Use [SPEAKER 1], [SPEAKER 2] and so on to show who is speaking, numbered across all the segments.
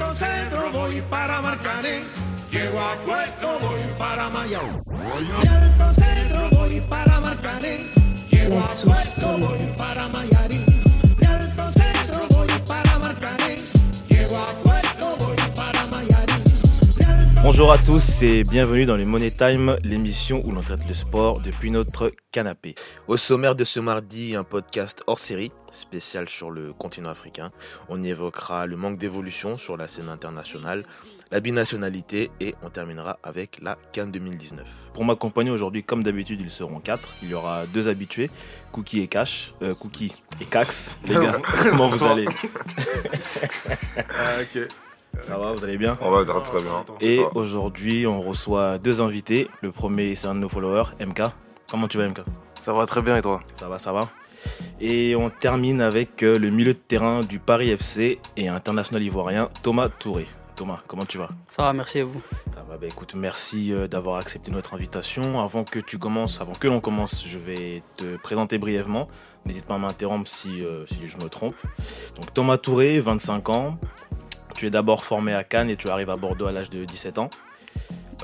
[SPEAKER 1] Alto Centro voy para Marcané. Llego a Puerto, voy para Mayao. Alto Centro voy para Marcané. Llego a Puerto, voy para Mayarín.
[SPEAKER 2] Bonjour à tous et bienvenue dans le Money Time, l'émission où l'on traite le sport depuis notre canapé. Au sommaire de ce mardi, un podcast hors série, spécial sur le continent africain. On y évoquera le manque d'évolution sur la scène internationale, la binationalité et on terminera avec la Cannes 2019. Pour m'accompagner aujourd'hui, comme d'habitude, ils seront quatre. Il y aura deux habitués, Cookie et Cash, euh, Cookie et Cax. Les gars, comment vous allez?
[SPEAKER 3] Ah, ok.
[SPEAKER 2] Ça va, vous allez bien
[SPEAKER 3] On va très très bien.
[SPEAKER 2] Et aujourd'hui, on reçoit deux invités. Le premier, c'est un de nos followers, MK. Comment tu vas, MK
[SPEAKER 4] Ça va très bien et toi?
[SPEAKER 2] Ça va, ça va. Et on termine avec euh, le milieu de terrain du Paris FC et international ivoirien, Thomas Touré. Thomas, comment tu vas?
[SPEAKER 5] Ça va, merci à vous.
[SPEAKER 2] Ça va, bah écoute, merci euh, d'avoir accepté notre invitation. Avant que tu commences, avant que l'on commence, je vais te présenter brièvement. N'hésite pas à m'interrompre si, euh, si je me trompe. Donc Thomas Touré, 25 ans. Tu es d'abord formé à Cannes et tu arrives à Bordeaux à l'âge de 17 ans.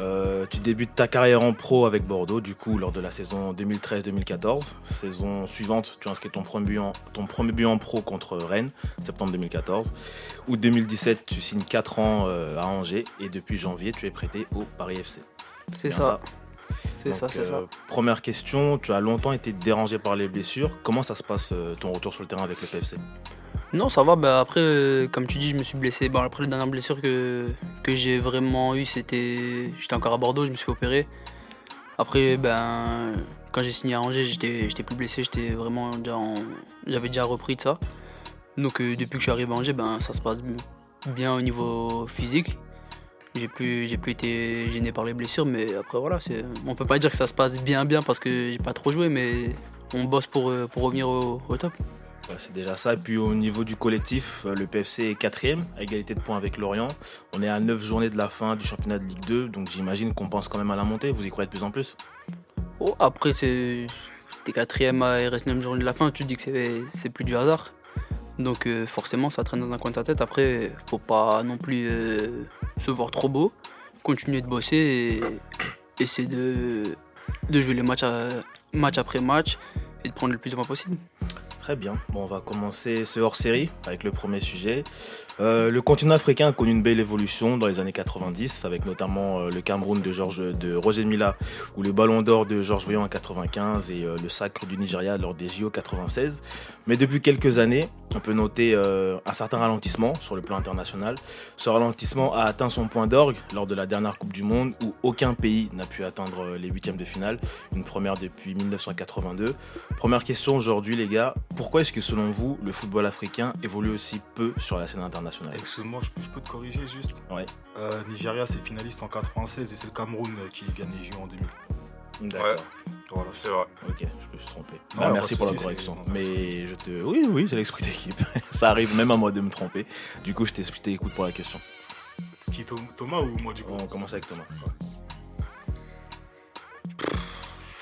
[SPEAKER 2] Euh, tu débutes ta carrière en pro avec Bordeaux, du coup, lors de la saison 2013-2014. Saison suivante, tu inscris ton premier, but en, ton premier but en pro contre Rennes, septembre 2014. Août 2017, tu signes 4 ans euh, à Angers et depuis janvier, tu es prêté au Paris FC.
[SPEAKER 5] C'est ça. C'est ça, c'est
[SPEAKER 2] euh,
[SPEAKER 5] ça.
[SPEAKER 2] Première question, tu as longtemps été dérangé par les blessures. Comment ça se passe ton retour sur le terrain avec le PFC
[SPEAKER 5] Non, ça va. Bah, après, euh, comme tu dis, je me suis blessé. Après, la dernière blessure que, j'ai vraiment eue, c'était. J'étais encore à Bordeaux, je me suis fait opérer. Après, ben, quand j'ai signé à Angers, j'étais plus blessé. J'étais vraiment J'avais déjà repris de ça. Donc, euh, depuis que je suis arrivé à Angers, ben, ça se passe bien au niveau physique. J'ai plus, plus été gêné par les blessures, mais après, voilà. c'est- On peut pas dire que ça se passe bien, bien parce que j'ai pas trop joué, mais on bosse pour, euh, pour revenir au top.
[SPEAKER 2] Bah, C'est déjà ça. Et puis au niveau du collectif, euh, le PFC est quatrième, à égalité de points avec Lorient. On est à 9 journées de la fin du championnat de Ligue 2, donc j'imagine qu'on pense quand même à la montée. Vous y croyez de plus en plus?
[SPEAKER 5] Oh, après. T'es quatrième à RS 9 journée de la fin, tu te dis que c'est plus du hasard. Donc, euh, forcément, ça traîne dans un coin de ta tête. Après, faut pas non plus euh, se voir trop beau. Continuer de bosser et essayer de, jouer les matchs, match après match et de prendre le plus de points possible.
[SPEAKER 2] Très bien. Bon, on va commencer ce hors-série avec le premier sujet. Euh, le continent africain a connu une belle évolution dans les années 90, avec notamment euh, le Cameroun de, Georges, de Roger Mila ou le Ballon d'Or de Georges Voyant en 95 et euh, le sacre du Nigeria lors des JO 96. Mais depuis quelques années, on peut noter un certain ralentissement sur le plan international. Ce ralentissement a atteint son point d'orgue lors de la dernière Coupe du Monde où aucun pays n'a pu atteindre les huitièmes de finale, une première depuis 1982. Première question aujourd'hui les gars, pourquoi est-ce que selon vous le football africain évolue aussi peu sur la scène internationale?
[SPEAKER 6] Excuse-moi, je, peux- je peux te corriger juste?
[SPEAKER 2] Ouais.
[SPEAKER 6] Euh, Nigeria, c'est finaliste en 96 et c'est le Cameroun euh, qui gagne les JO en 2000.
[SPEAKER 2] D'accord.
[SPEAKER 6] Voilà,
[SPEAKER 3] C'est vrai.
[SPEAKER 2] Ok, je me suis trompé.
[SPEAKER 6] Non,
[SPEAKER 2] Bah, merci pour la correction. Mais je te. Oui, oui, c'est l'esprit d'équipe. Ça arrive même à moi de me tromper. Du coup, je t'ai- je t'écoute pour la question.
[SPEAKER 6] Qui Thomas ou moi du coup?
[SPEAKER 2] On commence avec Thomas.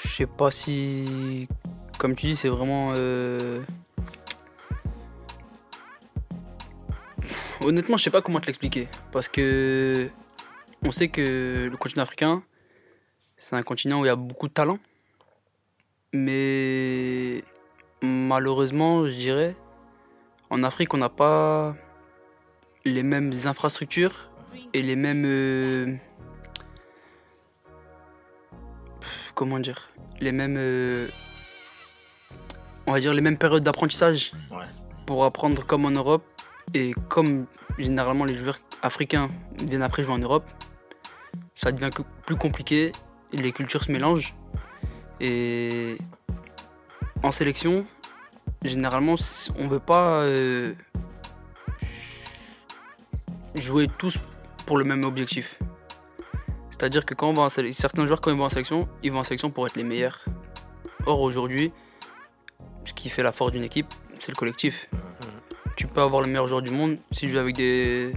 [SPEAKER 5] Je sais pas si. Comme tu dis, c'est vraiment. euh, Honnêtement, je sais pas comment te l'expliquer. Parce que. On sait que le continent africain, c'est un continent où il y a beaucoup de talent. Mais. Malheureusement, je dirais. En Afrique, on n'a pas les mêmes infrastructures et les mêmes. euh, comment dire les mêmes euh, on va dire les mêmes périodes d'apprentissage
[SPEAKER 2] Ouais.
[SPEAKER 5] pour apprendre comme en Europe et comme généralement les joueurs africains viennent après jouer en Europe ça devient plus compliqué les cultures se mélangent et en sélection généralement on veut pas euh, jouer tous pour le même objectif c'est-à-dire que quand on va en certains joueurs, quand ils vont en sélection, ils vont en sélection pour être les meilleurs. Or, aujourd'hui, ce qui fait la force d'une équipe, c'est le collectif. Tu peux avoir le meilleur joueur du monde, s'il joue avec des,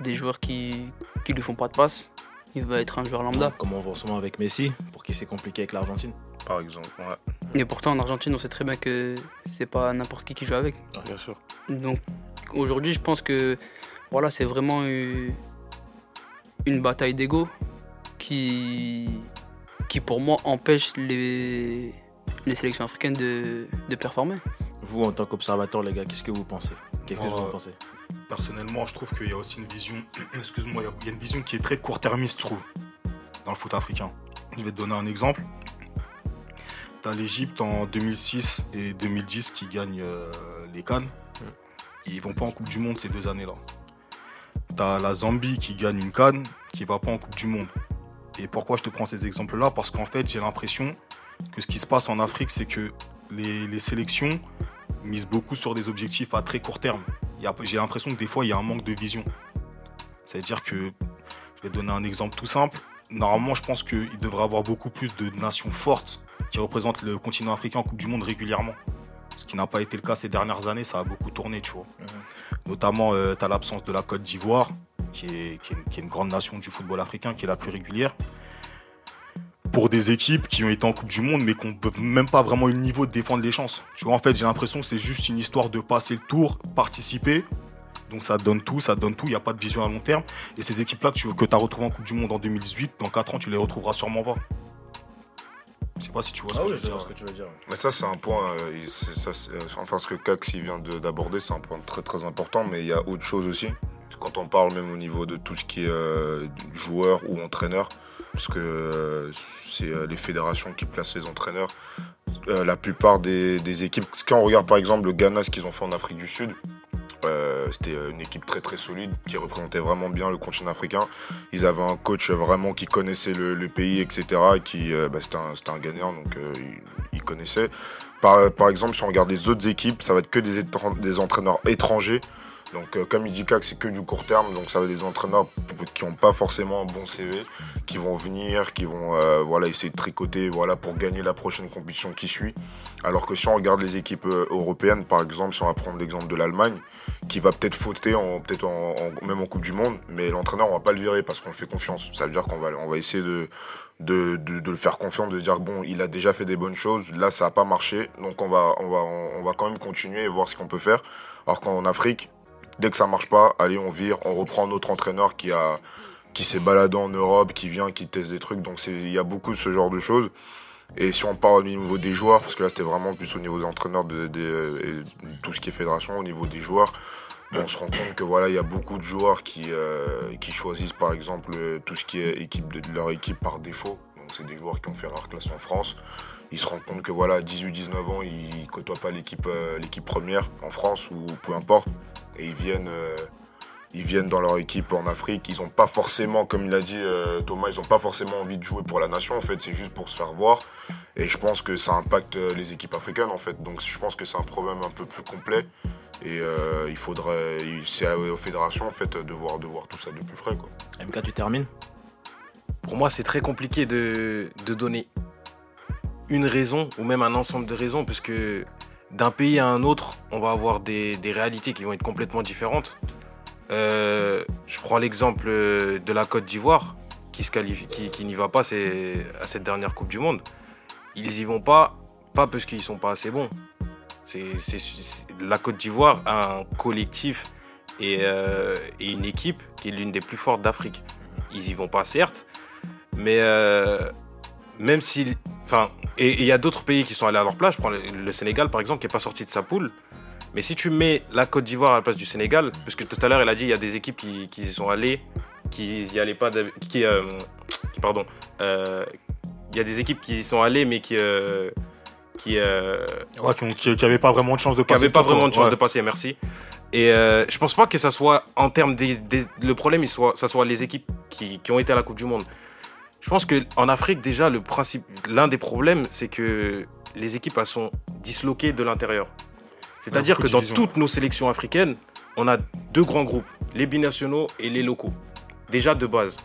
[SPEAKER 5] des joueurs qui qui lui font pas de passe, il va être un joueur lambda.
[SPEAKER 2] Comme on voit en ce moment avec Messi, pour qui c'est compliqué avec l'Argentine.
[SPEAKER 3] Par exemple, ouais.
[SPEAKER 5] Et pourtant, en Argentine, on sait très bien que c'est pas n'importe qui qui joue avec.
[SPEAKER 4] Bien sûr.
[SPEAKER 5] Donc, aujourd'hui, je pense que voilà, c'est vraiment une, une bataille d'ego qui, qui, pour moi, empêche les, les sélections africaines de, de performer.
[SPEAKER 2] Vous, en tant qu'observateur, les gars, qu'est-ce que vous pensez? Qu'est-ce que vous en pensez?
[SPEAKER 7] Personnellement, je trouve qu'il y a aussi une vision, excuse-moi, il y a- il y a une vision qui est très court-termiste, je trouve, dans le foot africain. Je vais te donner un exemple. T'as l'Égypte en 2006 et 2010 qui gagnent euh, les Cannes. Ils vont pas en Coupe du Monde ces deux années-là. T'as la Zambie qui gagne une Cannes qui va pas en Coupe du Monde. Et pourquoi je te prends ces exemples-là? Parce qu'en fait, j'ai l'impression que ce qui se passe en Afrique, c'est que les, les sélections misent beaucoup sur des objectifs à très court terme. J'ai l'impression que des fois, il y a un manque de vision. C'est-à-dire que, je vais te donner un exemple tout simple. Normalement, je pense qu'il devrait y avoir beaucoup plus de nations fortes qui représentent le continent africain en Coupe du Monde régulièrement. Ce qui n'a pas été le cas ces dernières années, ça a beaucoup tourné, tu vois. Notamment, tu as l'absence de la Côte d'Ivoire, qui est, qui, est, qui est une grande nation du football africain, qui est la plus régulière. Pour des équipes qui ont été en Coupe du Monde, mais qui n'ont même pas vraiment eu le niveau de défendre les chances. Tu vois, en fait, j'ai l'impression que c'est juste une histoire de passer le tour, participer. Donc ça donne tout, ça donne tout, il n'y a pas de vision à long terme. Et ces équipes-là que tu que as retrouvées en Coupe du Monde en 2018, dans 4 ans, tu les retrouveras sûrement pas. Je sais pas si tu vois ce
[SPEAKER 2] Ah
[SPEAKER 7] que
[SPEAKER 2] oui,
[SPEAKER 7] je
[SPEAKER 2] je
[SPEAKER 7] veux dire.
[SPEAKER 2] ce que tu veux dire.
[SPEAKER 3] Mais ça, c'est un point. euh, ça, euh, enfin, ce que Cax il vient de- d'aborder, c'est un point très très important. Mais il y a autre chose aussi. Quand on parle même au niveau de tout ce qui est euh, joueur ou entraîneur, parce que euh, c'est euh, les fédérations qui placent les entraîneurs. Euh, la plupart des, équipes, quand on regarde par exemple le Ghana, ce qu'ils ont fait en Afrique du Sud, c'était une équipe très très solide qui représentait vraiment bien le continent africain. Ils avaient un coach vraiment qui connaissait le, pays, etc. Et qui, bah, c'était un, un Ghanéen, donc euh, il, connaissait. Par, par exemple, si on regarde les autres équipes, ça va être que des, des entraîneurs étrangers. Donc, euh, comme il dit Kak, c'est que du court terme. Donc, ça va des entraîneurs qui n'ont pas forcément un bon CV, qui vont venir, qui vont euh, voilà, essayer de tricoter voilà, pour gagner la prochaine compétition qui suit. Alors que si on regarde les équipes euh, européennes, par exemple, si on va prendre l'exemple de l'Allemagne, qui va peut-être fauter, en, peut-être même en Coupe du Monde, mais l'entraîneur, on va pas le virer parce qu'on fait confiance. Ça veut dire qu'on va, on va essayer de, de, le faire confiance, de dire bon, il a déjà fait des bonnes choses, là ça a pas marché, donc on va, on va, on va quand même continuer et voir ce qu'on peut faire. Alors qu'en Afrique, dès que ça marche pas, allez, on vire, on reprend notre entraîneur qui s'est baladé en Europe, qui vient, qui teste des trucs. Donc il y a beaucoup de ce genre de choses. Et si on parle au niveau des joueurs, parce que là c'était vraiment plus au niveau des entraîneurs, de, tout ce qui est fédération, au niveau des joueurs, on se rend compte que voilà, il y a beaucoup de joueurs qui, euh, choisissent par exemple euh, tout ce qui est équipe de, leur équipe par défaut. Donc c'est des joueurs qui ont fait rare classe en France. Ils se rendent compte que voilà, 18-19 ans, ils côtoient pas euh, l'équipe première en France ou peu importe. Et ils viennent, euh, ils viennent dans leur équipe en Afrique. Ils ont pas forcément, comme il a dit euh, Thomas, ils ont pas forcément envie de jouer pour la nation. En fait, c'est juste pour se faire voir. Et je pense que ça impacte euh, les équipes africaines en fait. Donc je pense que c'est un problème un peu plus complet. Et il faudrait, c'est aux fédérations en fait de voir, de voir tout ça de plus près quoi.
[SPEAKER 2] MK, tu termines?
[SPEAKER 4] Pour moi, c'est très compliqué de, de donner une raison ou même un ensemble de raisons, puisque d'un pays à un autre, on va avoir des, réalités qui vont être complètement différentes. Euh, je prends l'exemple euh, de la Côte d'Ivoire, qui, n'y va pas à cette dernière Coupe du Monde. Ils y vont pas, pas parce qu'ils sont pas assez bons. La Côte d'Ivoire a un collectif et, euh, et une équipe qui est l'une des plus fortes d'Afrique. Ils y vont pas, certes, mais même si. Enfin, et il y a d'autres pays qui sont allés à leur place. Je prends le, le Sénégal, par exemple, qui n'est pas sorti de sa poule. Mais si tu mets la Côte d'Ivoire à la place du Sénégal, parce que tout à l'heure, il a dit il y a des équipes qui, qui y sont allées, qui y allaient pas. Qui, euh, qui- pardon. euh, Il y a des équipes qui y sont allées, mais qui. euh, qui
[SPEAKER 7] Ouais, qui, qui, qui avaient pas vraiment de chance de
[SPEAKER 4] qui
[SPEAKER 7] passer.
[SPEAKER 4] n'avaient pas vraiment de chance
[SPEAKER 7] ouais.
[SPEAKER 4] de passer, merci. Et je pense pas que ça soit en termes des, des- le problème, il soit, ça soit les équipes qui, qui ont été à la Coupe du Monde. Je pense que en Afrique déjà le principe, l'un des problèmes, c'est que les équipes elles sont disloquées de l'intérieur. C'est-à-dire que dans toutes nos sélections africaines, on a deux grands groupes, les binationaux et les locaux, déjà de base.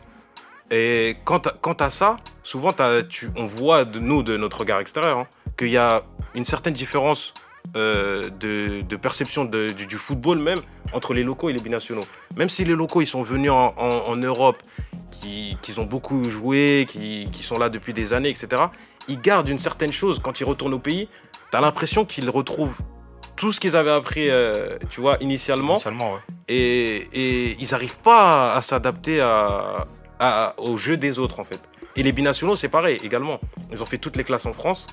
[SPEAKER 4] Et quant à, quant à ça, souvent tu, on voit de nous, de notre regard extérieur, hein, qu'il y a une certaine différence euh, de, de perception de- du, du football même entre les locaux et les binationaux. Même si les locaux ils sont venus en, en- en Europe, qui, qu'ils ont beaucoup joué, qui, qui sont là depuis des années, etc., ils gardent une certaine chose quand ils retournent au pays. Tu as l'impression qu'ils retrouvent tout ce qu'ils avaient appris, euh, tu vois, initialement.
[SPEAKER 7] Initialement, ouais.
[SPEAKER 4] et, et ils n'arrivent pas à, s'adapter à, à- au jeu des autres en fait. Et les binationaux, c'est pareil également. Ils ont fait toutes les classes en France.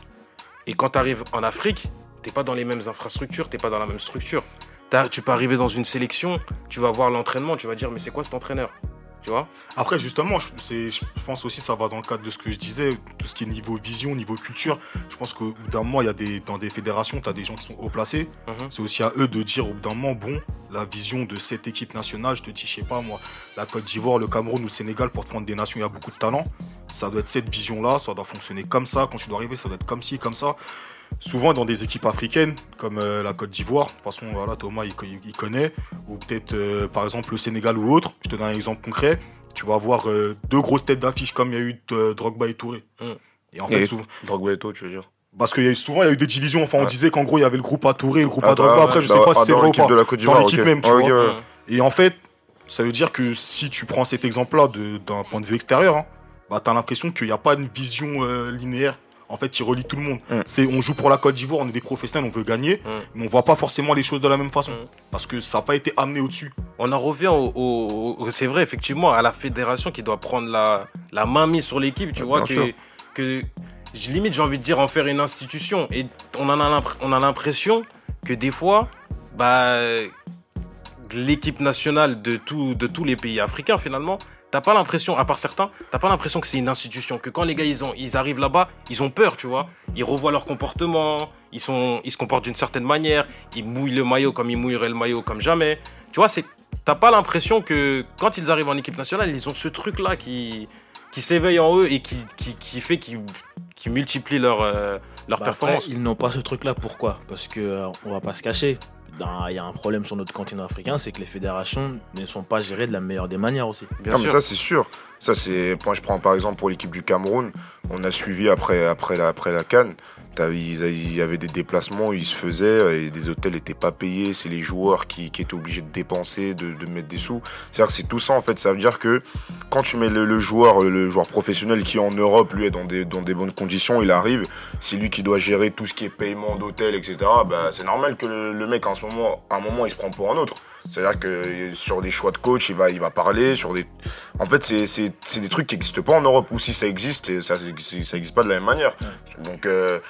[SPEAKER 4] Et quand tu arrives en Afrique, t'es pas dans les mêmes infrastructures, t'es pas dans la même structure. Tu peux arriver dans une sélection, tu vas voir l'entraînement, tu vas dire mais c'est quoi cet entraîneur? Tu vois?
[SPEAKER 7] Après, justement, je, pense aussi ça va dans le cadre de ce que je disais, tout ce qui est niveau vision, niveau culture. Je pense qu'au bout d'un moment, il y a des, dans des fédérations, tu as des gens qui sont haut placés.
[SPEAKER 4] Mhm.
[SPEAKER 7] C'est aussi à eux de dire au bout d'un moment, bon, la vision de cette équipe nationale, je te dis, je sais pas moi, la Côte d'Ivoire, le Cameroun ou le Sénégal, pour prendre des nations, il y a beaucoup de talent. Ça doit être cette vision-là, ça doit fonctionner comme ça. Quand tu dois arriver, ça doit être comme ci, comme ça. Souvent dans des équipes africaines, comme euh, la Côte d'Ivoire, de toute façon, voilà, Thomas, il, co- il connaît, ou peut-être euh, par exemple le Sénégal ou autre, je te donne un exemple concret, tu vas avoir euh, deux grosses têtes d'affiche comme il y a eu Drogba et Touré.
[SPEAKER 4] Mm.
[SPEAKER 7] Et en fait,
[SPEAKER 3] Et-
[SPEAKER 7] souvent,
[SPEAKER 3] Drogba et tout, tu veux dire?
[SPEAKER 7] Parce qu'il y a eu, souvent il y a eu des divisions, enfin on
[SPEAKER 3] Ouais.
[SPEAKER 7] disait qu'en gros il y avait le groupe à Touré, le groupe à
[SPEAKER 3] Ah,
[SPEAKER 7] Drogba,
[SPEAKER 3] bah,
[SPEAKER 7] après je
[SPEAKER 3] bah,
[SPEAKER 7] sais pas
[SPEAKER 3] ah,
[SPEAKER 7] si c'est
[SPEAKER 3] dans
[SPEAKER 7] vrai ou pas.
[SPEAKER 3] de la Côte d'Ivoire,
[SPEAKER 7] Dans l'équipe même, tu
[SPEAKER 3] Ouais,
[SPEAKER 7] vois.
[SPEAKER 3] ouais.
[SPEAKER 7] Et en fait, ça veut dire que si tu prends cet exemple-là d'un point de vue extérieur, hein, bah, tu as l'impression qu'il n'y a pas une vision euh, linéaire en fait qui relie tout le monde.
[SPEAKER 3] Mm.
[SPEAKER 7] C'est on joue pour la Côte d'Ivoire, on est des professionnels, on veut gagner,
[SPEAKER 4] Mm.
[SPEAKER 7] mais on voit pas forcément les choses de la même façon
[SPEAKER 4] Mm.
[SPEAKER 7] parce que ça n'a pas été amené au-dessus.
[SPEAKER 4] On en revient au, au- au- c'est vrai effectivement à la fédération qui doit prendre la, la main mise sur l'équipe, tu
[SPEAKER 3] Ouais,
[SPEAKER 4] vois que
[SPEAKER 3] sûr.
[SPEAKER 4] que limite j'ai envie de dire en faire une institution et on en a on a l'impression que des fois bah l'équipe nationale de tout de tous les pays africains finalement T'as pas l'impression, à part certains, t'as pas l'impression que c'est une institution, que quand les gars ils, ont, ils arrivent là-bas, ils ont peur, tu vois. Ils revoient leur comportement, ils, sont, ils se comportent d'une certaine manière, ils mouillent le maillot comme ils mouilleraient le maillot comme jamais. Tu vois, c'est, t'as pas l'impression que quand ils arrivent en équipe nationale, ils ont ce truc-là qui, qui s'éveille en eux et qui, qui, qui fait qu'ils qui multiplient leur, euh, leur
[SPEAKER 2] Bah,
[SPEAKER 4] performance.
[SPEAKER 2] après, ils n'ont pas ce truc-là. Pourquoi? Parce que euh, on va pas se cacher. Dans- Il y a un problème sur notre continent africain, c'est que les fédérations ne sont pas gérées de la meilleure des manières aussi.
[SPEAKER 4] Bien
[SPEAKER 3] Ah, mais ça c'est sûr. Ça c'est. Moi je prends par exemple pour l'équipe du Cameroun, on a suivi après après la après la Cannes. Il y avait des déplacements, ils se faisaient et des hôtels n'étaient pas payés. C'est les joueurs qui, étaient obligés de dépenser, de, mettre des sous. C'est-à-dire que c'est tout ça en fait. Ça veut dire que quand tu mets le, le joueur, le joueur professionnel qui est en Europe, lui est dans des dans des bonnes conditions, il arrive. C'est lui qui doit gérer tout ce qui est paiement d'hôtel, etc. Bah c'est normal que le, le mec en ce moment, à un moment, il se prend pour un autre. C'est-à-dire que sur des choix de coach, il va, il va parler. Sur des... En fait, c'est, c'est, c'est des trucs qui n'existent pas en Europe. Ou si ça existe, ça n'existe pas de la même manière. Donc, euh,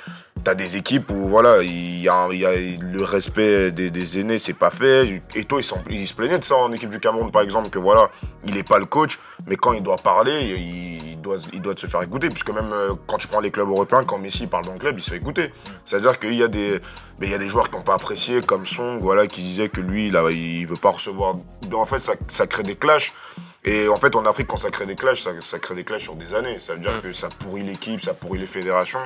[SPEAKER 3] des équipes où, voilà, il y a, y a le respect des, aînés, c'est pas fait. Il, s'en- il se plaignait de ça en équipe du Cameroun, par exemple, que voilà, il est pas le coach, mais quand il doit parler, il, doit, il doit se faire écouter. Puisque même euh, quand tu prends les clubs européens, quand Messi parle dans le club, il se fait écouter. C'est-à-dire qu'il y a des, il y a des joueurs qui n'ont pas apprécié, comme Song, voilà, qui disait que lui, là, il veut pas recevoir. En fait, ça, ça crée des clashs. Et en fait, en Afrique, quand ça crée des clashs, ça, ça crée des clashs sur des années. Ça veut dire
[SPEAKER 4] Mm.
[SPEAKER 3] que ça pourrit l'équipe, ça pourrit les fédérations.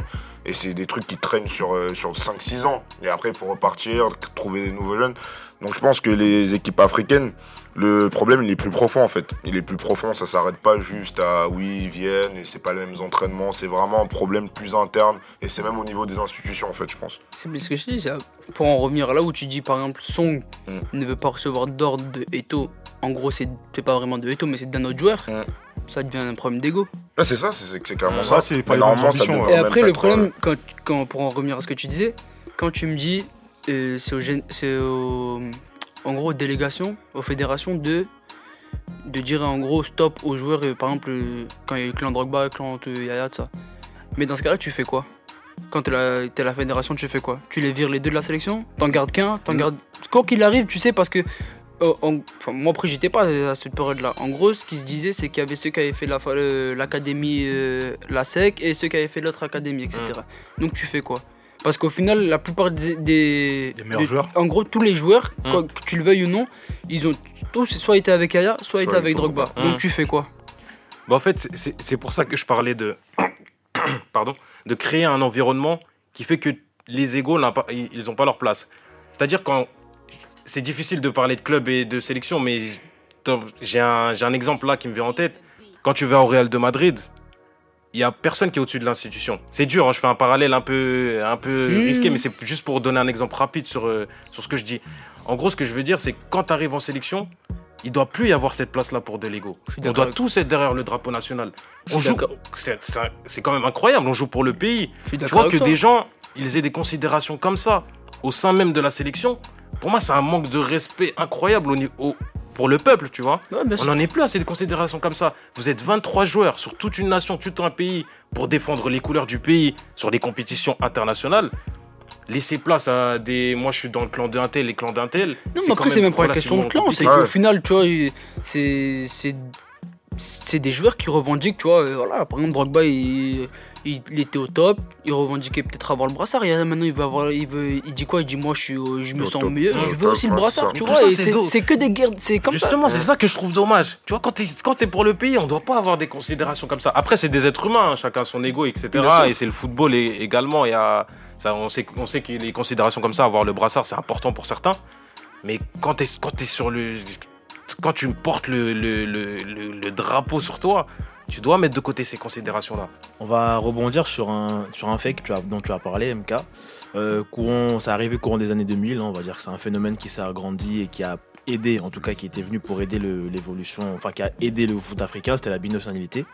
[SPEAKER 3] Et c'est des trucs qui traînent sur, euh, sur 5-6 ans. Et après, il faut repartir, trouver des nouveaux jeunes. Donc je pense que les équipes africaines, le problème, il est plus profond en fait. Il est plus profond, ça s'arrête pas juste à oui, ils viennent et c'est pas les mêmes entraînements. C'est vraiment un problème plus interne. Et c'est même au niveau des institutions en fait, je pense.
[SPEAKER 5] C'est ce que je dis, pour en revenir là où tu dis par exemple Song
[SPEAKER 3] Mm.
[SPEAKER 5] ne veut pas recevoir d'ordre de Eto, en gros c'est pas vraiment de Eto mais c'est d'un autre joueur,
[SPEAKER 3] Mm.
[SPEAKER 5] ça devient un problème d'ego.
[SPEAKER 3] C'est ça, c'est clairement
[SPEAKER 4] Ouais,
[SPEAKER 3] ça.
[SPEAKER 7] c'est pas
[SPEAKER 3] devrait
[SPEAKER 5] Et après le
[SPEAKER 3] être,
[SPEAKER 5] problème, quand, quand, pour en revenir à ce que tu disais, quand tu me dis euh, c'est au, gén- c'est au- en gros aux délégations, aux fédérations de de dire en gros stop aux joueurs, euh, par exemple euh, quand il y a eu le clan Drogba, le clan euh, Yaya, tout ça. Mais dans ce cas-là, tu fais quoi? Quand t'es la, t'es la fédération, tu fais quoi? Tu les vires les deux de la sélection? T'en gardes qu'un? T'en
[SPEAKER 3] Mm.
[SPEAKER 5] gardes... Quoi qu'il arrive, tu sais, parce que... euh, en- enfin, moi après j'étais pas à cette période-là. En gros, ce qui se disait, c'est qu'il y avait ceux qui avaient fait la fa- euh, l'académie, euh, la SEC, et ceux qui avaient fait l'autre académie, etc. Donc tu fais quoi? Parce qu'au final, la plupart des, des,
[SPEAKER 7] Des meilleurs
[SPEAKER 5] des-
[SPEAKER 7] joueurs.
[SPEAKER 5] en gros, tous les joueurs,
[SPEAKER 4] Mm.
[SPEAKER 5] quoi, que tu le veuilles ou non, ils ont tous soit été avec Aya, soit,
[SPEAKER 3] Soit
[SPEAKER 5] été
[SPEAKER 3] avec
[SPEAKER 5] Drogba. Donc
[SPEAKER 4] Mm.
[SPEAKER 5] tu fais quoi?
[SPEAKER 4] Bah, en fait, c'est- c'est c'est pour ça que je parlais de, pardon, de créer un environnement qui fait que les égaux ils n'ont pas leur place. C'est-à-dire quand c'est difficile de parler de club et de sélection, mais j'ai un, exemple là qui me vient en tête. Quand tu vas au Real de Madrid, il y a personne qui est au-dessus de l'institution. C'est dur, hein, je fais un parallèle un peu, un peu
[SPEAKER 5] Mmh.
[SPEAKER 4] risqué, mais c'est juste pour donner un exemple rapide sur, euh, sur ce que je dis. En gros, ce que je veux dire, c'est que quand tu arrives en sélection, il doit plus y avoir cette place-là pour de l'ego. On doit tous être derrière le drapeau national. On joue, c'est quand même incroyable. On joue pour le pays.
[SPEAKER 5] Je
[SPEAKER 4] Tu vois que des gens, ils aient des considérations comme ça au sein même de la sélection. Pour moi, c'est un manque de respect incroyable au, ni- au, pour le peuple, tu vois.
[SPEAKER 5] Ouais,
[SPEAKER 4] On n'en est plus à ces considérations comme ça. Vous êtes 23 joueurs sur toute une nation, tout un pays, pour défendre les couleurs du pays sur les compétitions internationales. Laissez place à des. Moi, je suis dans le clan d'un tel, les clans d'un tel.
[SPEAKER 5] Non, mais après, c'est même pas une question de clan, c'est qu'au final, tu vois, c'est- C'est des joueurs qui revendiquent, tu vois, euh, voilà, par exemple, Drogba, il, il, il était au top, il revendiquait peut-être avoir le brassard, et là, maintenant, il va avoir, il veut, il dit quoi? Il dit, moi, je, je me
[SPEAKER 3] Au
[SPEAKER 5] sens
[SPEAKER 3] top.
[SPEAKER 5] mieux, je veux aussi le brassard, tu vois,
[SPEAKER 4] c'est
[SPEAKER 5] que des guerres, c'est comme ça.
[SPEAKER 4] Justement, c'est ça que je trouve dommage. Tu vois, quand t'es quand t'es pour le pays, on doit pas avoir des considérations comme ça. Après, c'est des êtres humains, hein, chacun son ego, etc. Et c'est le football et- également. Il y a, ça, on sait, on sait que les considérations comme ça, avoir le brassard, c'est important pour certains. Mais quand t'es quand t'es sur le, quand tu portes le, le, le, le- le drapeau sur toi, tu dois mettre de côté ces considérations-là.
[SPEAKER 2] On va rebondir sur un, sur fait dont tu as parlé, MK. Euh, courant, ça arrivé courant des années 2000, hein, on va dire que c'est un phénomène qui s'est agrandi et qui a aidé, en tout cas qui était venu pour aider l'évolution, enfin qui a aidé le foot africain, c'était la binationalité.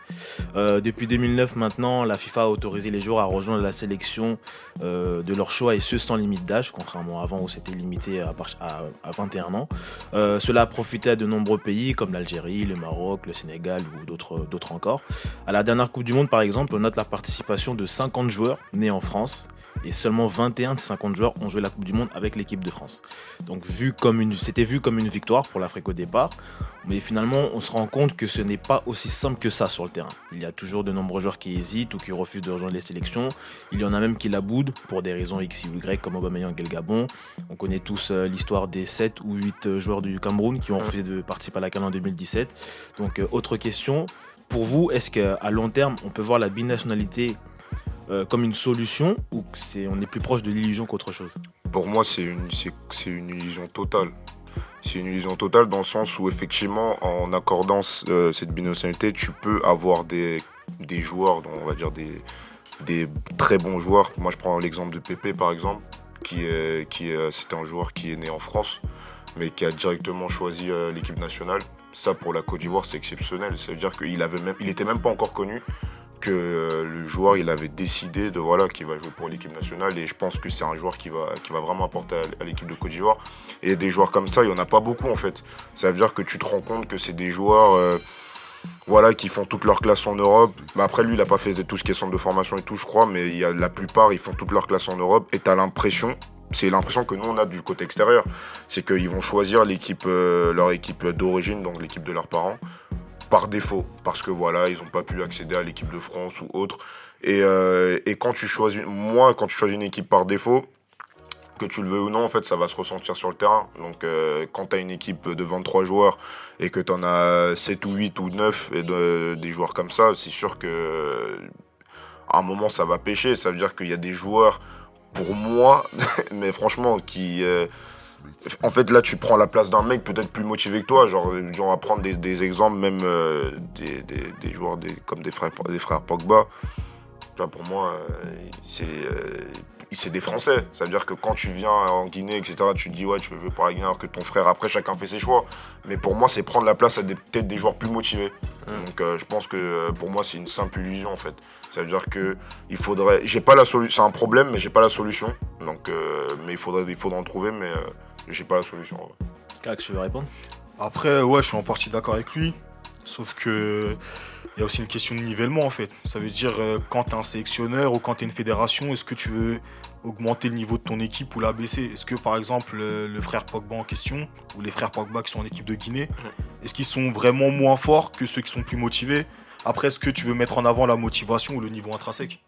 [SPEAKER 2] Euh, depuis 2009 maintenant, la FIFA a autorisé les joueurs à rejoindre la sélection euh, de leur choix et ce sans limite d'âge, contrairement à avant où c'était limité à, par- à, à 21 ans. Euh, cela a profité à de nombreux pays comme l'Algérie, le Maroc, le Sénégal ou d'autres encore. À la dernière Coupe du Monde, par exemple, on note la participation de 50 joueurs nés en France et seulement 21 de ces 50 joueurs ont joué la Coupe du Monde avec l'équipe de France. Donc vu comme une, c'était vu comme une victoire pour l'Afrique au départ, mais finalement on se rend compte que ce n'est pas aussi simple que ça sur le terrain. Il y a toujours de nombreux joueurs qui hésitent ou qui refusent de rejoindre les sélections. Il y en a même qui la boudent pour des raisons X ou Y comme Aubameyang et le Gabon. On connaît tous euh, l'histoire des 7 ou 8 joueurs du Cameroun qui ont refusé de participer à la CAN en 2017. Donc euh, autre question, pour vous, est-ce qu'à long terme on peut voir la binationalité euh, comme une solution ou c'est on est plus proche de l'illusion qu'autre chose?
[SPEAKER 3] Pour moi, c'est une, c'est, c'est une illusion totale. C'est une illusion totale dans le sens où, effectivement, en accordant euh, cette binationalité, tu peux avoir des, des joueurs, on va dire des, des très bons joueurs. Moi, je prends l'exemple de Pépé, par exemple, qui est, qui est, c'était un joueur qui est né en France, mais qui a directement choisi euh, l'équipe nationale. Ça, pour la Côte d'Ivoire, c'est exceptionnel. Ça veut dire qu'il avait même, même pas encore connu que euh, le joueur il avait décidé de voilà qu'il va jouer pour l'équipe nationale. Et je pense que c'est un joueur qui va vraiment apporter à, l'équipe de Côte d'Ivoire. Et des joueurs comme ça il y en a pas beaucoup en fait. Ça veut dire que tu te rends compte que c'est des joueurs euh, voilà qui font toute leur classe en Europe. Après lui il a pas fait tout ce qui est centre de formation et tout je crois. Mais la plupart ils font toute leur classe en Europe. Et t'as l'impression c'est l'impression que nous on a du côté extérieur. C'est qu'ils vont choisir euh, leur équipe d'origine donc l'équipe de leurs parents par défaut, parce que voilà, ils n'ont pas pu accéder à l'équipe de France ou autre. Et, euh, et quand tu choisis, moi, quand tu choisis une équipe par défaut, que tu le veux ou non, en fait, ça va se ressentir sur le terrain. Donc, euh, quand tu as une équipe de 23 joueurs et que tu en as 7 ou 8 ou 9 et de, des joueurs comme ça, c'est sûr que à un moment, ça va pêcher. Ça veut dire qu'il y a des joueurs, pour moi, mais franchement, qui. euh, en fait, là, tu prends la place d'un mec peut-être plus motivé que toi. Genre, on va prendre des, des exemples, même euh, des, des, des joueurs des, comme des frères, des frères Pogba. Tu vois, pour moi, euh, c'est euh, c'est des Français. Ça veut dire que quand tu viens en Guinée, etc., tu te dis, ouais, tu veux jouer pour la Guinée alors que ton frère, après, chacun fait ses choix. Mais pour moi, c'est prendre la place à des- peut-être des joueurs plus motivés. Donc, euh, je pense que euh, pour moi, c'est une simple illusion, en fait. Ça veut dire que il faudrait. J'ai pas la solution. C'est un problème, mais j'ai pas la solution. Donc, euh, mais il faudrait, il faudrait en trouver, mais euh, j'ai pas la solution. en vrai.
[SPEAKER 2] Kak, tu veux répondre?
[SPEAKER 7] Après, ouais, je suis en partie d'accord avec lui. Sauf que il y a aussi une question de nivellement en fait. Ça veut dire euh, quand tu es un sélectionneur ou quand tu es une fédération, est-ce que tu veux augmenter le niveau de ton équipe ou l'abaisser Est-ce que par exemple le, le frère Pogba en question ou les frères Pogba qui sont en équipe de Guinée, est-ce qu'ils sont vraiment moins forts que ceux qui sont plus motivés? Après, est-ce que tu veux mettre en avant la motivation ou le niveau intrinsèque?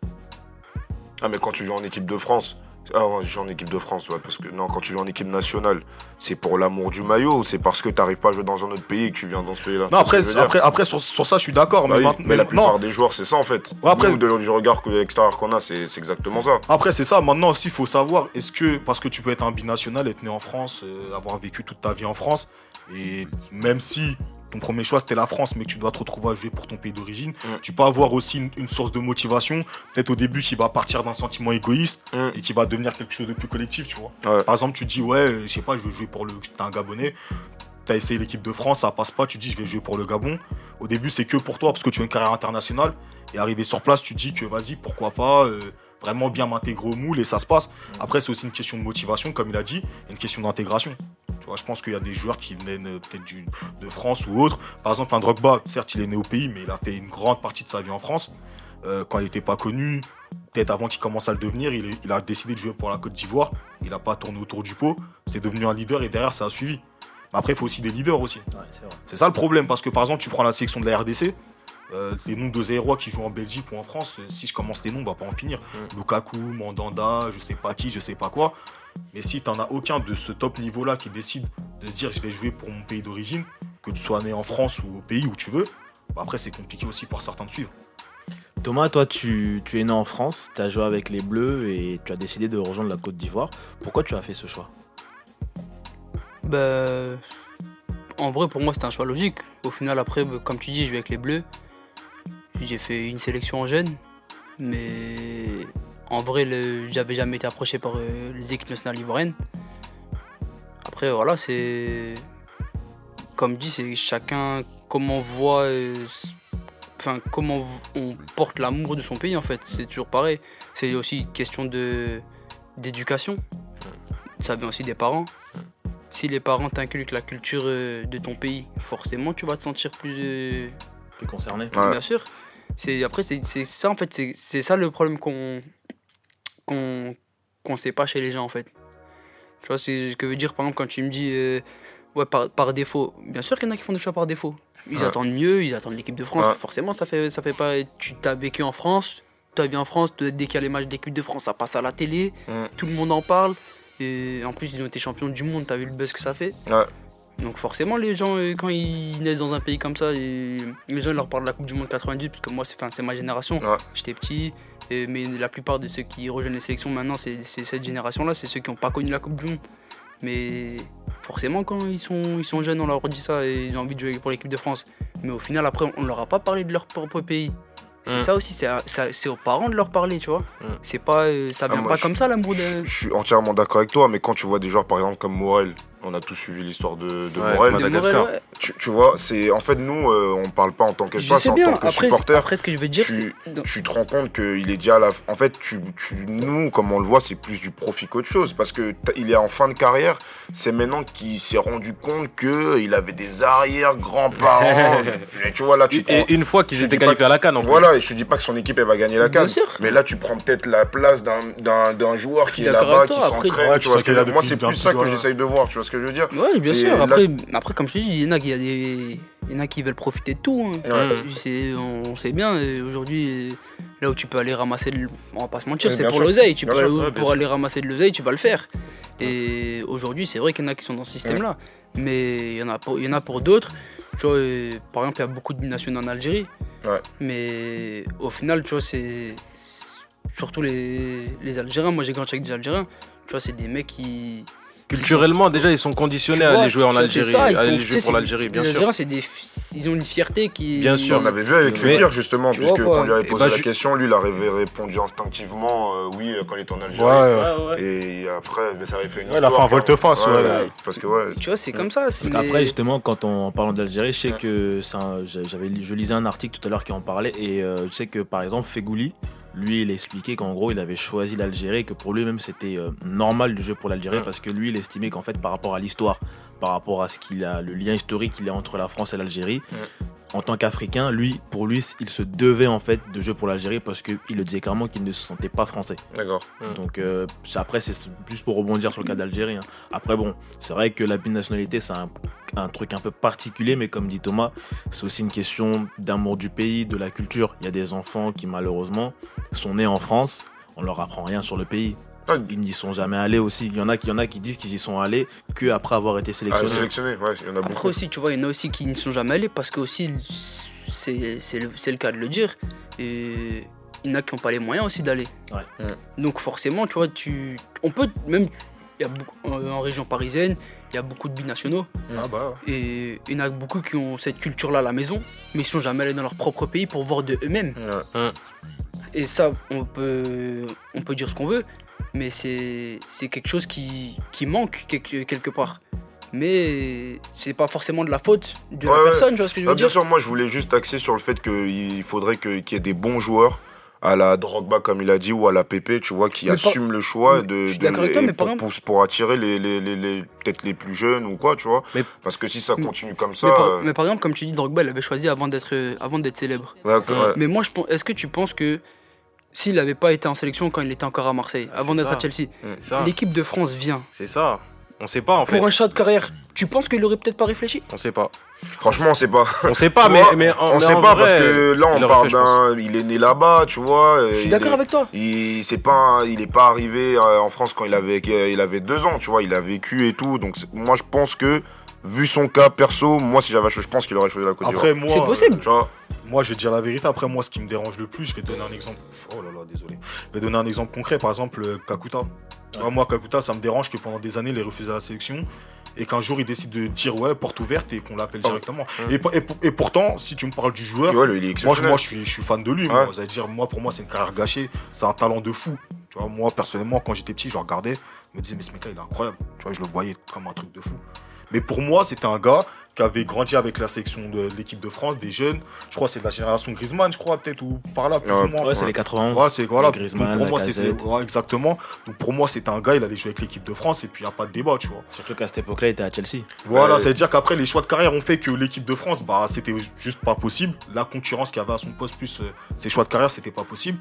[SPEAKER 3] Ah, mais quand tu viens en équipe de France. Ah, ouais, je suis en équipe de France, ouais, parce que non, quand tu viens en équipe nationale, c'est pour l'amour du maillot ou c'est parce que t'arrives pas à jouer dans un autre pays et que tu viens dans ce pays-là?
[SPEAKER 7] Non, après, après, après sur, sur ça, je suis d'accord.
[SPEAKER 3] Bah
[SPEAKER 7] mais,
[SPEAKER 3] oui,
[SPEAKER 7] maintenant-
[SPEAKER 3] mais la
[SPEAKER 7] non,
[SPEAKER 3] plupart des joueurs, c'est ça en fait.
[SPEAKER 7] Ouais, après-
[SPEAKER 3] Nous, de- du regard extérieur qu'on a, c'est c'est exactement ça.
[SPEAKER 7] Après, c'est ça. Maintenant aussi, il faut savoir, est-ce que, parce que tu peux être un binational, être né en France, euh, avoir vécu toute ta vie en France, et même si ton premier choix c'était la France, mais que tu dois te retrouver à jouer pour ton pays d'origine,
[SPEAKER 3] Mm.
[SPEAKER 7] tu peux avoir aussi une, une source de motivation, peut-être au début qui va partir d'un sentiment égoïste
[SPEAKER 3] Mm.
[SPEAKER 7] et qui va devenir quelque chose de plus collectif, tu vois.
[SPEAKER 3] Ouais.
[SPEAKER 7] Par exemple, tu dis, ouais, euh, je sais pas, je veux jouer pour le. T'es un Gabonais, t'as essayé l'équipe de France, ça passe pas, tu dis, je vais jouer pour le Gabon. Au début, c'est que pour toi, parce que tu as une carrière internationale, et arrivé sur place, tu dis que vas-y, pourquoi pas. euh, vraiment bien m'intégrer au moule et ça se passe. Après, c'est aussi une question de motivation, comme il a dit, et une question d'intégration.
[SPEAKER 6] Je pense qu'il y a des joueurs qui viennent euh, peut-être de France ou autre. Par exemple, un Drogba, certes, il est né au pays, mais il a fait une grande partie de sa vie en France. Euh, quand il n'était pas connu, peut-être avant qu'il commence à le devenir, il, est- il a décidé de jouer pour la Côte d'Ivoire. Il n'a pas tourné autour du pot. C'est devenu un leader et derrière, ça a suivi. Après, il faut aussi des leaders aussi.
[SPEAKER 2] Ouais, c'est
[SPEAKER 6] ça le problème, parce que par exemple, tu prends la sélection de la RDC, euh, les noms de Zaïrois qui jouent en Belgique ou en France, euh, si je commence les noms, on va pas en finir. Lukaku, Mandanda, je sais pas qui, je sais pas quoi. Mais si t'en as aucun de ce top niveau-là qui décide de se dire je vais jouer pour mon pays d'origine, que tu sois né en France ou au pays où tu veux, bah après c'est compliqué aussi pour certains de suivre.
[SPEAKER 2] Thomas, toi, tu, tu es né en France, tu as joué avec les Bleus et tu as décidé de rejoindre la Côte d'Ivoire. Pourquoi tu as fait ce choix?
[SPEAKER 5] Bah, en vrai, pour moi, c'était un choix logique. Au final, après, bah, comme tu dis, je vais avec les Bleus. J'ai fait une sélection en jeune. Mais en vrai, le- j'avais jamais été approché par euh, les équipes nationales ivoiriennes. Après, voilà, c'est. Comme dit, c'est chacun comment on voit. euh, Enfin, comment on porte l'amour de son pays, en fait. C'est toujours pareil. C'est aussi une question de d'éducation. Ça vient aussi des parents si les parents t'inculquent la culture euh, de ton pays, forcément tu vas te sentir plus. euh,
[SPEAKER 2] es concerné
[SPEAKER 3] Ouais.
[SPEAKER 5] Bien sûr. C'est après c'est c'est ça en fait c'est c'est ça le problème qu'on qu'on qu'on sait pas chez les gens en fait. Tu vois ce que veut dire par exemple quand tu me dis euh, ouais par, par défaut. Bien sûr qu'il y en a qui font des choix par défaut. Ils
[SPEAKER 3] Ouais.
[SPEAKER 5] attendent mieux, ils attendent l'équipe de France.
[SPEAKER 3] Ouais.
[SPEAKER 5] Forcément ça fait ça fait pas tu t'as vécu en France, tu as vu en France dès qu'il y a les matchs d'équipe de France ça passe à la télé, tout le monde en parle. Et en plus, ils ont été champions du monde, t'as vu le buzz que ça fait. Donc forcément, les gens, euh, quand ils naissent dans un pays comme ça, les gens ils leur parlent de la Coupe du Monde 90, parce que moi, c'est enfin, c'est ma génération. J'étais petit, et- mais la plupart de ceux qui rejoignent les sélections maintenant, c'est cette génération-là, c'est ceux qui n'ont pas connu la Coupe du Monde. Mais forcément, quand ils sont, ils sont jeunes, on leur dit ça, et ils ont envie de jouer pour l'équipe de France. Mais au final, après, on leur a pas parlé de leur propre pays. C'est
[SPEAKER 4] Mm.
[SPEAKER 5] ça aussi, c'est aux parents de leur parler, tu vois.
[SPEAKER 4] Mm.
[SPEAKER 5] C'est pas, euh, ça
[SPEAKER 3] Ah,
[SPEAKER 5] vient
[SPEAKER 3] moi,
[SPEAKER 5] pas
[SPEAKER 3] je-
[SPEAKER 5] comme ça, l'amour de.
[SPEAKER 3] Je suis entièrement d'accord avec toi, mais quand tu vois des joueurs par exemple comme Morel, on a tous suivi l'histoire de, de
[SPEAKER 4] Ouais,
[SPEAKER 3] Morel.
[SPEAKER 5] de
[SPEAKER 4] Madagascar.
[SPEAKER 5] Morel, ouais.
[SPEAKER 3] Tu, tu vois, c'est en fait nous, euh, on parle pas en tant
[SPEAKER 5] Je
[SPEAKER 3] qu'espace,
[SPEAKER 5] sais
[SPEAKER 3] en
[SPEAKER 5] bien,
[SPEAKER 3] tant que
[SPEAKER 5] après,
[SPEAKER 3] supporter.
[SPEAKER 5] après, ce que je veux dire,
[SPEAKER 3] tu- tu te rends compte qu'il est déjà à la. En fait, tu, tu- nous, comme on le voit, c'est plus du profit qu'autre chose. Parce que il est en fin de carrière. C'est maintenant qu'il s'est rendu compte qu'il avait des arrière-grands-parents. Et tu vois, là, tu
[SPEAKER 4] Et une fois qu'ils étaient qualifiés à la canne en plus.
[SPEAKER 3] Voilà, et je te dis pas que son équipe elle va gagner la
[SPEAKER 5] Bien
[SPEAKER 3] canne.
[SPEAKER 5] sûr.
[SPEAKER 3] Mais là, tu prends peut-être la place d'un- d'un d'un joueur qui est là-bas, qui s'entraîne. Tu vois que Moi, c'est plus ça que
[SPEAKER 6] petit-
[SPEAKER 3] j'essaye de voir. Tu vois ce que je veux dire
[SPEAKER 5] Ouais, bien sûr. Après, après, comme je te dis, il y en a qui, y a des- il y en a qui veulent profiter de tout. hein.
[SPEAKER 3] Ouais.
[SPEAKER 5] On, sait bien, aujourd'hui, là où tu peux aller ramasser, de, on va pas se mentir, c'est pour l'oseille. Tu peux aller-
[SPEAKER 4] ouais,
[SPEAKER 5] pour aller ramasser de l'oseille, tu vas le faire. Et aujourd'hui, c'est vrai qu'il y en a qui sont dans ce système-là. Mais il y en a pour, il y en a pour d'autres. Tu vois, par exemple, il y a beaucoup de binationaux en Algérie. Mais au final, tu vois, c'est. Surtout les, les Algériens. Moi, j'ai grandi avec des Algériens. Tu vois, c'est des mecs qui.
[SPEAKER 4] Culturellement, déjà, ils sont conditionnés à aller jouer en Algérie,
[SPEAKER 5] ça, ils
[SPEAKER 4] à aller jouer pour l'Algérie, bien
[SPEAKER 5] les
[SPEAKER 4] sûr.
[SPEAKER 5] Algériens, c'est des, ils ont une fierté qui.
[SPEAKER 4] Bien sûr.
[SPEAKER 3] On avait vu avec
[SPEAKER 4] Mais-
[SPEAKER 3] Fekir justement,
[SPEAKER 5] Tu
[SPEAKER 3] puisque quand on lui avait posé
[SPEAKER 4] bah,
[SPEAKER 3] la
[SPEAKER 4] je-
[SPEAKER 3] question, lui il avait répondu instinctivement euh, oui euh, quand il était en Algérie.
[SPEAKER 6] Ouais, ouais.
[SPEAKER 3] Et après, mais ça avait fait une
[SPEAKER 6] Ouais, il a
[SPEAKER 3] histoire.
[SPEAKER 6] fait un volte-face, ouais.
[SPEAKER 3] ouais. Parce que ouais.
[SPEAKER 5] Tu vois, c'est comme ça.
[SPEAKER 2] Parce qu'après, justement, quand on en parlant d'Algérie, je sais que c'est un- j'avais, je lisais un article tout à l'heure qui en parlait et euh, je sais que par exemple, Fegouli, lui, il expliquait qu'en gros, il avait choisi l'Algérie que pour lui-même, c'était euh, normal de jouer pour l'Algérie parce que lui, il estimait qu'en fait, par rapport à l'histoire, par rapport à ce qu'il a, le lien historique qu'il y a entre la France et l'Algérie, en tant qu'Africain, lui, pour lui, il se devait en fait de jouer pour l'Algérie parce qu'il le disait clairement qu'il ne se sentait pas français.
[SPEAKER 3] D'accord.
[SPEAKER 4] Mm.
[SPEAKER 2] Donc euh, après c'est juste pour rebondir sur le cas d'Algérie. hein. Après bon, c'est vrai que la binationalité c'est un, un truc un peu particulier, mais comme dit Thomas, c'est aussi une question d'amour du pays, de la culture. Il y a des enfants qui malheureusement sont nés en France, on leur apprend rien sur le pays.
[SPEAKER 3] Ah,
[SPEAKER 2] Ils n'y sont jamais allés aussi. Il y en a qui, il y en a qui disent qu'ils y sont allés que après avoir été
[SPEAKER 3] ah,
[SPEAKER 2] sélectionnés.
[SPEAKER 3] sélectionné, ouais, il y en a
[SPEAKER 5] Après
[SPEAKER 3] beaucoup.
[SPEAKER 5] aussi, tu vois, il y en a aussi qui ne sont jamais allés parce que aussi, c'est c'est le, c'est le cas de le dire. Et il y en a qui n'ont pas les moyens aussi d'aller.
[SPEAKER 2] Ouais.
[SPEAKER 3] Mm.
[SPEAKER 5] Donc forcément, tu vois, tu, on peut même, il y a beaucoup, en, en région parisienne, il y a beaucoup de binationaux.
[SPEAKER 6] Ah bah ouais.
[SPEAKER 5] Et il y en a beaucoup qui ont cette culture-là à la maison, mais ils sont jamais allés dans leur propre pays pour voir de eux-mêmes.
[SPEAKER 3] Ouais.
[SPEAKER 5] Et ça, on peut, on peut dire ce qu'on veut, mais c'est quelque chose qui, qui manque quelque, quelque part. Mais c'est pas forcément de la faute de
[SPEAKER 3] Ouais,
[SPEAKER 5] la personne, tu vois ce que je veux
[SPEAKER 3] Ah, bien
[SPEAKER 5] dire
[SPEAKER 3] sûr, moi je voulais juste axer sur le fait qu'il faudrait qu'il y ait des bons joueurs à la Drogba, comme il a dit, ou à la Pépé, tu vois, qui
[SPEAKER 5] Mais par-
[SPEAKER 3] assume le choix de,
[SPEAKER 5] je suis
[SPEAKER 3] de-
[SPEAKER 5] avec toi, mais
[SPEAKER 3] pour,
[SPEAKER 5] exemple-
[SPEAKER 3] pour, pour attirer les, les, les, les- peut-être les plus jeunes ou quoi, tu vois.
[SPEAKER 4] Mais-
[SPEAKER 3] Parce que si ça continue comme ça.
[SPEAKER 5] mais, par,
[SPEAKER 3] euh,
[SPEAKER 5] mais par exemple, comme tu dis, Drogba, il avait choisi avant d'être euh, avant d'être célèbre.
[SPEAKER 3] ouais, ouais.
[SPEAKER 5] Mais moi, je pense, est-ce que tu penses que s'il n'avait pas été en sélection quand il était encore à Marseille,
[SPEAKER 4] Ah,
[SPEAKER 5] avant d'être à Chelsea, l'équipe de France vient
[SPEAKER 4] C'est ça. On sait pas en fait.
[SPEAKER 5] pour un choix de carrière, tu penses qu'il aurait peut-être pas réfléchi?
[SPEAKER 4] On sait pas.
[SPEAKER 3] Franchement, on sait pas.
[SPEAKER 4] On sait pas, mais, mais en,
[SPEAKER 3] on
[SPEAKER 4] mais
[SPEAKER 3] sait
[SPEAKER 4] en
[SPEAKER 3] pas
[SPEAKER 4] vrai,
[SPEAKER 3] parce que là, on parle d'un. Il est né là-bas, tu vois.
[SPEAKER 5] Je suis d'accord avec toi.
[SPEAKER 3] Il c'est pas il est pas arrivé euh, en France quand il avait euh, il avait deux ans tu vois il a vécu et tout donc moi je pense que vu son cas perso moi si j'avais choisi je pense qu'il aurait choisi la Côte d'Ivoire
[SPEAKER 7] Après, moi.
[SPEAKER 5] C'est possible.
[SPEAKER 3] tu vois
[SPEAKER 7] Moi, je vais te dire la vérité. Après, moi, ce qui me dérange le plus, je vais te donner un exemple. Oh là là, désolé. Je vais donner un exemple concret. Par exemple, euh, Kakuta. Moi, Kakuta, ça me dérange que pendant des années, il ait refusé la sélection et qu'un jour, il décide de dire ouais, porte ouverte et qu'on l'appelle
[SPEAKER 3] Ah.
[SPEAKER 7] directement.
[SPEAKER 4] Hum.
[SPEAKER 7] Et, pour- et pour- et pourtant, si tu me parles du joueur,
[SPEAKER 3] ouais, lui,
[SPEAKER 7] moi, je, moi suis, je suis fan de lui. Moi,
[SPEAKER 3] Ouais.
[SPEAKER 7] Veut dire, moi, pour moi, c'est une carrière gâchée. C'est un talent de fou. Tu vois, moi, personnellement, quand j'étais petit, je regardais, je me disais, mais ce mec-là, il est incroyable. Tu vois, je le voyais comme un truc de fou. Mais pour moi, c'était un gars qui avait grandi avec la sélection de, l'équipe de France, des jeunes. Je crois que c'est de la génération Griezmann, je crois, peut-être, ou par là, plus
[SPEAKER 3] Ouais.
[SPEAKER 7] ou moins.
[SPEAKER 2] Ouais, c'est les 91.
[SPEAKER 7] Ouais, c'est voilà.
[SPEAKER 2] Griezmann,
[SPEAKER 7] Donc, pour moi, c'est c'est- ouais, exactement. Donc pour moi, c'était un gars, il allait jouer avec l'équipe de France et puis il n'y a pas de débat, tu vois.
[SPEAKER 2] Surtout qu'à cette époque-là, il était à Chelsea.
[SPEAKER 7] Voilà,
[SPEAKER 3] Ouais.
[SPEAKER 7] ça veut dire qu'après les choix de carrière ont fait que l'équipe de France, bah c'était juste pas possible. La concurrence qu'il y avait à son poste plus euh, ses choix de carrière, c'était pas possible.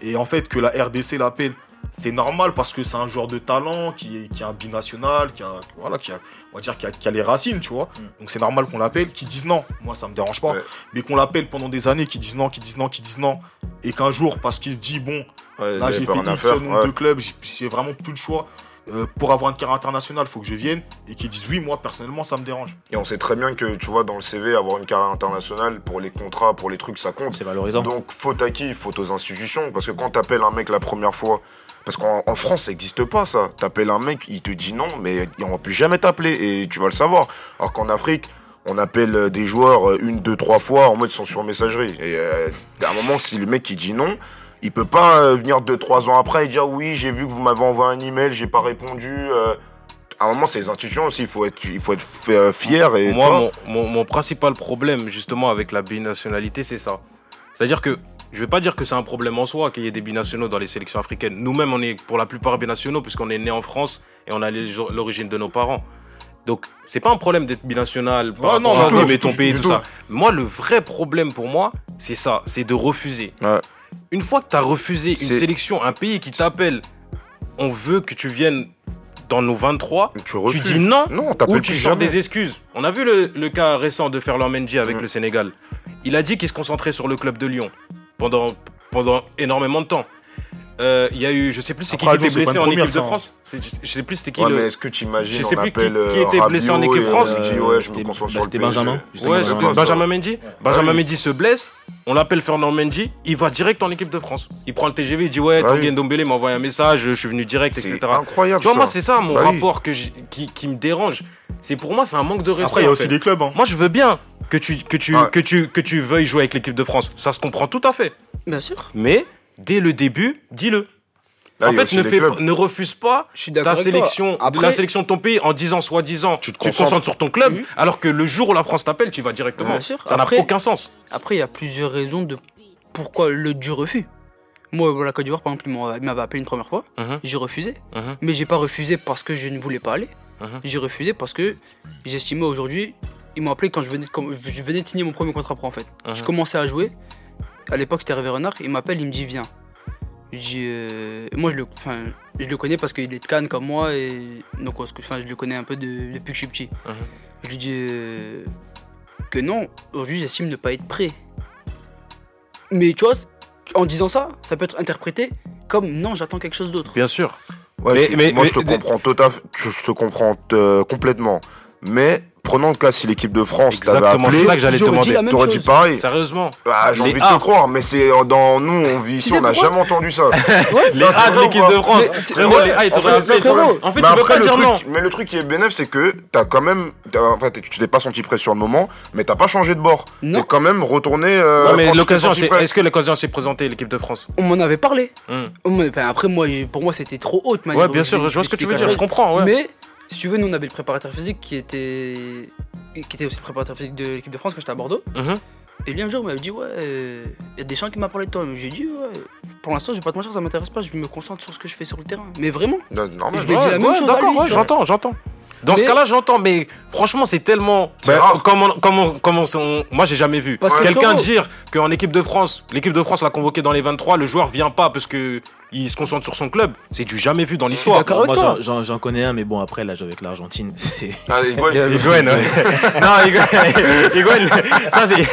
[SPEAKER 7] Et en fait que la RDC l'appelle, c'est normal parce que c'est un joueur de talent qui est, qui est un binational, qui a voilà, qui a on va dire qui a, qui a les racines, tu vois. Donc c'est normal qu'on l'appelle, qu'ils disent non. Moi ça me dérange pas,
[SPEAKER 3] Ouais.
[SPEAKER 7] mais qu'on l'appelle pendant des années, qu'ils disent non, qu'ils disent non, qu'ils disent non, et qu'un jour parce qu'il se dit bon,
[SPEAKER 3] Ouais, il
[SPEAKER 7] Là, j'ai fait X nombre
[SPEAKER 3] ouais.
[SPEAKER 7] de clubs, j'ai- vraiment plus de choix. Euh, pour avoir une carrière internationale, faut que je vienne. Et qu'ils disent oui, moi personnellement, ça me dérange.
[SPEAKER 3] et on sait très bien que tu vois dans le CV avoir une carrière internationale pour les contrats pour les trucs ça compte
[SPEAKER 2] C'est valorisant.
[SPEAKER 3] donc faute à qui? Faute aux institutions parce que quand t'appelles un mec la première fois parce qu'en en France, ça n'existe pas, ça. T'appelles un mec, il te dit non, mais on va plus jamais t'appeler et tu vas le savoir. Alors qu'en Afrique, on appelle euh, des joueurs euh, une, deux, trois fois en mode ils sont sur messagerie. Et euh, à un moment, si le mec il dit non, il peut pas venir deux, trois ans après et dire oui, j'ai vu que vous m'avez envoyé un email, j'ai pas répondu. euh. À un moment, c'est les institutions aussi, il faut être, il faut être fier. Et,
[SPEAKER 4] Moi, mon- mon principal problème, justement, avec la binationalité, c'est ça. C'est-à-dire que, je vais pas dire que c'est un problème en soi qu'il y ait des binationaux dans les sélections africaines. Nous-mêmes, on est pour la plupart binationaux, puisqu'on est né en France et on a l'origine de nos parents. Donc, c'est pas un problème d'être binational par
[SPEAKER 7] Ah, non,
[SPEAKER 4] à
[SPEAKER 3] tout,
[SPEAKER 4] ton pays, tout
[SPEAKER 3] tout.
[SPEAKER 4] ça. Moi, le vrai problème pour moi, c'est ça, c'est de refuser.
[SPEAKER 3] Ouais.
[SPEAKER 4] Une fois que tu as refusé une sélection, un pays qui t'appelle, on veut que tu viennes dans nos 23,
[SPEAKER 3] tu
[SPEAKER 4] tu dis non,
[SPEAKER 3] Non,
[SPEAKER 4] ou tu sors des excuses. On a vu le, le cas récent de Ferland Mendy avec le Sénégal. Il a dit qu'il se concentrait sur le club de Lyon pendant, pendant énormément de temps. Euh, Il y a eu, je sais plus c'est qui qui était blessé en
[SPEAKER 7] première,
[SPEAKER 4] équipe de
[SPEAKER 7] ça, hein.
[SPEAKER 4] France. Je sais plus c'était qui
[SPEAKER 3] Ouais,
[SPEAKER 4] le.
[SPEAKER 3] mais est-ce que tu imagines,
[SPEAKER 4] Je
[SPEAKER 3] on
[SPEAKER 4] sais plus qui-
[SPEAKER 3] appelle
[SPEAKER 4] qui
[SPEAKER 3] euh,
[SPEAKER 4] était blessé en équipe
[SPEAKER 3] et,
[SPEAKER 4] France.
[SPEAKER 3] euh, il dit, ouais, je me
[SPEAKER 2] bah,
[SPEAKER 3] sur le.
[SPEAKER 2] Benjamin.
[SPEAKER 4] Ouais,
[SPEAKER 3] ça.
[SPEAKER 4] Benjamin Mendy. Benjamin. Mendy se blesse. On l'appelle Fernand Mendy. Il va direct en équipe de France. Il prend le TGV. Il dit ouais,
[SPEAKER 3] Bah
[SPEAKER 4] Tanguy. Ndombele m'a envoyé un message. Je suis venu direct,
[SPEAKER 3] C'est
[SPEAKER 4] etc.
[SPEAKER 3] incroyable.
[SPEAKER 4] Tu vois,
[SPEAKER 3] ça.
[SPEAKER 4] moi, c'est ça mon
[SPEAKER 3] Bah oui.
[SPEAKER 4] rapport que qui, qui me dérange. C'est pour moi, c'est un manque de respect.
[SPEAKER 7] Après, il y a aussi des clubs. Hein.
[SPEAKER 4] Moi, je veux bien que tu, que tu,
[SPEAKER 3] Ouais.
[SPEAKER 4] que tu, que tu veuilles jouer avec l'équipe de France. Ça se comprend tout à fait.
[SPEAKER 5] Bien sûr.
[SPEAKER 4] Mais dès le début, dis-le.
[SPEAKER 3] Là,
[SPEAKER 4] en
[SPEAKER 3] il
[SPEAKER 4] fait, ne, refuse pas
[SPEAKER 5] Je suis d'accord
[SPEAKER 4] ta
[SPEAKER 5] avec toi.
[SPEAKER 4] sélection,
[SPEAKER 5] Après-
[SPEAKER 4] la sélection de ton pays en disant soi-disant tu
[SPEAKER 3] Tu
[SPEAKER 4] te,
[SPEAKER 3] te concentres.
[SPEAKER 4] concentres sur ton club,
[SPEAKER 5] Mhm.
[SPEAKER 4] alors que le jour où la France t'appelle, tu vas directement.
[SPEAKER 5] Bien sûr.
[SPEAKER 4] Ça n'a aucun sens.
[SPEAKER 5] Après, il y a plusieurs raisons de pourquoi le du refus. Moi, la Côte d'Ivoire, par exemple, ils m'avaient appelé une première fois.
[SPEAKER 4] Mhm,
[SPEAKER 5] J'ai refusé.
[SPEAKER 4] mhm,
[SPEAKER 5] Mais j'ai pas refusé parce que je ne voulais pas aller.
[SPEAKER 4] Mhm.
[SPEAKER 5] J'ai refusé parce que j'estimais aujourd'hui. Ils m'ont appelé quand je venais, de, com- je venais de signer mon premier contrat pro en fait.
[SPEAKER 4] Mhm.
[SPEAKER 5] Je commençais à jouer. À l'époque, c'était Hervé Renard. Il m'appelle, il me dit Viens. Je dis, euh, moi, je le, enfin, je le connais parce qu'il est de Cannes comme moi. Et donc, je le connais un peu de- depuis que je suis petit.
[SPEAKER 4] Mhm.
[SPEAKER 5] Je lui dis euh, que non, aujourd'hui, j'estime ne pas être prêt. Mais tu vois, en disant ça, ça peut être interprété comme non, j'attends quelque chose d'autre.
[SPEAKER 4] Bien sûr.
[SPEAKER 3] Ouais,
[SPEAKER 4] Mais-
[SPEAKER 3] je-
[SPEAKER 4] mais-
[SPEAKER 3] moi,
[SPEAKER 4] mais-
[SPEAKER 3] je te comprends tout à fait, je je te comprends euh, complètement. Mais prenons le cas si l'équipe de France t'avait
[SPEAKER 4] Exactement,
[SPEAKER 3] appelé,
[SPEAKER 4] c'est ça que j'allais te demander.
[SPEAKER 3] t'aurais dit pareil.
[SPEAKER 4] Sérieusement.
[SPEAKER 3] Ah, J'ai
[SPEAKER 4] Les
[SPEAKER 3] envie
[SPEAKER 4] A.
[SPEAKER 3] de te croire, mais c'est dans nous, on vit ici, on n'a jamais entendu ça.
[SPEAKER 4] Les
[SPEAKER 3] Non,
[SPEAKER 4] A de
[SPEAKER 3] vrai
[SPEAKER 4] l'équipe de France.
[SPEAKER 3] Mais-
[SPEAKER 4] Frérot,
[SPEAKER 3] Ouais,
[SPEAKER 4] les A, ils
[SPEAKER 3] en
[SPEAKER 4] t'auraient appelé. En fait,
[SPEAKER 3] Mais
[SPEAKER 4] tu peux pas
[SPEAKER 3] le
[SPEAKER 4] dire non.
[SPEAKER 3] truc, mais le truc qui est bénéf, c'est que t'as quand même, t'as- en fait, tu t'es pas senti prêt sur le moment, mais t'as pas changé de bord.
[SPEAKER 5] Non.
[SPEAKER 3] T'es quand même retourné. euh,
[SPEAKER 4] Ouais, mais l'occasion, est-ce que l'occasion s'est présentée, l'équipe de France?
[SPEAKER 5] On m'en avait parlé. Mais, enfin, après, moi, pour moi, c'était trop haute.
[SPEAKER 4] Ouais, bien sûr, je vois ce que tu veux dire, je comprends, ouais.
[SPEAKER 5] Mais, si tu veux, nous, on avait le préparateur physique qui était, qui était aussi le préparateur physique de l'équipe de France quand j'étais à Bordeaux.
[SPEAKER 4] Mhm.
[SPEAKER 5] Et lui, un jour, il m'avait dit Ouais, il y a des gens qui m'ont parlé de toi. J'ai dit Ouais, pour l'instant, je vais pas te mentir, ça m'intéresse pas. Je me concentre sur ce que je fais sur le terrain. Mais vraiment.
[SPEAKER 3] Non, normal.
[SPEAKER 5] Je lui ai dit la même
[SPEAKER 4] ouais,
[SPEAKER 5] chose à
[SPEAKER 4] D'accord, j'entends, j'entends. Dans ce cas-là, j'entends, mais franchement, c'est tellement.
[SPEAKER 3] C'est
[SPEAKER 4] Bah,
[SPEAKER 3] rare.
[SPEAKER 4] Comment, comment, comment on- moi, j'ai jamais vu.
[SPEAKER 5] Parce que
[SPEAKER 4] Quelqu'un
[SPEAKER 5] comment-
[SPEAKER 4] dire qu'en équipe de France, l'équipe de France l'a convoqué dans les 23, le joueur vient pas parce que il se concentre sur son club. C'est du jamais vu dans l'histoire.
[SPEAKER 2] Moi, j'en- connais un, mais bon, après, là, joue avec l'Argentine.
[SPEAKER 3] Ah, ouais.
[SPEAKER 4] non, Higuaín, ça c'est.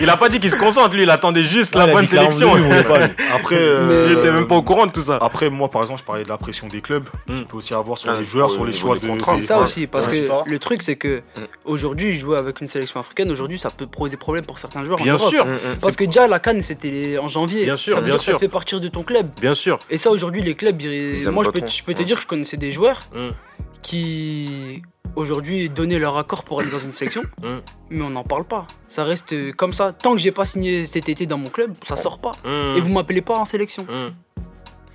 [SPEAKER 4] Il a pas dit qu'il se concentre, lui, il attendait juste
[SPEAKER 2] Ouais,
[SPEAKER 4] la bonne sélection.
[SPEAKER 2] lui, il voulait pas, lui.
[SPEAKER 7] Après, euh,
[SPEAKER 4] Il était même pas au courant de tout ça.
[SPEAKER 7] Après, moi, par exemple, je parlais de la pression des clubs.
[SPEAKER 4] Mm.
[SPEAKER 7] Tu peux aussi avoir sur
[SPEAKER 3] Ah,
[SPEAKER 7] les joueurs,
[SPEAKER 3] au
[SPEAKER 7] sur les choix de.
[SPEAKER 3] contrats.
[SPEAKER 5] C'est ça aussi, parce
[SPEAKER 7] Ouais,
[SPEAKER 5] que le truc, c'est que aujourd'hui, jouer avec une sélection africaine, aujourd'hui, ça peut poser problème pour certains joueurs. en
[SPEAKER 4] Bien sûr.
[SPEAKER 5] Parce que déjà, la Cannes, c'était en janvier.
[SPEAKER 4] Bien sûr, bien sûr.
[SPEAKER 5] Ça fait partir de ton club.
[SPEAKER 4] bien sûr.
[SPEAKER 5] Et ça, aujourd'hui, les clubs, ils-
[SPEAKER 3] Ils aiment
[SPEAKER 5] moi, je
[SPEAKER 3] pas
[SPEAKER 5] peux,
[SPEAKER 3] trop.
[SPEAKER 5] je peux te
[SPEAKER 3] Ouais.
[SPEAKER 5] dire que je connaissais des joueurs
[SPEAKER 4] Mm.
[SPEAKER 5] qui, aujourd'hui, donnaient leur accord pour aller dans une sélection,
[SPEAKER 4] Mm.
[SPEAKER 5] mais on n'en parle pas. Ça reste euh, comme ça. Tant que j'ai pas signé cet été dans mon club, ça sort pas.
[SPEAKER 4] Mm.
[SPEAKER 5] Et vous m'appelez pas en sélection.
[SPEAKER 4] Mm.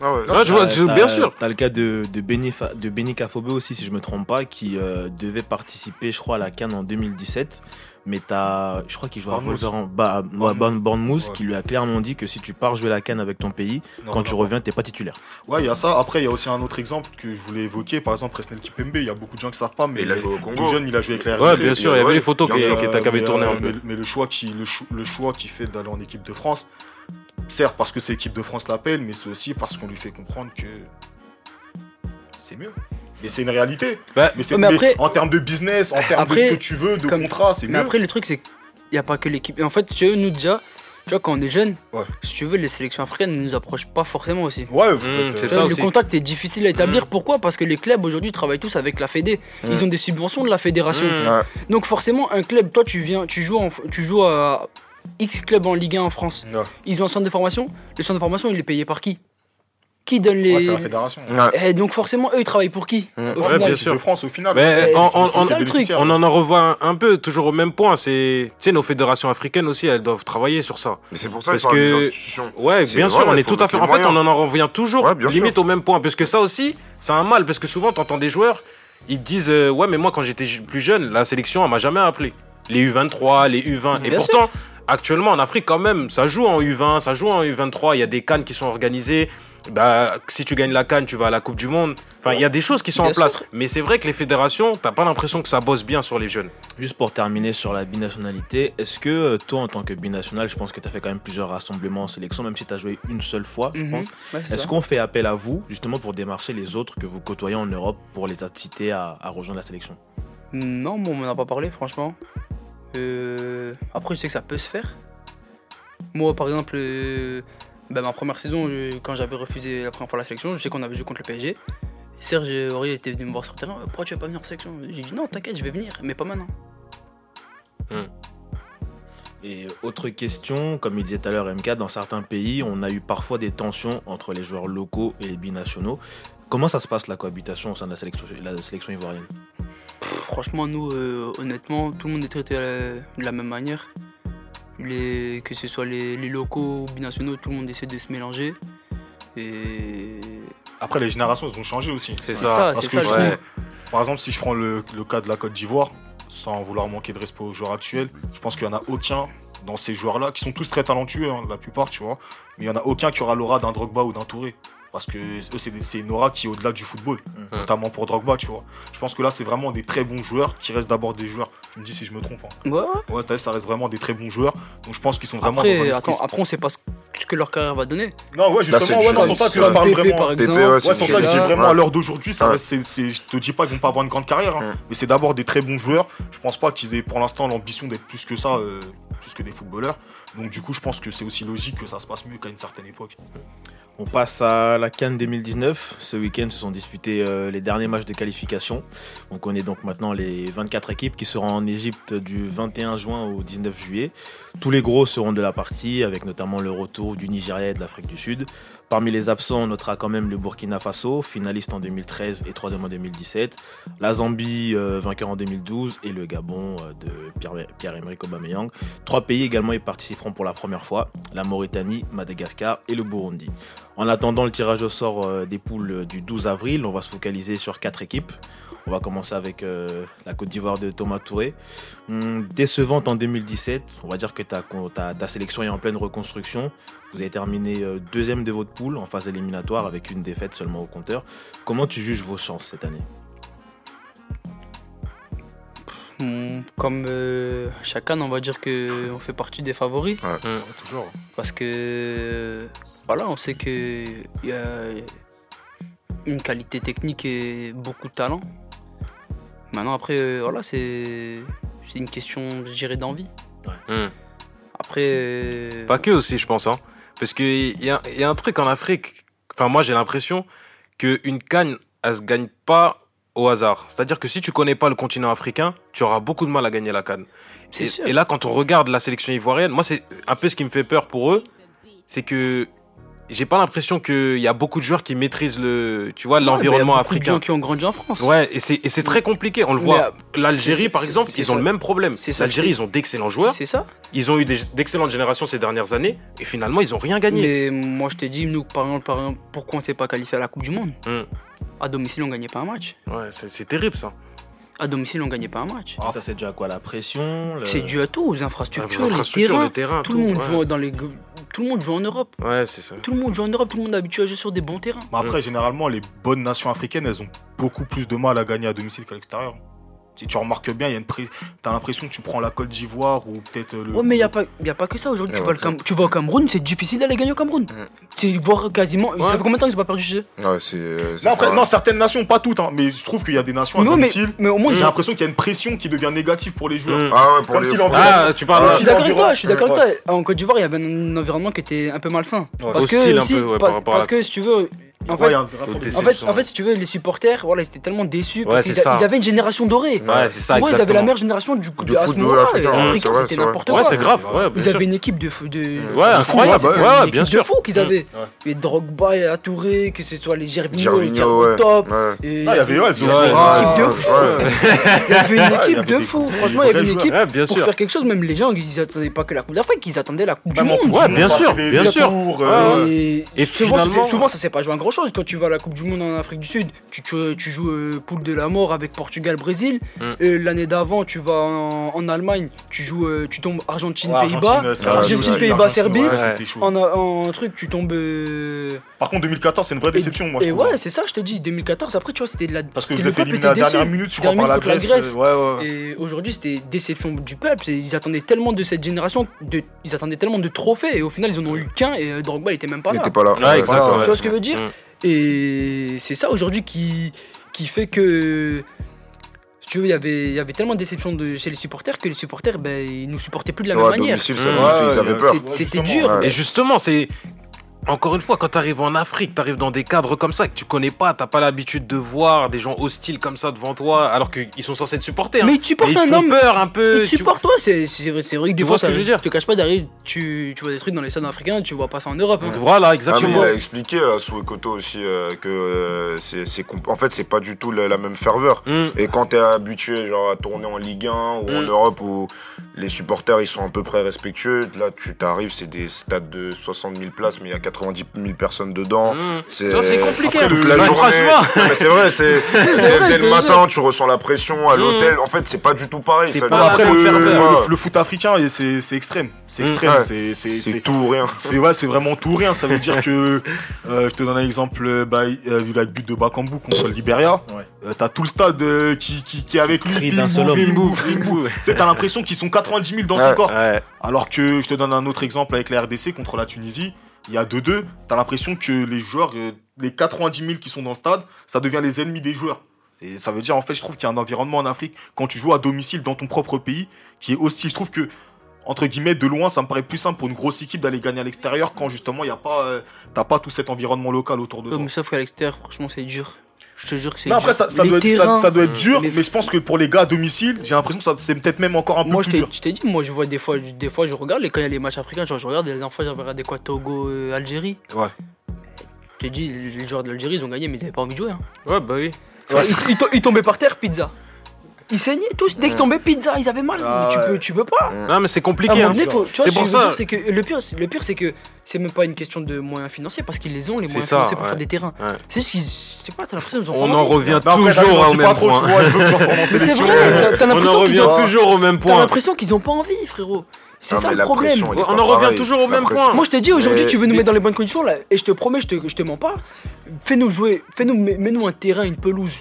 [SPEAKER 3] Ah ouais.
[SPEAKER 4] Ouais, je vois,
[SPEAKER 2] T'as-
[SPEAKER 4] je-
[SPEAKER 2] t'as-
[SPEAKER 4] bien sûr.
[SPEAKER 2] T'as le cas de, de, Beni, Fa- de Beni Kafobe aussi, si je me trompe pas, qui euh, devait participer, je crois, à la Cannes en 2017. Mais t'as, je crois qu'il joue à. Wolverhampton, bah, ouais,
[SPEAKER 7] Bournemouth.
[SPEAKER 2] Bourne- Bournemouth,
[SPEAKER 7] Ouais.
[SPEAKER 2] qui lui a clairement dit que si tu pars jouer la Cannes avec ton pays,
[SPEAKER 7] Non,
[SPEAKER 2] quand
[SPEAKER 7] non,
[SPEAKER 2] tu
[SPEAKER 7] non.
[SPEAKER 2] reviens, t'es pas titulaire.
[SPEAKER 7] Ouais, il y a ça. Après, il y a aussi un autre exemple que je voulais évoquer. Par exemple, Presnel Kipembe. Il y a beaucoup de gens qui savent pas, mais
[SPEAKER 3] il a joué au
[SPEAKER 7] tout
[SPEAKER 3] Congo.
[SPEAKER 7] jeune, il a joué avec la
[SPEAKER 4] Ouais,
[SPEAKER 7] RDC.
[SPEAKER 4] bien sûr, il y avait
[SPEAKER 3] ouais,
[SPEAKER 4] les photos qui, qui
[SPEAKER 7] mais,
[SPEAKER 4] tourné
[SPEAKER 7] euh,
[SPEAKER 4] un peu.
[SPEAKER 7] mais, le choix qui le, cho- le choix qu'il fait d'aller en équipe de France, certes parce que c'est l'équipe de France l'appelle, mais c'est aussi parce qu'on lui fait comprendre que c'est mieux. Mais c'est une réalité.
[SPEAKER 4] Bah,
[SPEAKER 7] Mais,
[SPEAKER 5] mais
[SPEAKER 7] mais
[SPEAKER 5] après-
[SPEAKER 7] en termes de business, en termes
[SPEAKER 5] Après,
[SPEAKER 7] de ce que tu veux, de
[SPEAKER 5] comme-
[SPEAKER 7] contrat, c'est
[SPEAKER 5] Mais
[SPEAKER 7] mieux.
[SPEAKER 5] après, le truc, c'est qu'il n'y a pas que l'équipe. Et en fait, tu veux, nous déjà, tu vois, quand on est jeune,
[SPEAKER 7] Ouais.
[SPEAKER 5] si tu veux, les sélections africaines ne nous approchent pas forcément aussi.
[SPEAKER 7] Ouais,
[SPEAKER 4] Mmh,
[SPEAKER 7] faites,
[SPEAKER 4] c'est
[SPEAKER 7] euh,
[SPEAKER 4] ça
[SPEAKER 5] le
[SPEAKER 4] aussi.
[SPEAKER 5] contact est difficile à établir.
[SPEAKER 4] Mm.
[SPEAKER 5] Pourquoi? Parce que les clubs aujourd'hui travaillent tous avec la Fédé. Ils ont des subventions de la fédération.
[SPEAKER 3] Ouais.
[SPEAKER 5] Donc forcément, un club, toi, tu viens, tu joues, en, tu joues à X club en Ligue 1 en France.
[SPEAKER 7] Ouais.
[SPEAKER 5] Ils ont un centre de formation. Le centre de formation, il est payé par qui? Qui donne les
[SPEAKER 7] Ouais, c'est la fédération.
[SPEAKER 3] Ouais.
[SPEAKER 5] Eh, Donc forcément, eux, ils travaillent pour qui. Au
[SPEAKER 4] Ouais,
[SPEAKER 5] final.
[SPEAKER 4] bien sûr.
[SPEAKER 7] de France, au final,
[SPEAKER 4] Mais
[SPEAKER 7] c'est-
[SPEAKER 4] on- on-
[SPEAKER 5] le truc.
[SPEAKER 4] On en en revoit un, un peu, toujours au même point. C'est, tu sais, nos fédérations africaines aussi, elles doivent travailler sur ça.
[SPEAKER 3] Mais c'est pour ça
[SPEAKER 4] Parce que-
[SPEAKER 3] des institutions.
[SPEAKER 4] Ouais, bien sûr, on est tout à fait. En fait, on en en revient toujours, limite au même point. Parce que ça aussi, c'est un mal. Parce que souvent, t'entends des joueurs, ils te disent euh, Ouais, mais moi, quand j'étais plus jeune, la sélection, elle m'a jamais appelé. Les U23, les U20. Et pourtant, actuellement, en Afrique, quand même, ça joue en U20, ça joue en U23. Il y a des cannes qui sont organisées. Bah, si tu gagnes la canne, tu vas à la Coupe du Monde. Enfin, il y a des choses qui sont
[SPEAKER 5] Bien
[SPEAKER 4] en place.
[SPEAKER 5] sûr.
[SPEAKER 4] Mais c'est vrai que les fédérations, t'as pas l'impression que ça bosse bien sur les jeunes.
[SPEAKER 2] Juste pour terminer sur la binationalité, est-ce que euh, toi, en tant que binational, je pense que tu as fait quand même plusieurs rassemblements en sélection, même si tu as joué une seule fois, je
[SPEAKER 5] Mhm.
[SPEAKER 2] pense.
[SPEAKER 5] Ouais,
[SPEAKER 2] Est-ce qu'on fait appel à vous, justement, pour démarcher les autres que vous côtoyez en Europe pour les inciter à, à rejoindre la sélection?
[SPEAKER 5] Non, bon, on m'en a pas parlé, franchement. Euh, Après, je sais que ça peut se faire. Moi, par exemple, euh, bah, ma première saison, euh, quand j'avais refusé la première fois la sélection, je sais qu'on avait joué contre le PSG. Serge Aurier était venu me voir sur le terrain. Pourquoi tu vas pas venir en sélection? J'ai dit non, t'inquiète, je vais venir, mais pas maintenant.
[SPEAKER 2] Et autre question, comme il disait tout à l'heure MK, dans certains pays, on a eu parfois des tensions entre les joueurs locaux et les binationaux. Comment ça se passe la cohabitation au sein de la sélection, la sélection ivoirienne?
[SPEAKER 5] Pff, franchement, nous, euh, honnêtement, tout le monde est traité euh, de la même manière. Les, que ce soit les, les locaux ou binationaux, tout le monde essaie de se mélanger. Et
[SPEAKER 7] Après, les générations, elles ont changé aussi.
[SPEAKER 4] C'est ça.
[SPEAKER 5] ça,
[SPEAKER 7] Parce
[SPEAKER 5] c'est
[SPEAKER 7] que
[SPEAKER 5] ça,
[SPEAKER 7] je par exemple, si je prends le, le cas de la Côte d'Ivoire, sans vouloir manquer de respect aux joueurs actuels, je pense qu'il n'y en a aucun dans ces joueurs-là, qui sont tous très talentueux, hein, la plupart, tu vois, mais il n'y en a aucun qui aura l'aura d'un Drogba ou d'un Touré. Parce que eux, c'est une aura qui est au-delà du football,
[SPEAKER 4] Mhm.
[SPEAKER 7] notamment pour Drogba, tu vois. Je pense que là, c'est vraiment des très bons joueurs qui restent d'abord des joueurs. Tu me dis si je me trompe. hein.
[SPEAKER 5] Ouais, ouais.
[SPEAKER 7] Vu, ça reste vraiment des très bons joueurs. Donc je pense qu'ils sont vraiment dans
[SPEAKER 5] Après,
[SPEAKER 7] un
[SPEAKER 5] attends, après, on sait pas ce que leur carrière va donner.
[SPEAKER 7] Non, ouais,
[SPEAKER 3] Là,
[SPEAKER 7] justement,
[SPEAKER 3] c'est
[SPEAKER 7] ouais, non, c'est pour ça que je parle vraiment.
[SPEAKER 5] par
[SPEAKER 3] Pépé,
[SPEAKER 5] exemple.
[SPEAKER 3] ouais,
[SPEAKER 7] Ouais,
[SPEAKER 3] c'est
[SPEAKER 7] ça que je dis
[SPEAKER 3] là.
[SPEAKER 7] vraiment
[SPEAKER 3] Ouais.
[SPEAKER 7] à l'heure d'aujourd'hui, ça
[SPEAKER 3] Ouais.
[SPEAKER 7] reste- c'est- je te dis pas qu'ils vont pas avoir une grande carrière, hein,
[SPEAKER 3] Mm.
[SPEAKER 7] mais c'est d'abord des très bons joueurs. Je pense pas qu'ils aient pour l'instant l'ambition d'être plus que ça, euh, plus que des footballeurs. Donc du coup, je pense que c'est aussi logique que ça se passe mieux qu'à une certaine époque.
[SPEAKER 2] On passe à la Cannes 2019. Ce week-end se sont disputés euh, les derniers matchs de qualification. On connaît donc maintenant les 24 équipes qui seront en Égypte du 21 juin au 19 juillet. Tous les gros seront de la partie, avec notamment le retour du Nigeria et de l'Afrique du Sud. Parmi les absents, on notera quand même le Burkina Faso, finaliste en 2013 et troisième en 2017. La Zambie, euh, vainqueur en 2012, et le Gabon euh, de Pierre- Pierre-Emerick Aubameyang. Trois pays également y participeront pour la première fois la Mauritanie, Madagascar et le Burundi. En attendant le tirage au sort euh, des poules du 12 avril, on va se focaliser sur quatre équipes. On va commencer avec la Côte d'Ivoire de Thomas Touré. Hum, décevante en 2017, on va dire que ta sélection est en pleine reconstruction. Vous avez terminé euh, deuxième de votre poule en phase éliminatoire avec une défaite seulement au compteur. Comment tu juges vos chances cette année?
[SPEAKER 5] Hum, Comme euh, chacun, on va dire qu'on fait partie des favoris.
[SPEAKER 4] Hum.
[SPEAKER 7] toujours.
[SPEAKER 5] Parce que voilà, on sait qu'il y a une qualité technique et beaucoup de talent. Maintenant, après, euh, voilà, c'est une question, je dirais, d'envie.
[SPEAKER 4] Hum.
[SPEAKER 5] Après, euh,
[SPEAKER 4] Pas que aussi, je pense. Hein. Parce qu'il y a, y a un truc en Afrique. Enfin, moi, j'ai l'impression qu'une canne, elle se gagne pas au hasard. C'est-à-dire que si tu connais pas le continent africain, tu auras beaucoup de mal à gagner la canne. et là, quand on regarde la sélection ivoirienne, moi, c'est un peu ce qui me fait peur pour eux. C'est que j'ai pas l'impression qu'il y a beaucoup de joueurs qui maîtrisent le, tu vois,
[SPEAKER 5] Ouais, mais il y a
[SPEAKER 4] l'environnement
[SPEAKER 5] beaucoup de
[SPEAKER 4] africain.
[SPEAKER 5] gens qui ont grandi en France.
[SPEAKER 4] Ouais, et c'est et c'est très compliqué. On le voit.
[SPEAKER 5] euh,
[SPEAKER 4] L'Algérie, par exemple, ils ont le même problème.
[SPEAKER 5] C'est ça,
[SPEAKER 4] L'Algérie, ils ont d'excellents joueurs.
[SPEAKER 5] C'est ça.
[SPEAKER 4] Ils ont eu d'excellentes générations ces dernières années. Et finalement, ils ont rien gagné.
[SPEAKER 5] Mais moi, je te dis, nous, par exemple, par exemple, pourquoi on s'est pas qualifié à la Coupe du Monde
[SPEAKER 4] Hum.
[SPEAKER 5] À domicile, on gagnait pas un match.
[SPEAKER 4] Ouais, c'est terrible ça.
[SPEAKER 5] À domicile, on gagnait pas un match.
[SPEAKER 2] Et Ça, c'est dû à quoi? La pression? Le-
[SPEAKER 5] C'est dû à tout, aux infrastructures,
[SPEAKER 4] Les
[SPEAKER 5] les
[SPEAKER 4] infrastructures,
[SPEAKER 5] terrains.
[SPEAKER 4] le terrain,
[SPEAKER 5] tout, le monde
[SPEAKER 4] ouais.
[SPEAKER 5] joue dans les, tout le monde joue en Europe.
[SPEAKER 4] Ouais, c'est ça.
[SPEAKER 5] Tout le monde joue en Europe. Tout le monde est habitué à jouer sur des bons terrains.
[SPEAKER 7] Mais après, généralement, les bonnes nations africaines, elles ont beaucoup plus de mal à gagner à domicile qu'à l'extérieur. Si tu remarques bien, il y a une t'as l'impression que tu prends la Côte d'Ivoire ou peut-être le.
[SPEAKER 5] Ouais, mais il n'y a, pas- y a pas que ça. Aujourd'hui, tu,
[SPEAKER 3] Ouais,
[SPEAKER 5] vas. Cam- tu vas au Cameroun, c'est difficile d'aller gagner au Cameroun.
[SPEAKER 3] Mm.
[SPEAKER 5] C'est voir quasiment. Ça fait combien de temps qu'ils n'ont pas perdu chez eux?
[SPEAKER 3] Ouais, c'est. c'est
[SPEAKER 7] Non, après,
[SPEAKER 3] pas-
[SPEAKER 7] non, certaines nations, pas toutes, hein, mais je trouve qu'il y a des nations à
[SPEAKER 5] mais,
[SPEAKER 7] domicile.
[SPEAKER 5] mais au moins,
[SPEAKER 7] J'ai
[SPEAKER 5] j'ai-
[SPEAKER 7] l'impression qu'il y a une pression qui devient négative pour les joueurs.
[SPEAKER 4] Mm.
[SPEAKER 3] Ah ouais, pour
[SPEAKER 7] Comme
[SPEAKER 3] les.
[SPEAKER 7] si l'environnement-
[SPEAKER 4] Ah, tu parles
[SPEAKER 7] Ah,
[SPEAKER 5] Je suis d'accord avec toi, je suis d'accord avec toi. En Côte d'Ivoire, il y avait un environnement qui était un peu malsain. Parce que,
[SPEAKER 4] Hostile un
[SPEAKER 5] aussi,
[SPEAKER 4] peu, ouais, par
[SPEAKER 5] parce,
[SPEAKER 4] rapport à
[SPEAKER 5] parce
[SPEAKER 4] la-
[SPEAKER 5] que si tu veux, en
[SPEAKER 7] Ouais,
[SPEAKER 5] fait, en en si tu veux, les supporters, voilà, ils étaient tellement déçus
[SPEAKER 4] Ouais,
[SPEAKER 5] parce qu'ils a- avaient une génération dorée.
[SPEAKER 4] Ouais, c'est ça,
[SPEAKER 5] Pour eux, ils avaient la meilleure génération du,
[SPEAKER 3] Du
[SPEAKER 5] à ce
[SPEAKER 3] football africain, ouais,
[SPEAKER 5] c'était n'importe
[SPEAKER 4] Ouais,
[SPEAKER 5] quoi.
[SPEAKER 4] c'est grave. Ouais,
[SPEAKER 5] Ils
[SPEAKER 4] sûr.
[SPEAKER 5] avaient une équipe de fou. De...
[SPEAKER 4] Ouais, incroyable. Ouais,
[SPEAKER 5] une
[SPEAKER 4] ouais,
[SPEAKER 5] équipe
[SPEAKER 4] bien
[SPEAKER 5] de
[SPEAKER 4] sûr.
[SPEAKER 5] fou qu'ils avaient.
[SPEAKER 7] Ouais.
[SPEAKER 5] Et Drogba et Touré, que ce soit les Gervinho, les Thiago
[SPEAKER 3] ouais.
[SPEAKER 5] top.
[SPEAKER 3] Ouais.
[SPEAKER 5] Et
[SPEAKER 7] il y avait, ouais, Zola,
[SPEAKER 5] il y avait
[SPEAKER 4] Ouais,
[SPEAKER 5] une équipe de
[SPEAKER 3] ouais,
[SPEAKER 5] fou.
[SPEAKER 3] ouais.
[SPEAKER 5] Il y avait une
[SPEAKER 7] Ouais,
[SPEAKER 5] équipe de fou. Franchement, il y avait une équipe
[SPEAKER 4] Ouais,
[SPEAKER 5] pour faire quelque chose. Même les gens, ils attendaient pas que la Coupe d'Afrique, ils attendaient la Coupe du
[SPEAKER 7] Même en
[SPEAKER 5] Monde.
[SPEAKER 4] Ouais,
[SPEAKER 7] du
[SPEAKER 4] bien sûr,
[SPEAKER 7] les
[SPEAKER 4] bien sûr.
[SPEAKER 7] euh,
[SPEAKER 5] Et,
[SPEAKER 4] Et
[SPEAKER 5] souvent, ça, s'est pas joué un grand chose. Quand tu vas à la Coupe du Monde en Afrique du Sud, tu, tu, tu joues euh, poule de la mort avec Portugal, Brésil.
[SPEAKER 4] Mm.
[SPEAKER 5] Et L'année d'avant, tu vas en, en Allemagne, tu joues, euh, tu tombes Argentine,
[SPEAKER 7] ouais,
[SPEAKER 5] Pays-Bas.
[SPEAKER 7] Argentine, c'est
[SPEAKER 3] Argentine,
[SPEAKER 7] Argentine,
[SPEAKER 5] Pays-Bas, Serbie.
[SPEAKER 7] ouais,
[SPEAKER 4] Ouais.
[SPEAKER 7] c'était chaud.
[SPEAKER 5] En, en truc, tu tombes. euh,
[SPEAKER 7] Par contre, 2014, c'est une vraie déception, moi, je
[SPEAKER 5] et
[SPEAKER 7] trouve.
[SPEAKER 5] ouais, c'est ça, je te dis. 2014, après, tu vois, c'était de la.
[SPEAKER 7] Parce que vous êtes
[SPEAKER 5] le peuple
[SPEAKER 7] éliminé à la
[SPEAKER 5] était
[SPEAKER 7] dernière minute, je crois, par la Grèce. euh, Ouais, ouais.
[SPEAKER 5] Et aujourd'hui, c'était déception du peuple. Ils attendaient tellement de cette génération, de, ils attendaient tellement de trophées, et au final, ils en ont eu qu'un, et euh, Drogba, il était même pas
[SPEAKER 3] Il
[SPEAKER 5] là.
[SPEAKER 3] était pas là.
[SPEAKER 5] Tu vois ce que je veux dire
[SPEAKER 4] Mm.
[SPEAKER 5] Et c'est ça aujourd'hui qui, qui fait que. Si tu veux, il y avait, il y avait tellement de déception de, chez les supporters que les supporters, ben, ils nous supportaient plus de la
[SPEAKER 3] Ouais,
[SPEAKER 5] même manière.
[SPEAKER 4] Mmh.
[SPEAKER 3] ils avaient
[SPEAKER 7] Ouais,
[SPEAKER 3] peur.
[SPEAKER 5] C'est- C'était dur.
[SPEAKER 3] ouais.
[SPEAKER 4] Et justement, c'est. Encore une fois, quand tu arrives en Afrique, tu arrives dans des cadres comme ça que tu connais pas, t'as pas l'habitude de voir des gens hostiles comme ça devant toi, alors qu'ils sont censés te supporter. hein.
[SPEAKER 5] Mais tu
[SPEAKER 4] ils te
[SPEAKER 5] un homme.
[SPEAKER 4] peur un peu.
[SPEAKER 5] Et tu
[SPEAKER 4] tu-
[SPEAKER 5] supportes, toi, c'est vrai, c'est vrai que des
[SPEAKER 4] Tu
[SPEAKER 5] fois,
[SPEAKER 4] vois ce que
[SPEAKER 5] ça-
[SPEAKER 4] je veux dire?
[SPEAKER 5] je te cache pas derrière, tu, tu vois des trucs dans les stades africains, tu vois pas ça en Europe. hein.
[SPEAKER 4] Voilà,
[SPEAKER 3] Ah, mais
[SPEAKER 4] exactement.
[SPEAKER 3] il a expliqué à Souekoto aussi euh, que euh, c'est, en fait c'est pas du tout la, la même ferveur.
[SPEAKER 4] Mm.
[SPEAKER 3] Et quand t'es habitué genre à tourner en Ligue 1 ou en
[SPEAKER 4] Mm.
[SPEAKER 3] Europe où les supporters ils sont à peu près respectueux, là tu t'arrives c'est des stades de 60 000 places mais il y a 90 000 personnes dedans.
[SPEAKER 4] Mm.
[SPEAKER 3] C'est
[SPEAKER 4] compliqué.
[SPEAKER 3] Après, toute la journée. c'est vrai, c'est dès, le matin tu ressens la pression à
[SPEAKER 4] Mm.
[SPEAKER 3] l'hôtel. En fait c'est pas du tout pareil.
[SPEAKER 4] C'est
[SPEAKER 3] ça
[SPEAKER 4] pas la
[SPEAKER 7] Après, le, le foot africain, c'est extrême. C'est
[SPEAKER 4] Mm.
[SPEAKER 7] extrême.
[SPEAKER 3] Ouais.
[SPEAKER 7] C'est-
[SPEAKER 3] tout ou rien.
[SPEAKER 7] c'est ouais, c'est vraiment tout ou rien. Ça veut dire que, euh, je te donne un exemple, euh, bah, euh, il a le but de Bakambu contre le Liberia.
[SPEAKER 2] Ouais.
[SPEAKER 7] Euh, T'as tout le stade euh, qui, qui, qui est avec lui. T'as l'impression qu'ils sont 90 000 dans son corps. Alors que je te donne un autre exemple avec la RDC contre la Tunisie. Il y a 2-2. T'as l'impression que les joueurs, euh, les 90 000 qui sont dans le stade, ça devient les ennemis des joueurs. Et ça veut dire, en fait, je trouve qu'il y a un environnement en Afrique, quand tu joues à domicile dans ton propre pays, qui est hostile. Je trouve que, entre guillemets, de loin, ça me paraît plus simple pour une grosse équipe d'aller gagner à l'extérieur quand justement, il y a pas, euh, t'as pas tout cet environnement local autour de toi.
[SPEAKER 5] mais sauf qu'à l'extérieur, franchement, c'est dur. Je te jure que c'est
[SPEAKER 7] Non, après, ça, ça
[SPEAKER 5] Les
[SPEAKER 7] doit être, ça-
[SPEAKER 5] terrains,
[SPEAKER 7] ça doit être dur,
[SPEAKER 5] mais-
[SPEAKER 7] mais... je pense que pour les gars à domicile, j'ai l'impression que ça- c'est peut-être même encore un peu
[SPEAKER 5] Moi, je
[SPEAKER 7] plus
[SPEAKER 5] t'ai
[SPEAKER 7] dur.
[SPEAKER 5] je t'ai dit, moi, je vois des fois, des fois, je regarde, et quand il y a les matchs africains, genre, je regarde, et la dernière fois, j'avais regardé quoi, Togo, euh, Algérie.
[SPEAKER 7] Ouais.
[SPEAKER 5] Je t'ai dit, les joueurs de l'Algérie, ils ont gagné, mais ils avaient pas envie de jouer. Hein.
[SPEAKER 4] Ouais, bah oui.
[SPEAKER 5] Enfin, ils, ils to- ils tombaient par terre, pizza. Ils saignaient tous. Dès qu'ils tombaient pizza, ils avaient mal.
[SPEAKER 7] Ah
[SPEAKER 5] tu,
[SPEAKER 7] ouais.
[SPEAKER 5] peux, tu veux pas.
[SPEAKER 4] Non, mais c'est compliqué. hein.
[SPEAKER 5] donné, faut- tu vois,
[SPEAKER 4] C'est
[SPEAKER 5] ce
[SPEAKER 4] pour ça.
[SPEAKER 5] dire, c'est que le pire, c'est- le pire, c'est que c'est même pas une question de moyens financiers parce qu'ils les ont les
[SPEAKER 4] C'est
[SPEAKER 5] moyens
[SPEAKER 4] ça,
[SPEAKER 5] financiers pour
[SPEAKER 4] ouais.
[SPEAKER 5] faire des terrains.
[SPEAKER 4] Ouais.
[SPEAKER 5] C'est juste qu'ils, je sais pas, t'as l'impression qu'ils ont
[SPEAKER 4] On
[SPEAKER 5] pas
[SPEAKER 4] en
[SPEAKER 5] envie.
[SPEAKER 4] revient toujours
[SPEAKER 7] t'as
[SPEAKER 4] au même point.
[SPEAKER 5] t'as- t'as
[SPEAKER 4] On en
[SPEAKER 5] l'impression qu'ils
[SPEAKER 4] revient
[SPEAKER 5] ont,
[SPEAKER 4] toujours au même
[SPEAKER 5] t'as
[SPEAKER 4] point.
[SPEAKER 5] l'impression qu'ils ont pas envie, frérot. C'est
[SPEAKER 3] Non,
[SPEAKER 5] ça le problème.
[SPEAKER 3] pression,
[SPEAKER 4] On en revient toujours au
[SPEAKER 3] La
[SPEAKER 4] même
[SPEAKER 3] pression.
[SPEAKER 4] point.
[SPEAKER 5] Moi je te dis aujourd'hui
[SPEAKER 3] Mais-
[SPEAKER 5] tu veux nous mettre dans les bonnes conditions là et je te promets je te, je te mens pas fais-nous jouer fais-nous mets- mets-nous un terrain une pelouse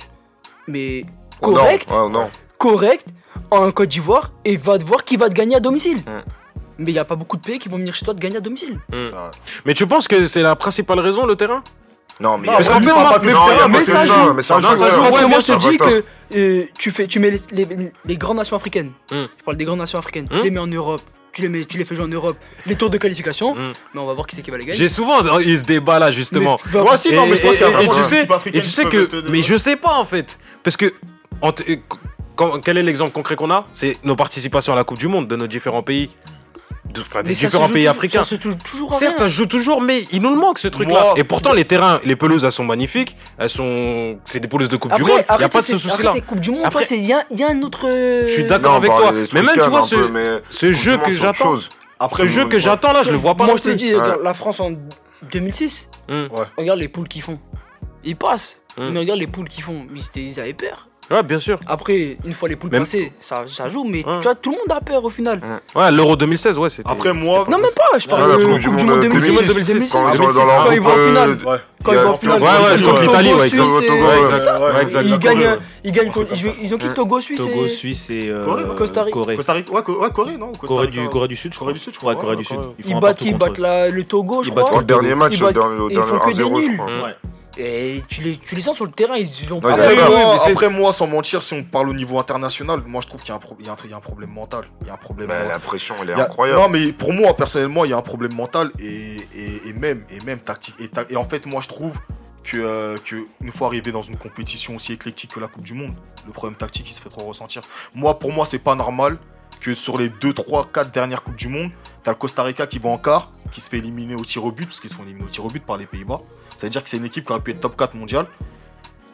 [SPEAKER 5] mais
[SPEAKER 3] Oh non,
[SPEAKER 5] correct
[SPEAKER 3] oh non.
[SPEAKER 5] correct en Côte d'Ivoire et va te voir qui va te gagner à domicile
[SPEAKER 3] Mm.
[SPEAKER 5] mais il y a pas beaucoup de pays qui vont venir chez toi te gagner à domicile
[SPEAKER 4] Mais tu penses que c'est la principale raison, le terrain?
[SPEAKER 3] Non, mais parce qu'en fait, on
[SPEAKER 7] pas
[SPEAKER 5] mais ça
[SPEAKER 3] ça
[SPEAKER 5] joue.
[SPEAKER 3] Mais ça joue.
[SPEAKER 5] moi je te dis que euh, tu fais tu mets les, les- les grandes nations africaines
[SPEAKER 4] Mm.
[SPEAKER 5] je parle des grandes nations africaines
[SPEAKER 4] Mm.
[SPEAKER 5] tu les mets en Europe tu les mets tu les fais jouer en Europe les tours de qualification
[SPEAKER 4] Mm.
[SPEAKER 5] mais on va voir qui c'est qui va les gagner
[SPEAKER 4] J'ai souvent eu ce débat là, justement.
[SPEAKER 5] Mais
[SPEAKER 7] Moi aussi, non, mais je pense qu'il y a
[SPEAKER 4] et, tu sais, et tu que, mais je sais pas en fait, parce que en t- quand- quel est l'exemple concret qu'on a? C'est nos participations à la Coupe du Monde de nos différents pays, de- enfin, des différents pays
[SPEAKER 5] toujours-
[SPEAKER 4] africains.
[SPEAKER 5] ça se joue toujours
[SPEAKER 4] Certes,
[SPEAKER 5] rien.
[SPEAKER 4] ça se joue toujours, mais il nous le manque ce truc-là. Et pourtant, les terrains, les pelouses, elles sont magnifiques. Elles sont, c'est des pelouses de Coupe du Monde. Il y a pas de ce souci-là.
[SPEAKER 5] c'est Coupe du Monde,
[SPEAKER 4] Après-
[SPEAKER 5] tu vois, c'est- il y a, il y a un autre. euh,
[SPEAKER 4] Je suis d'accord avec toi. Mais même, tu vois, ce,
[SPEAKER 3] peu,
[SPEAKER 4] jeu que j'attends.
[SPEAKER 7] Après,
[SPEAKER 4] ce jeu que j'attends là, je le vois pas
[SPEAKER 5] Moi, je te dis, la France en 2006,
[SPEAKER 4] Hum.
[SPEAKER 5] regarde les poules qu'ils font. Ils passent,
[SPEAKER 4] Hum.
[SPEAKER 5] mais regarde les poules qu'ils font. Ils avaient peur.
[SPEAKER 4] Ouais, bien sûr.
[SPEAKER 5] Après, une fois les poules
[SPEAKER 4] Même-
[SPEAKER 5] passées, ça, ça joue, mais
[SPEAKER 4] Ouais.
[SPEAKER 5] tu vois, tout le monde a peur au final.
[SPEAKER 4] Ouais, l'Euro 2016, ouais, c'était.
[SPEAKER 7] Après, moi,
[SPEAKER 5] Non, même pas, je parle
[SPEAKER 3] Ouais, la
[SPEAKER 5] de
[SPEAKER 3] Coupe
[SPEAKER 5] Coupe
[SPEAKER 3] du Monde
[SPEAKER 5] Monde
[SPEAKER 3] 2006,
[SPEAKER 5] 2006.
[SPEAKER 3] Quand ils
[SPEAKER 5] 2006,
[SPEAKER 3] sont dans leur
[SPEAKER 5] quand ils vont en
[SPEAKER 3] groupe,
[SPEAKER 5] finale.
[SPEAKER 3] euh,
[SPEAKER 7] ouais.
[SPEAKER 5] Quand ils vont en finale,
[SPEAKER 4] Ouais, ouais,
[SPEAKER 5] ils
[SPEAKER 4] contre
[SPEAKER 5] ont
[SPEAKER 4] l'Italie,
[SPEAKER 5] Togo,
[SPEAKER 4] ouais,
[SPEAKER 5] Suisse,
[SPEAKER 3] exactement.
[SPEAKER 5] et-
[SPEAKER 3] Togo,
[SPEAKER 4] Ouais,
[SPEAKER 3] ouais.
[SPEAKER 4] exact.
[SPEAKER 7] Ouais,
[SPEAKER 4] Ouais,
[SPEAKER 7] ouais.
[SPEAKER 4] exact.
[SPEAKER 5] Ils
[SPEAKER 7] Togo,
[SPEAKER 5] gagnent,
[SPEAKER 7] ouais.
[SPEAKER 5] ils gagnent, contre- ils ont- ils ont qui. Togo, Suisse
[SPEAKER 2] Togo,
[SPEAKER 5] et-
[SPEAKER 2] Suisse et euh,
[SPEAKER 7] Corée,
[SPEAKER 5] Costa Rica.
[SPEAKER 2] Corée.
[SPEAKER 7] Costa Rica, ouais, Co- ouais, Corée, non Costa
[SPEAKER 2] Corée
[SPEAKER 7] Rica.
[SPEAKER 2] du, Corée du Sud, je
[SPEAKER 7] Corée
[SPEAKER 2] crois.
[SPEAKER 7] du Sud, je
[SPEAKER 2] Ouais,
[SPEAKER 7] crois,
[SPEAKER 2] Corée
[SPEAKER 7] ouais,
[SPEAKER 2] du Sud.
[SPEAKER 7] Corée.
[SPEAKER 2] Ils font
[SPEAKER 5] Ils
[SPEAKER 2] un
[SPEAKER 5] battent,
[SPEAKER 2] partout
[SPEAKER 5] ils
[SPEAKER 2] contre
[SPEAKER 5] battent
[SPEAKER 2] eux.
[SPEAKER 5] la- le Togo, je
[SPEAKER 2] Ils battent
[SPEAKER 5] crois.
[SPEAKER 3] Le dernier match,
[SPEAKER 5] Ils
[SPEAKER 3] le
[SPEAKER 5] battent-
[SPEAKER 3] dernier le
[SPEAKER 5] ils font
[SPEAKER 3] dernier
[SPEAKER 5] que des
[SPEAKER 3] 1-0, je
[SPEAKER 5] nuls.
[SPEAKER 3] crois.
[SPEAKER 2] Ouais.
[SPEAKER 5] Et tu les, tu les sens sur le terrain, ils ont
[SPEAKER 3] Ouais,
[SPEAKER 7] Après,
[SPEAKER 4] c'est-
[SPEAKER 7] après, moi, sans mentir, si on parle au niveau international, moi je trouve qu'il y, a un pro- y y a problème mental. Il y a un problème
[SPEAKER 3] Mais
[SPEAKER 7] mental.
[SPEAKER 3] la pression, elle est
[SPEAKER 7] a-
[SPEAKER 3] incroyable.
[SPEAKER 7] Non, mais pour moi, personnellement, il y a un problème mental et, et, et même, et même tactique. Et, ta- et en fait, moi, je trouve que, euh, que une fois arrivé dans une compétition aussi éclectique que la Coupe du Monde, le problème tactique, il se fait trop ressentir. Moi, pour moi, c'est pas normal que sur les 2, 3, 4 dernières Coupes du Monde, t'as le Costa Rica qui va en quart, qui se fait éliminer au tir au but, parce qu'ils se font éliminer au tir au but par les Pays-Bas. C'est-à-dire que c'est une équipe qui aurait pu être top 4 mondial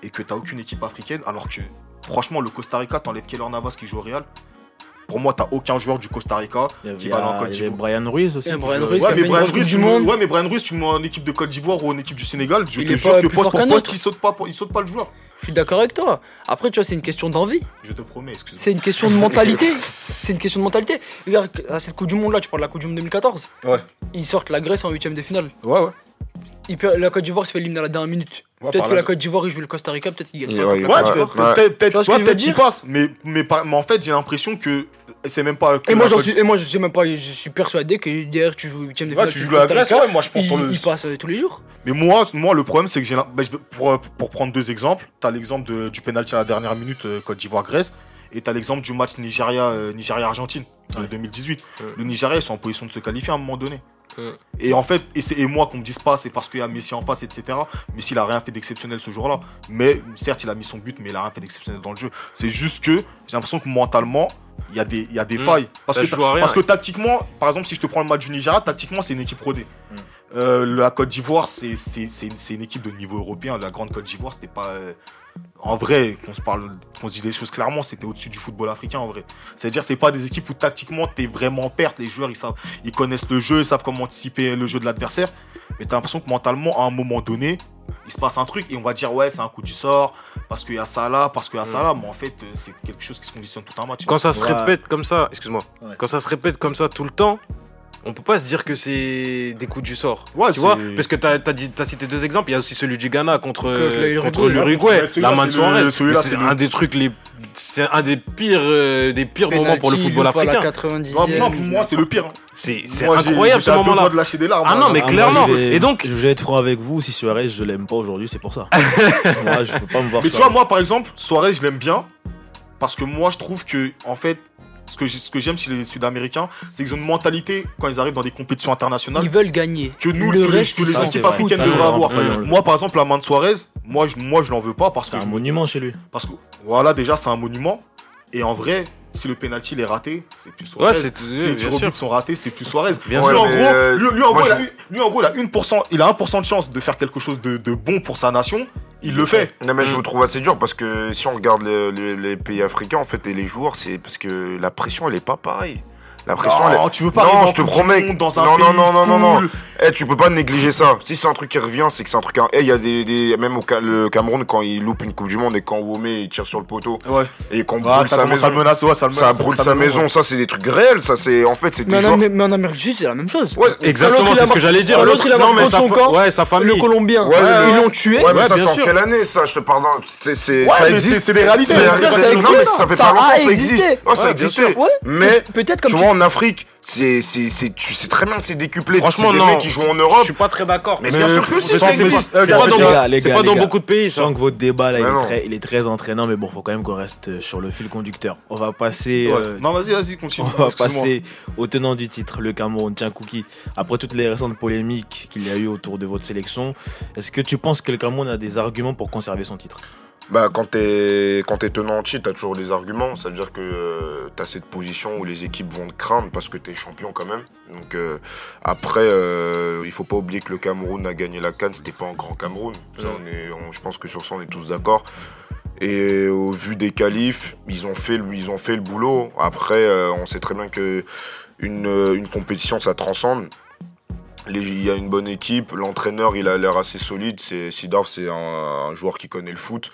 [SPEAKER 7] et que t'as aucune équipe africaine, alors que franchement, le Costa Rica, t'enlèves Keller Navas qui joue au Real. Pour moi, t'as aucun joueur du Costa Rica
[SPEAKER 2] Il y avait,
[SPEAKER 7] qui va aller en Côte
[SPEAKER 2] il y avait
[SPEAKER 7] d'Ivoire.
[SPEAKER 2] Brian Ruiz aussi.
[SPEAKER 5] Brian. Ruiz,
[SPEAKER 7] Ouais
[SPEAKER 5] a
[SPEAKER 7] mais, Brian Ruiz, tu.
[SPEAKER 5] Monde.
[SPEAKER 7] ouais, mais Brian Ruiz, tu me mets en équipe de Côte d'Ivoire ou en équipe du Sénégal, je
[SPEAKER 5] Il
[SPEAKER 7] te jure
[SPEAKER 5] pas
[SPEAKER 7] que poste pour poste, il saute pas, il saute pas le joueur.
[SPEAKER 5] Je suis d'accord avec toi. Après, tu vois, c'est une question d'envie.
[SPEAKER 7] Je te promets, excuse-moi.
[SPEAKER 5] C'est une question de mentalité. c'est une question de mentalité. Regarde, à cette Coupe du Monde là, tu parles de la Coupe du Monde 2014.
[SPEAKER 7] Ouais.
[SPEAKER 5] Ils sortent la Grèce en huitième de finale.
[SPEAKER 7] Ouais, ouais.
[SPEAKER 5] Ils per- La Côte d'Ivoire se fait éliminer à la dernière minute.
[SPEAKER 7] Ouais,
[SPEAKER 5] peut-être que la Côte d'Ivoire, ils jouent le Costa Rica, peut-être
[SPEAKER 3] Et
[SPEAKER 5] pas.
[SPEAKER 3] ouais,
[SPEAKER 7] peut-être, qu'il passe, mais, mais, mais en fait, j'ai l'impression que c'est même pas.
[SPEAKER 5] Et moi,
[SPEAKER 7] la
[SPEAKER 5] j'en
[SPEAKER 7] Côte-
[SPEAKER 5] suis, et moi, je sais même pas, je suis persuadé que derrière, tu joues huitième de
[SPEAKER 7] Ouais,
[SPEAKER 5] finale.
[SPEAKER 7] tu joues la Grèce, ouais, moi je pense
[SPEAKER 5] il,
[SPEAKER 7] sur le.
[SPEAKER 5] il passe euh, tous les jours.
[SPEAKER 7] Mais moi, moi, le problème, c'est que j'ai. bah, je vais- pour, pour prendre deux exemples, t'as l'exemple de- du penalty à la dernière minute euh, Côte d'Ivoire-Grèce, et t'as l'exemple du match Nigeria, euh, Nigeria-Argentine de 2018.
[SPEAKER 4] Ouais.
[SPEAKER 7] Le Nigeria, ils sont en position de se qualifier à un moment donné. Et en fait, et, c'est- moi, qu'on me dise pas, c'est parce qu'il y a Messi en face, etc. Messi, il a rien fait d'exceptionnel ce jour-là. Mais certes, il a mis son but, mais il a rien fait d'exceptionnel dans le jeu. C'est juste que j'ai l'impression que mentalement, il y a des, y a des
[SPEAKER 4] Mm.
[SPEAKER 7] failles. Parce
[SPEAKER 4] Ça
[SPEAKER 7] que,
[SPEAKER 4] rien.
[SPEAKER 7] parce que tactiquement, par exemple, si je te prends le match du Nigeria, tactiquement, c'est une équipe rodée.
[SPEAKER 2] Mm.
[SPEAKER 7] Euh, la Côte d'Ivoire, c'est une équipe de niveau européen. La grande Côte d'Ivoire, c'était pas. euh, en vrai, qu'on se parle, qu'on se dise les choses clairement, c'était au-dessus du football africain en vrai. C'est-à-dire, c'est pas des équipes où tactiquement t'es vraiment en perte. Les joueurs, ils savent, ils connaissent le jeu, ils savent comment anticiper le jeu de l'adversaire. Mais t'as l'impression que mentalement, à un moment donné, il se passe un truc et on va dire ouais, c'est un coup du sort parce qu'il y a ça là, parce qu'il y a ça là. Mais en fait, c'est quelque chose qui se conditionne tout un match.
[SPEAKER 4] Quand ça se
[SPEAKER 2] Ouais.
[SPEAKER 4] répète comme ça, excuse-moi,
[SPEAKER 2] Ouais.
[SPEAKER 4] quand ça se répète comme ça tout le temps, on peut pas se dire que c'est des coups du sort.
[SPEAKER 7] Ouais,
[SPEAKER 4] tu vois Parce que t'as as, dit, t'as cité deux exemples. Il y a aussi celui du Ghana contre,
[SPEAKER 5] Contre l'Uruguay.
[SPEAKER 4] La main de Suarez. C'est un des trucs les. C'est un des pires, euh, des pires moments pour le football africain.
[SPEAKER 5] 90e.
[SPEAKER 7] Non, non, pour moi, c'est le pire. hein.
[SPEAKER 4] C'est incroyable ce moment-là.
[SPEAKER 7] de lâcher des larmes.
[SPEAKER 4] Ah
[SPEAKER 7] hein.
[SPEAKER 4] non, mais
[SPEAKER 2] Ah,
[SPEAKER 4] clairement.
[SPEAKER 2] je vais-
[SPEAKER 4] Et donc-
[SPEAKER 2] je vais être franc avec vous. Si Suarez, je l'aime pas aujourd'hui, c'est pour ça. moi, je peux pas me voir.
[SPEAKER 7] Mais tu vois, moi, par exemple, Suarez, je l'aime bien parce que moi, je trouve que, en fait, ce que ce que j'aime chez les Sud-Américains, c'est qu'ils ont une mentalité quand ils arrivent dans des compétitions internationales
[SPEAKER 5] Ils veulent gagner.
[SPEAKER 7] que nous,
[SPEAKER 5] le
[SPEAKER 7] que les,
[SPEAKER 5] reste,
[SPEAKER 7] que les équipes
[SPEAKER 2] c'est
[SPEAKER 7] africaines devraient
[SPEAKER 2] c'est
[SPEAKER 7] avoir. Moi, par exemple, la main de Suarez, moi, je, moi, je l'en veux pas parce
[SPEAKER 2] C'est
[SPEAKER 7] que,
[SPEAKER 2] un
[SPEAKER 7] je-
[SPEAKER 2] monument chez lui.
[SPEAKER 7] parce que, voilà, déjà, c'est un monument. Et en vrai, si le penalty il est raté, c'est plus Suarez.
[SPEAKER 4] Ouais, c'est
[SPEAKER 7] si les tirs au but sont ratés, c'est plus Suarez.
[SPEAKER 4] Bien
[SPEAKER 7] lui,
[SPEAKER 3] sûr.
[SPEAKER 7] en gros,
[SPEAKER 3] euh,
[SPEAKER 7] lui, lui, en
[SPEAKER 3] moi,
[SPEAKER 7] gros, il a-
[SPEAKER 3] je-
[SPEAKER 7] lui, lui, en gros, il a 1%, il a 1% de chance de faire quelque chose de, de bon pour sa nation. Il le fait.
[SPEAKER 3] Non mais je
[SPEAKER 4] Mm.
[SPEAKER 3] vous trouve assez dur parce que si on regarde les, les- les pays africains en fait et les joueurs c'est parce que la pression elle est pas pareille. La pression elle est...
[SPEAKER 7] Non, tu veux pas
[SPEAKER 3] Non, je te promets.
[SPEAKER 7] Monde dans un
[SPEAKER 3] Non, non,
[SPEAKER 7] pays
[SPEAKER 3] non, non, non, non. Eh, tu peux pas négliger ça. Si c'est un truc qui revient, c'est que c'est un truc. Eh, il y a des, des même au Ca- le Cameroun quand il loupe une Coupe du Monde et quand Womé il tire sur le poteau
[SPEAKER 7] Ouais.
[SPEAKER 3] et qu'on
[SPEAKER 7] Ah,
[SPEAKER 3] brûle
[SPEAKER 7] ça
[SPEAKER 3] sa maison.
[SPEAKER 7] le menacer, ouais, ça le
[SPEAKER 3] Ça
[SPEAKER 7] menace,
[SPEAKER 3] brûle sa maison, ça c'est des trucs réels, ça c'est en fait c'est
[SPEAKER 5] Mais
[SPEAKER 3] des
[SPEAKER 5] en,
[SPEAKER 3] joueurs.
[SPEAKER 5] Am- mais en Amérique du Sud, c'est la même chose.
[SPEAKER 3] Ouais,
[SPEAKER 4] Exactement, c'est ce que j'allais dire.
[SPEAKER 5] L'autre, il a
[SPEAKER 3] Non,
[SPEAKER 5] marqué
[SPEAKER 3] mais
[SPEAKER 5] son camp.
[SPEAKER 4] Ouais, sa famille.
[SPEAKER 5] Le Colombien, ils l'ont tué.
[SPEAKER 3] Ouais, mais ça
[SPEAKER 4] bien
[SPEAKER 3] c'est en
[SPEAKER 4] sûr.
[SPEAKER 3] quelle année ça? Je te parle ça
[SPEAKER 7] mais
[SPEAKER 3] existe.
[SPEAKER 7] c'est- des réalités. Ça
[SPEAKER 3] non,
[SPEAKER 7] existe.
[SPEAKER 3] mais ça fait
[SPEAKER 5] Ça
[SPEAKER 3] pas longtemps, ça existe. Ça existait.
[SPEAKER 5] Ouais,
[SPEAKER 3] Mais
[SPEAKER 5] peut-être comme
[SPEAKER 3] en Afrique, c'est c'est c'est tu sais très bien que c'est décuplé.
[SPEAKER 4] Franchement,
[SPEAKER 3] des
[SPEAKER 4] non.
[SPEAKER 3] mecs qui jouent en
[SPEAKER 4] Je
[SPEAKER 3] Europe.
[SPEAKER 4] suis pas très d'accord.
[SPEAKER 3] Mais bien sûr que si,
[SPEAKER 4] c'est
[SPEAKER 3] ça existe.
[SPEAKER 4] C'est pas
[SPEAKER 7] gars,
[SPEAKER 4] dans,
[SPEAKER 2] les gars, les
[SPEAKER 4] c'est
[SPEAKER 2] gars,
[SPEAKER 4] pas
[SPEAKER 2] les
[SPEAKER 4] dans
[SPEAKER 2] gars.
[SPEAKER 4] beaucoup de pays.
[SPEAKER 2] Je sens que votre débat là, il est, très, il est très entraînant, mais bon, faut quand même qu'on reste euh, sur le fil conducteur. On va passer,
[SPEAKER 7] Ouais.
[SPEAKER 2] euh,
[SPEAKER 7] Non, vas-y, vas-y, continue.
[SPEAKER 2] on va passer au tenant du titre, le Cameroun. Tiens, Cookie, après toutes les récentes polémiques qu'il y a eu autour de votre sélection, est-ce que tu penses que le Cameroun a des arguments pour conserver son titre?
[SPEAKER 3] Bah, quand t'es quand t'es tenant en titre, t'as toujours des arguments. Ça veut dire que euh, t'as cette position où les équipes vont te craindre parce que t'es champion quand même. Donc euh, après, euh, il faut pas oublier que le Cameroun a gagné la Cannes. C'était pas un grand Cameroun. Ça, on est, on- je pense que sur ça, on est tous d'accord. Et au vu des qualifs, ils ont fait, le- ils ont fait le boulot. Après, euh, on sait très bien que une, euh, une compétition, ça transcende. Les- Il y a une bonne équipe, l'entraîneur il a l'air assez solide. C'est Sidorf, c'est un, un joueur qui connaît le foot.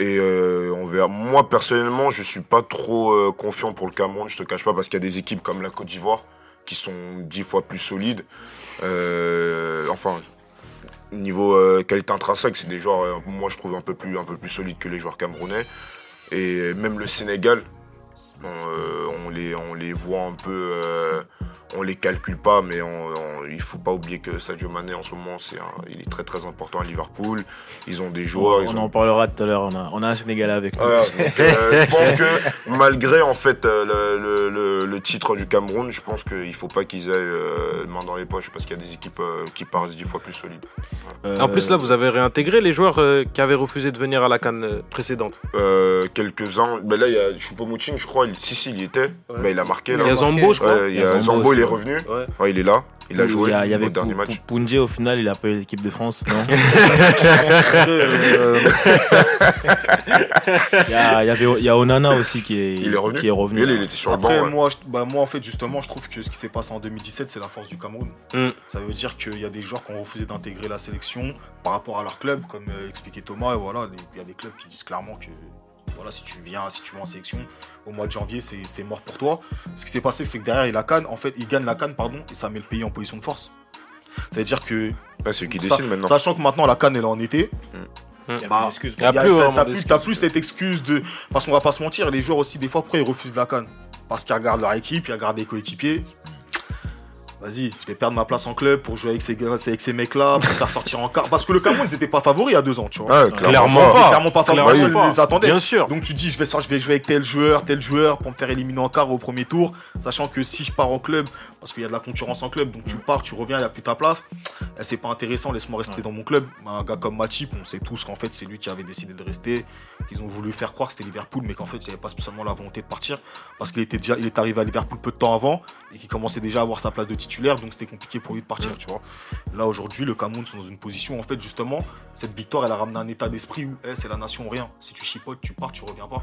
[SPEAKER 3] Et euh, on verra. Moi personnellement, je suis pas trop euh, confiant pour le Cameroun. Je te cache pas parce qu'il y a des équipes comme la Côte d'Ivoire qui sont dix fois plus solides. Euh, enfin, niveau euh, qualité intrinsèque, c'est des joueurs. euh, moi, je trouve un peu plus un peu plus solides que les joueurs camerounais. Et même le Sénégal, on, euh, on les on les voit un peu. On les calcule pas, mais on, on- il faut pas oublier que Sadio Mané en ce moment, c'est un- il est très très important à Liverpool. Ils ont des joueurs. ils
[SPEAKER 2] On
[SPEAKER 3] ont-
[SPEAKER 2] en parlera tout à l'heure. On a, on a un Sénégalais avec nous.
[SPEAKER 3] voilà, donc, euh, je pense que malgré en fait euh, le, le- le- le titre du Cameroun, je pense qu'il faut pas qu'ils aient euh, main dans les poches parce qu'il y a des équipes euh, qui paraissent dix fois plus solides.
[SPEAKER 2] Euh,
[SPEAKER 4] En plus, là, vous avez réintégré les joueurs euh, qui avaient refusé de venir à la canne précédente.
[SPEAKER 3] Euh, Quelques-uns, ben là il y a Choupo-Moting, je crois, il, si si il y était, ben, il a marqué
[SPEAKER 4] Il y a Zambo, je crois.
[SPEAKER 3] Ouais, il y a
[SPEAKER 2] Zambo
[SPEAKER 3] Zambo, il est revenu,
[SPEAKER 4] Ouais.
[SPEAKER 3] Il est là, il a
[SPEAKER 2] il
[SPEAKER 3] joué
[SPEAKER 2] y, a- il y
[SPEAKER 3] au
[SPEAKER 2] avait
[SPEAKER 3] dernier
[SPEAKER 2] Pou-
[SPEAKER 3] match.
[SPEAKER 2] Au final, il a pas eu l'équipe de France. Non il, y a, il y avait, il y a Onana aussi qui est,
[SPEAKER 3] Il est revenu.
[SPEAKER 2] Qui est revenu.
[SPEAKER 3] Il était sur le banc.
[SPEAKER 7] Après,
[SPEAKER 3] ouais.
[SPEAKER 7] moi, bah, moi, en fait, justement, je trouve que ce qui s'est passé en 2017, c'est la force du Cameroun.
[SPEAKER 4] Mm.
[SPEAKER 7] Ça veut dire qu'il y a des joueurs qui ont refusé d'intégrer la sélection par rapport à leur club, comme euh, expliquait Thomas. Et voilà, il y a des clubs qui disent clairement que voilà, si tu viens, si tu vas en sélection, au mois de janvier, c'est c'est mort pour toi. Ce qui s'est passé, c'est que derrière, il a canne, en fait, il gagne la canne, pardon, et ça met le pays en position de force. Ça veut dire que,
[SPEAKER 3] c'est qui maintenant.
[SPEAKER 7] sachant que maintenant la canne elle est en été,
[SPEAKER 2] a
[SPEAKER 7] Bah,
[SPEAKER 2] plus
[SPEAKER 7] t'as- plus, cette excuse de. Parce qu'on va pas se mentir, les joueurs aussi, des fois, pourquoi ils refusent la canne Parce qu'ils regardent leur équipe, ils regardent les coéquipiers. Vas-y, je vais perdre ma place en club pour jouer avec ces, gars- avec ces mecs-là, pour faire sortir en quart. Parce que le Cameroun, c'était pas favori il y a deux ans, tu vois.
[SPEAKER 3] Ouais,
[SPEAKER 4] Clairement
[SPEAKER 3] pas.
[SPEAKER 7] clairement pas favori,
[SPEAKER 4] Clairement pas.
[SPEAKER 7] les attendait.
[SPEAKER 4] Bien sûr.
[SPEAKER 7] Donc tu dis, je vais, sortir- je vais jouer avec tel joueur, tel joueur pour me faire éliminer en quart au premier tour, sachant que si je pars en club, parce qu'il y a de la concurrence en club, donc tu pars, tu reviens, il n'y a plus ta place, eh, c'est pas intéressant, laisse-moi rester dans mon club. Un gars comme Matip, on sait tous qu'en fait c'est lui qui avait décidé de rester, qu'ils ont voulu faire croire que c'était Liverpool, mais qu'en fait il n'y avait pas spécialement la volonté de partir, parce qu'il était déjà, il est arrivé à Liverpool peu de temps avant, et qu'il commençait déjà à avoir sa place de titulaire, donc c'était compliqué pour lui de partir, tu vois. Là aujourd'hui, le Cameroun sont dans une position, en fait, justement, cette victoire, elle a ramené un état d'esprit où eh, c'est la nation ou rien. Si tu chipotes, tu pars, tu reviens pas.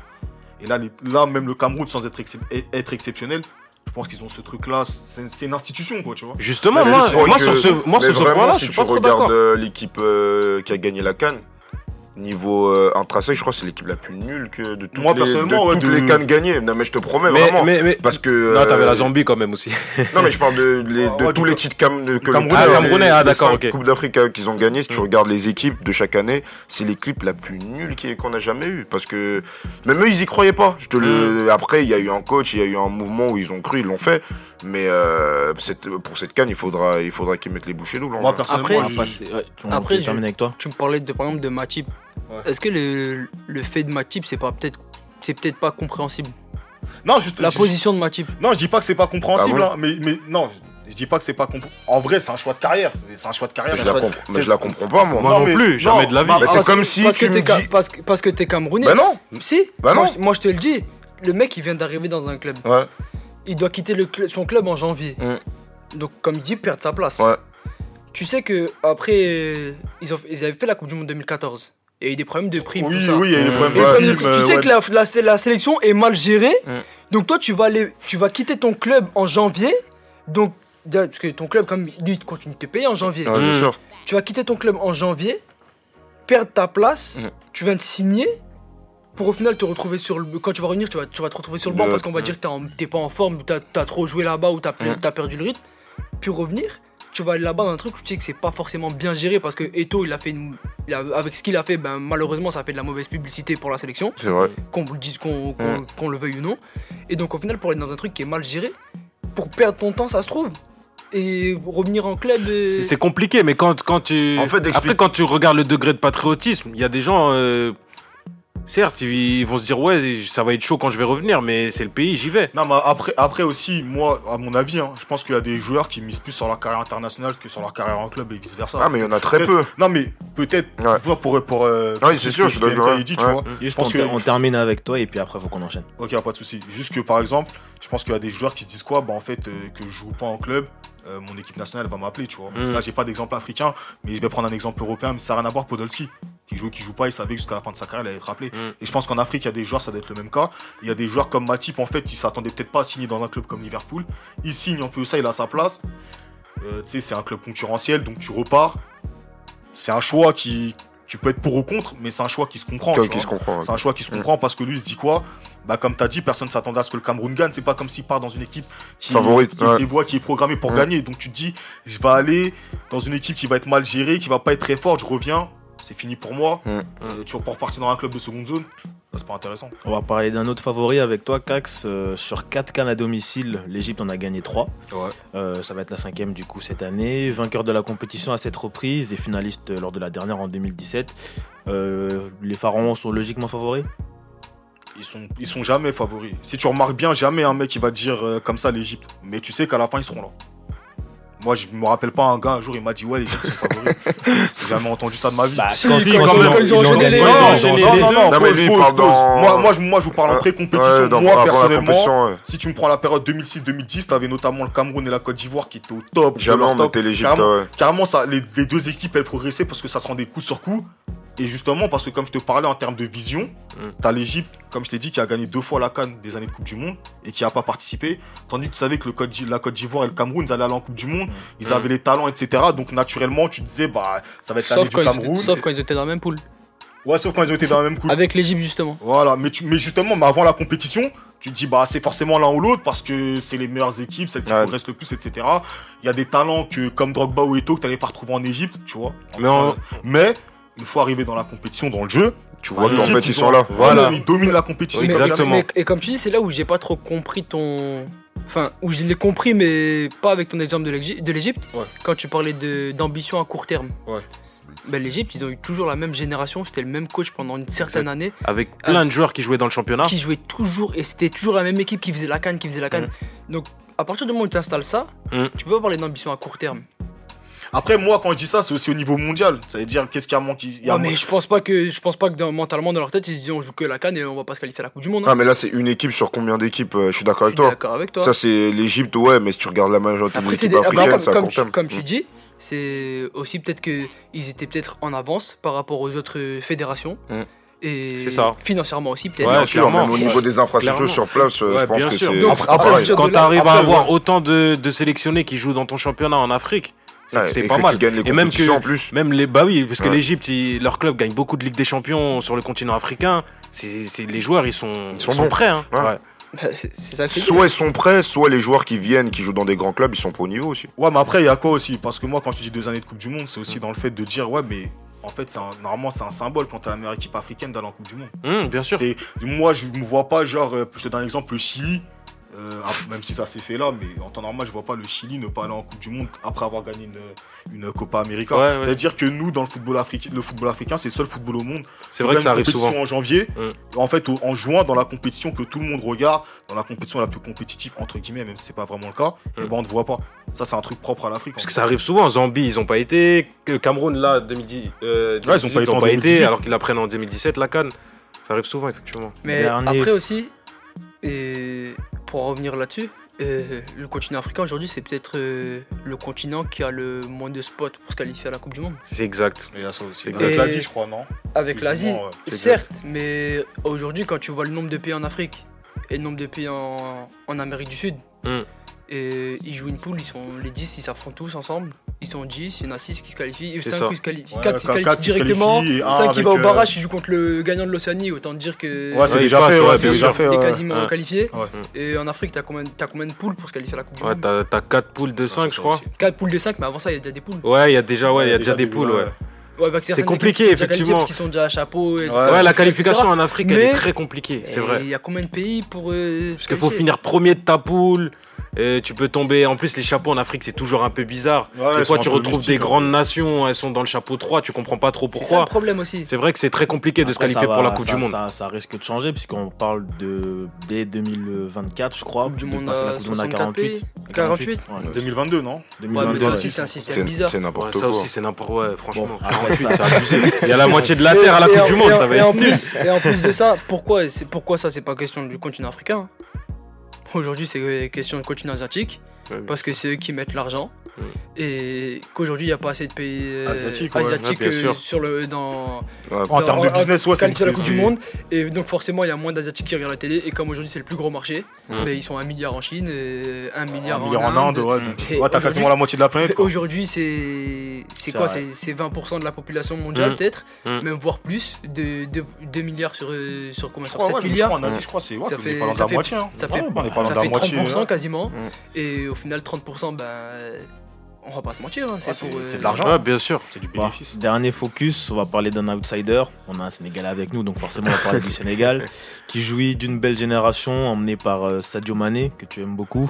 [SPEAKER 7] Et là, les- là même le Cameroun, sans être, excep- être exceptionnel, je pense qu'ils ont ce truc-là. C'est c'est une institution, quoi, tu vois.
[SPEAKER 4] Justement, moi, moi
[SPEAKER 3] que-
[SPEAKER 4] sur ce, moi, sur ce
[SPEAKER 3] vraiment,
[SPEAKER 4] point-là,
[SPEAKER 3] si
[SPEAKER 4] je suis
[SPEAKER 3] tu
[SPEAKER 4] pas trop
[SPEAKER 3] regardes euh, l'équipe euh, qui a gagné la Cannes, niveau euh, intrinsèque, je crois que c'est l'équipe la plus nulle que de toutes,
[SPEAKER 7] Moi,
[SPEAKER 3] les,
[SPEAKER 7] personnellement,
[SPEAKER 3] de
[SPEAKER 7] ouais,
[SPEAKER 3] toutes
[SPEAKER 7] de-
[SPEAKER 3] les Cannes gagnées. Non, mais je te promets
[SPEAKER 4] Mais,
[SPEAKER 3] vraiment.
[SPEAKER 4] mais, mais,
[SPEAKER 3] Parce que.
[SPEAKER 4] non, t'avais
[SPEAKER 3] euh,
[SPEAKER 4] la Zambie quand même aussi.
[SPEAKER 3] Non, mais je parle de, les- de
[SPEAKER 7] Ouais,
[SPEAKER 3] tous les titres cam, de, que
[SPEAKER 7] Camerounais.
[SPEAKER 3] les-
[SPEAKER 7] Ah,
[SPEAKER 4] Camerounais,
[SPEAKER 3] les
[SPEAKER 4] ah, d'accord.
[SPEAKER 3] Coupes d'Afrique euh, qu'ils ont gagné. Si tu
[SPEAKER 4] Mm.
[SPEAKER 3] regardes les équipes de chaque année, c'est l'équipe la plus nulle qui- qu'on a jamais eue. Parce que même eux, ils y croyaient pas. Je te le... Après, il y a eu un coach, il y a eu un mouvement où ils ont cru, ils l'ont fait. Mais euh, cette- pour cette canne, il faudra, il faudra qu'ils mettent les bouchées doubles.
[SPEAKER 7] Moi, personnellement,
[SPEAKER 5] Après,
[SPEAKER 2] On va
[SPEAKER 7] je-
[SPEAKER 2] ouais, tu-
[SPEAKER 5] je-
[SPEAKER 2] avec toi.
[SPEAKER 5] Tu me parlais de, par exemple de Matip.
[SPEAKER 7] Ouais.
[SPEAKER 5] Est-ce que le, le fait de Matip, c'est pas peut-être c'est peut-être pas compréhensible?
[SPEAKER 7] Non, juste,
[SPEAKER 5] La
[SPEAKER 7] je-
[SPEAKER 5] position de Matip.
[SPEAKER 7] Non, je dis pas que c'est pas compréhensible,
[SPEAKER 3] Ah bon
[SPEAKER 7] hein, mais, mais non, je dis pas que c'est pas compréhensible. En vrai, c'est un choix de carrière. C'est un choix de carrière.
[SPEAKER 3] Mais je,
[SPEAKER 7] c'est
[SPEAKER 3] la comprends- mais je la comprends pas, moi.
[SPEAKER 4] Moi
[SPEAKER 7] Non,
[SPEAKER 4] non
[SPEAKER 7] mais-
[SPEAKER 4] plus, jamais
[SPEAKER 7] non,
[SPEAKER 4] de la vie.
[SPEAKER 7] bah,
[SPEAKER 3] c'est
[SPEAKER 5] Parce
[SPEAKER 3] comme
[SPEAKER 5] que-
[SPEAKER 3] si
[SPEAKER 5] parce
[SPEAKER 3] tu
[SPEAKER 5] que
[SPEAKER 3] me dis.
[SPEAKER 5] parce, que- parce que t'es Camerounais.
[SPEAKER 3] Bah non.
[SPEAKER 5] Si
[SPEAKER 3] Bah
[SPEAKER 5] moi,
[SPEAKER 3] non.
[SPEAKER 5] je- moi, je te le dis. Le mec, il vient d'arriver dans un club.
[SPEAKER 3] Ouais.
[SPEAKER 5] Il doit quitter le cl- son club en janvier.
[SPEAKER 3] Mm.
[SPEAKER 5] Donc, comme il dit, perdre sa place.
[SPEAKER 3] Ouais.
[SPEAKER 5] tu sais que après, ils, ont, ils avaient fait la Coupe du Monde 2014. Il y a eu des problèmes de prime.
[SPEAKER 7] Oui, oui, il y a eu des
[SPEAKER 2] Mm.
[SPEAKER 7] problèmes
[SPEAKER 5] Et
[SPEAKER 7] de
[SPEAKER 5] comme
[SPEAKER 7] prime,
[SPEAKER 5] tu
[SPEAKER 7] euh,
[SPEAKER 5] sais
[SPEAKER 7] ouais.
[SPEAKER 5] que la, la- la sélection est mal gérée,
[SPEAKER 2] Mm.
[SPEAKER 5] donc toi tu vas aller, tu vas quitter ton club en janvier. Donc parce que ton club comme lui il continue de te payer en janvier.
[SPEAKER 3] Ouais, bien
[SPEAKER 4] Mm.
[SPEAKER 3] sûr.
[SPEAKER 5] Tu vas quitter ton club en janvier, perdre ta place,
[SPEAKER 2] Mm.
[SPEAKER 5] tu viens de signer pour au final te retrouver sur le quand tu vas revenir, tu vas, tu vas te retrouver sur le banc
[SPEAKER 3] Le-
[SPEAKER 5] parce qu'on va dire que t'es pas en forme, ou t'as as trop joué là-bas ou t'as as perdu le rythme. Puis revenir, tu vas aller là-bas dans un truc où tu sais que c'est pas forcément bien géré parce que Eto il a fait une- il a- avec ce qu'il a fait, ben malheureusement ça a fait de la mauvaise publicité pour la sélection
[SPEAKER 3] C'est vrai.
[SPEAKER 5] qu'on le dise qu'on qu'on- qu'on le veuille ou non. Et donc au final pour être dans un truc qui est mal géré, pour perdre ton temps ça se trouve et revenir en club.
[SPEAKER 4] C'est- compliqué, mais quand, quand tu.
[SPEAKER 3] En fait,
[SPEAKER 4] Après, quand tu regardes le degré de patriotisme, il y a des gens. euh, Certes, ils vont se dire, ouais, ça va être chaud quand je vais revenir, mais c'est le pays, j'y vais.
[SPEAKER 7] Non, mais après, après aussi, moi, à mon avis, hein, je pense qu'il y a des joueurs qui misent plus sur leur carrière internationale que sur leur carrière en club et vice versa.
[SPEAKER 3] Ah, mais il y en a très peu.
[SPEAKER 7] Non, mais peut-être
[SPEAKER 3] Ouais.
[SPEAKER 7] pour pour pour. euh,
[SPEAKER 3] Oui,
[SPEAKER 7] pour
[SPEAKER 3] c'est
[SPEAKER 7] ce
[SPEAKER 3] sûr,
[SPEAKER 7] que
[SPEAKER 3] je suis d'accord, ouais.
[SPEAKER 7] a dit, tu
[SPEAKER 3] Ouais.
[SPEAKER 7] vois.
[SPEAKER 2] Je
[SPEAKER 7] pense que
[SPEAKER 2] qu'on termine avec toi et puis après faut qu'on enchaîne.
[SPEAKER 7] Ok, pas de souci. Juste que par exemple, je pense qu'il y a des joueurs qui se disent quoi? Bah en fait, euh, que je joue pas en club, euh, mon équipe nationale va m'appeler, tu vois.
[SPEAKER 4] Mm.
[SPEAKER 7] Là, j'ai pas d'exemple africain, mais je vais prendre un exemple européen, mais ça n'a rien à voir. Podolski, qui joue, qui joue pas, il savait jusqu'à la fin de sa carrière, il allait être appelé.
[SPEAKER 4] Mm.
[SPEAKER 7] Et je pense qu'en Afrique, il y a des joueurs, ça doit être le même cas. Il y a des joueurs comme Matip, en fait, ils s'attendaient peut-être pas à signer dans un club comme Liverpool. Il signe, en plus ça, il a sa place. Euh, tu sais, c'est un club concurrentiel, donc tu repars. C'est un choix qui. Tu peux être pour ou contre, mais c'est un choix qui se comprend.
[SPEAKER 3] Qui qui se comprend. ouais.
[SPEAKER 7] C'est un choix qui se comprend parce que lui il se dit quoi? Bah comme t'as dit, personne s'attendait à ce que le Cameroun gagne. C'est pas comme s'il part dans une équipe qui,
[SPEAKER 3] Favorite,
[SPEAKER 7] qui,
[SPEAKER 3] ouais.
[SPEAKER 7] qui voit- qui est programmée pour
[SPEAKER 3] Ouais.
[SPEAKER 7] gagner. Donc tu te dis, je vais aller dans une équipe qui va être mal gérée, qui va pas être très forte. Je reviens, c'est fini pour moi.
[SPEAKER 3] Mm.
[SPEAKER 7] Euh, tu vas pas repartir dans un club de seconde zone. Ça, C'est pas intéressant.
[SPEAKER 2] On va parler d'un autre favori avec toi, Cax. Euh, sur 4 cannes à domicile, l'Egypte en a gagné 3.
[SPEAKER 7] Ouais.
[SPEAKER 2] ça va être la cinquième du coup cette année. Vainqueur de la compétition à cette reprise et finaliste lors de la dernière en 2017. Euh, les Pharaons sont logiquement favoris?
[SPEAKER 7] Ils sont, ils sont jamais favoris. Si tu remarques bien, jamais un mec qui va dire euh, comme ça l'Egypte. Mais tu sais qu'à la fin, ils seront là. Moi, je me rappelle pas un gars un jour, il m'a dit ouais, l'Egypte sont favoris. J'ai jamais entendu ça de ma vie.
[SPEAKER 2] Bah,
[SPEAKER 5] Si,
[SPEAKER 2] quand-
[SPEAKER 5] quand-
[SPEAKER 2] quand
[SPEAKER 5] quand
[SPEAKER 2] ils ont-
[SPEAKER 5] enchaîné les-
[SPEAKER 7] non, non, non,
[SPEAKER 2] les-
[SPEAKER 7] non, non,
[SPEAKER 3] Non, mais
[SPEAKER 7] pause, pause, Moi, moi, je, moi, je vous parle en pré-compétition. moi, personnellement, si tu me prends la période 2006-2010, t'avais notamment le Cameroun et la Côte d'Ivoire qui étaient au top. de
[SPEAKER 3] Jamais on mettait l'Egypte,
[SPEAKER 7] Carrément,
[SPEAKER 3] ouais.
[SPEAKER 7] carrément, ça, les, les deux équipes, elles progressaient parce que ça se rendait coup sur coup. Et justement, parce que comme je te parlais en termes de vision,
[SPEAKER 4] Mm.
[SPEAKER 7] t'as l'Egypte, comme je t'ai dit, qui a gagné deux fois la Cannes des années de Coupe du Monde et qui a pas participé. Tandis que tu savais que le Côte la Côte d'Ivoire et le Cameroun, ils allaient aller en Coupe du Monde, ils
[SPEAKER 4] Mm.
[SPEAKER 7] avaient les talents, etc. Donc naturellement, tu disais, bah, ça va être l'année du
[SPEAKER 5] quand,
[SPEAKER 7] Cameroun.
[SPEAKER 5] ils, sauf quand ils étaient dans la même poule.
[SPEAKER 7] Ouais, sauf quand ils ont été dans la même coupe.
[SPEAKER 5] Avec l'Egypte justement.
[SPEAKER 7] Voilà, mais, tu, mais justement, mais avant la compétition, tu te dis, bah, c'est forcément l'un ou l'autre parce que c'est les meilleures équipes, celles qui
[SPEAKER 3] Ouais.
[SPEAKER 7] progressent le plus, etc. Il y a des talents que, comme Drogba ou Eto'o que t'allais pas retrouver en Égypte, tu vois.
[SPEAKER 4] Mais en-
[SPEAKER 7] mais, une fois arrivé dans la compétition, dans le jeu,
[SPEAKER 3] Tu vois qu'en
[SPEAKER 7] l'Égypte,
[SPEAKER 3] fait, ils sont
[SPEAKER 7] ont-
[SPEAKER 3] là.
[SPEAKER 4] Voilà.
[SPEAKER 7] Ils dominent la compétition.
[SPEAKER 5] Mais-
[SPEAKER 7] comme
[SPEAKER 4] Exactement.
[SPEAKER 5] mais- et comme tu dis, c'est là où j'ai pas trop compris ton. Enfin, où je l'ai compris, mais pas avec ton exemple de l'Égypte.
[SPEAKER 7] Ouais.
[SPEAKER 5] Quand tu parlais de- d'ambition à court terme.
[SPEAKER 7] Ouais.
[SPEAKER 5] Ben, L'Égypte, ils ont eu toujours la même génération. C'était le même coach pendant une certaine année.
[SPEAKER 4] Avec plein de joueurs qui jouaient dans le championnat.
[SPEAKER 5] Qui jouait toujours. Et c'était toujours la même équipe qui faisait la canne, qui faisait la canne. Donc, à partir du moment où tu installes ça,
[SPEAKER 4] Mm.
[SPEAKER 5] tu peux pas parler d'ambition à court terme.
[SPEAKER 7] Après, moi, quand je dis ça, c'est aussi au niveau mondial. Ça veut dire, qu'est-ce qu'il y a manqué il y a
[SPEAKER 5] Ouais, mais je pense pas que, je pense pas que dans- mentalement, dans leur tête, ils se disent on joue que la canne et on va pas se qualifier à la Coupe du Monde. hein.
[SPEAKER 3] Ah, mais là, c'est une équipe sur combien d'équipes euh, Je suis d'accord
[SPEAKER 5] Je
[SPEAKER 3] avec
[SPEAKER 5] suis
[SPEAKER 3] toi.
[SPEAKER 5] d'accord avec toi.
[SPEAKER 3] Ça, c'est l'Égypte, ouais, mais si tu regardes la majorité
[SPEAKER 5] Après,
[SPEAKER 3] des
[SPEAKER 5] c'est
[SPEAKER 3] équipes africaines,
[SPEAKER 5] comme,
[SPEAKER 3] c'est à
[SPEAKER 5] comme tu, comme tu
[SPEAKER 3] Mm.
[SPEAKER 5] dis, c'est aussi peut-être qu'ils étaient peut-être en avance par rapport aux autres fédérations.
[SPEAKER 4] Mm.
[SPEAKER 5] Et
[SPEAKER 4] C'est ça.
[SPEAKER 5] financièrement aussi, peut-être.
[SPEAKER 4] Ouais,
[SPEAKER 3] Bien sûr,
[SPEAKER 4] clairement.
[SPEAKER 3] même au niveau des infrastructures sur place, euh,
[SPEAKER 4] Ouais,
[SPEAKER 3] je pense
[SPEAKER 4] bien
[SPEAKER 3] que
[SPEAKER 4] sûr.
[SPEAKER 3] c'est.
[SPEAKER 7] Après,
[SPEAKER 4] Quand
[SPEAKER 5] là-
[SPEAKER 4] t'arrives à avoir
[SPEAKER 7] ouais.
[SPEAKER 4] autant de, de sélectionnés qui jouent dans ton championnat en Afrique, c'est
[SPEAKER 3] Ouais,
[SPEAKER 4] que c'est
[SPEAKER 3] et
[SPEAKER 4] pas
[SPEAKER 3] que
[SPEAKER 4] mal.
[SPEAKER 3] tu gagnes les
[SPEAKER 4] et même que
[SPEAKER 3] en plus.
[SPEAKER 4] même les bah oui, parce que
[SPEAKER 3] Ouais.
[SPEAKER 4] l'Égypte, ils- leur club gagne beaucoup de Ligue des Champions sur le continent africain. C'est c'est- les joueurs, ils sont,
[SPEAKER 3] Ils sont bons.
[SPEAKER 4] prêts. Hein.
[SPEAKER 3] Ouais.
[SPEAKER 4] Ouais.
[SPEAKER 5] Bah, c'est c'est ça que je te dis.
[SPEAKER 3] Soit ils sont prêts, soit les joueurs qui viennent, qui jouent dans des grands clubs, ils sont pas au niveau aussi.
[SPEAKER 7] Ouais, mais après, il y a quoi aussi? Parce que moi, quand je te dis deux années de Coupe du Monde, c'est aussi dans le fait de dire, ouais, mais en fait, c'est un- normalement, c'est un symbole quand t'as la meilleure équipe africaine d'aller en Coupe du Monde.
[SPEAKER 4] Hum, bien sûr.
[SPEAKER 7] C'est moi je me vois pas genre euh, je te donne un exemple le Chili euh, ah, même si ça s'est fait là mais en temps normal je vois pas le Chili ne pas aller en Coupe du Monde après avoir gagné une, une Copa América
[SPEAKER 4] Ouais, ouais.
[SPEAKER 7] c'est à dire que nous dans le football africain le football africain c'est le seul football au monde
[SPEAKER 4] C'est vrai que ça arrive
[SPEAKER 7] compétition
[SPEAKER 4] souvent.
[SPEAKER 7] en janvier en fait au- en juin dans la compétition que tout le monde regarde dans la compétition la plus compétitive entre guillemets même si c'est pas vraiment le cas et
[SPEAKER 4] Mm.
[SPEAKER 7] ben on ne voit pas ça c'est un truc propre à l'Afrique
[SPEAKER 4] Parce que
[SPEAKER 7] fait.
[SPEAKER 4] ça arrive souvent. Zambie, ils ont pas été. Cameroun, là, 2010, euh,
[SPEAKER 7] Ouais, ils ont pas été en 2018.
[SPEAKER 4] alors qu'ils la prennent en 2017, la Cannes. Ça arrive souvent, effectivement.
[SPEAKER 5] Mais après aussi, et pour en revenir là-dessus, Euh, le continent africain aujourd'hui, c'est peut-être euh, le continent qui a le moins de spots pour se qualifier à la Coupe du Monde.
[SPEAKER 4] C'est exact.
[SPEAKER 7] Ça aussi.
[SPEAKER 4] Et-
[SPEAKER 7] Avec l'Asie, je crois, non?
[SPEAKER 5] Avec l'Asie,
[SPEAKER 7] ouais.
[SPEAKER 5] Certes, mais aujourd'hui, quand tu vois le nombre de pays en Afrique et le nombre de pays en, en Amérique du Sud,
[SPEAKER 4] Mm.
[SPEAKER 5] et ils jouent une poule, ils sont les 10, ils s'affrontent tous ensemble. Ils sont 10, il y en a 6 qui se qualifient, et
[SPEAKER 4] C'est
[SPEAKER 5] 5
[SPEAKER 4] ça.
[SPEAKER 5] qui se qualifient,
[SPEAKER 7] Ouais,
[SPEAKER 5] 4 qui se qualifient
[SPEAKER 7] qui se
[SPEAKER 5] directement,
[SPEAKER 7] qualifient et un
[SPEAKER 5] 5 qui va au
[SPEAKER 7] euh,
[SPEAKER 5] barrage, qui joue contre le gagnant de l'Océanie, autant dire que
[SPEAKER 7] Ouais, c'est
[SPEAKER 4] Ouais,
[SPEAKER 7] déjà
[SPEAKER 4] passe,
[SPEAKER 7] fait,
[SPEAKER 4] ouais,
[SPEAKER 7] ouais, c'est déjà fait.
[SPEAKER 5] est
[SPEAKER 7] ouais.
[SPEAKER 5] quasiment
[SPEAKER 4] Ouais.
[SPEAKER 5] qualifié.
[SPEAKER 7] Ouais.
[SPEAKER 5] Et en Afrique, t'as combien, t'as combien de poules pour se qualifier à la Coupe du
[SPEAKER 4] Ouais,
[SPEAKER 5] Monde?
[SPEAKER 4] t'as t'as 4 poules de
[SPEAKER 7] Ça,
[SPEAKER 4] 5,
[SPEAKER 7] c'est
[SPEAKER 4] je crois.
[SPEAKER 7] aussi.
[SPEAKER 5] 4 poules de 5, mais avant ça, il y a déjà des poules.
[SPEAKER 4] Ouais, il y a déjà, ouais, il y a déjà des poules, ouais.
[SPEAKER 5] Ouais, avec certaines
[SPEAKER 4] compliqué,
[SPEAKER 5] qui sont déjà qualifiées
[SPEAKER 4] effectivement.
[SPEAKER 5] qu'ils sont déjà à chapeau. Et
[SPEAKER 7] Ouais.
[SPEAKER 4] Ouais, la
[SPEAKER 5] etc.
[SPEAKER 4] qualification en Afrique, elle
[SPEAKER 5] Mais-
[SPEAKER 4] est très compliquée, c'est vrai.
[SPEAKER 5] Il y a combien de pays pour. euh,
[SPEAKER 4] Parce qu'il faut finir premier de ta poule. Euh, tu peux tomber. En plus, les chapeaux en Afrique, c'est toujours un peu bizarre.
[SPEAKER 7] Ouais,
[SPEAKER 4] des fois, tu retrouves
[SPEAKER 7] mystiques,
[SPEAKER 4] des
[SPEAKER 7] hein.
[SPEAKER 4] grandes nations, elles sont dans le chapeau 3, tu comprends pas trop
[SPEAKER 5] C'est ça le
[SPEAKER 4] pourquoi.
[SPEAKER 5] problème aussi.
[SPEAKER 4] C'est vrai que c'est très compliqué de se qualifier
[SPEAKER 2] ça
[SPEAKER 4] pour la Coupe
[SPEAKER 2] ça-
[SPEAKER 4] du Monde.
[SPEAKER 2] Ça, ça risque de changer puisqu'on parle de dès 2024, je crois,
[SPEAKER 5] Coupe du
[SPEAKER 2] de
[SPEAKER 5] Monde
[SPEAKER 2] passer la
[SPEAKER 5] à
[SPEAKER 2] Coupe du Monde à
[SPEAKER 5] 64
[SPEAKER 2] 48.
[SPEAKER 5] pays.
[SPEAKER 2] À
[SPEAKER 5] 48.
[SPEAKER 2] ouais.
[SPEAKER 7] 2022, non
[SPEAKER 5] Ouais, mais
[SPEAKER 2] 2022.
[SPEAKER 5] ça aussi, c'est un système
[SPEAKER 3] C'est
[SPEAKER 5] bizarre.
[SPEAKER 3] c'est
[SPEAKER 4] Ouais,
[SPEAKER 3] n'importe
[SPEAKER 4] ça
[SPEAKER 3] quoi.
[SPEAKER 4] aussi, c'est n'importe quoi, franchement.
[SPEAKER 2] Ça-
[SPEAKER 4] c'est abusé. Il y a la moitié de la Terre à la Coupe du Monde,
[SPEAKER 5] et
[SPEAKER 4] ça
[SPEAKER 5] en-
[SPEAKER 4] va
[SPEAKER 5] et
[SPEAKER 4] être
[SPEAKER 5] en
[SPEAKER 4] nul.
[SPEAKER 5] plus, et en plus de ça, pourquoi, c'est- pourquoi ça, c'est pas question du continent africain Aujourd'hui, c'est question du continent asiatique.
[SPEAKER 4] Ouais,
[SPEAKER 5] Parce que c'est eux qui mettent l'argent. Et qu'aujourd'hui, il n'y a pas assez de pays euh,
[SPEAKER 7] Asiatiques, Ouais,
[SPEAKER 4] bien
[SPEAKER 5] euh, sur le, dans,
[SPEAKER 3] Ouais,
[SPEAKER 7] En termes de business, ouais, c'est
[SPEAKER 5] la Coupe du Monde. Et donc, forcément, il y a moins d'Asiatiques qui regardent la télé. Et comme aujourd'hui, c'est le plus gros marché, ils sont un milliard en Chine, et un milliard,
[SPEAKER 7] Un milliard en Inde, ouais. t'as quasiment la moitié de la planète.
[SPEAKER 5] Aujourd'hui, c'est c'est quoi? C'est c'est 20% de la population mondiale,
[SPEAKER 4] Mm.
[SPEAKER 5] peut-être,
[SPEAKER 4] Mm.
[SPEAKER 5] même voire plus, de 2 milliards sur, euh, sur combien? Sur
[SPEAKER 7] crois,
[SPEAKER 5] 7
[SPEAKER 7] ouais, je
[SPEAKER 5] milliards.
[SPEAKER 7] en Asie, je crois, c'est.
[SPEAKER 5] Ça fait, ça fait,
[SPEAKER 7] hein.
[SPEAKER 5] ça fait,
[SPEAKER 7] on est pas loin de
[SPEAKER 5] ça
[SPEAKER 7] la
[SPEAKER 5] fait
[SPEAKER 7] moitié.
[SPEAKER 5] 30%
[SPEAKER 7] ouais.
[SPEAKER 5] quasiment.
[SPEAKER 3] Mm.
[SPEAKER 5] Et au final, 30%, ben, on va pas se mentir. hein, c'est pour, euh,
[SPEAKER 7] c'est de l'argent.
[SPEAKER 4] Ouais, bien sûr.
[SPEAKER 7] C'est du bénéfice.
[SPEAKER 2] dernier focus, on va parler d'un outsider. On a un Sénégalais avec nous, donc forcément on va parler du Sénégal, qui jouit d'une belle génération emmenée par euh, Sadio Mané, que tu aimes beaucoup,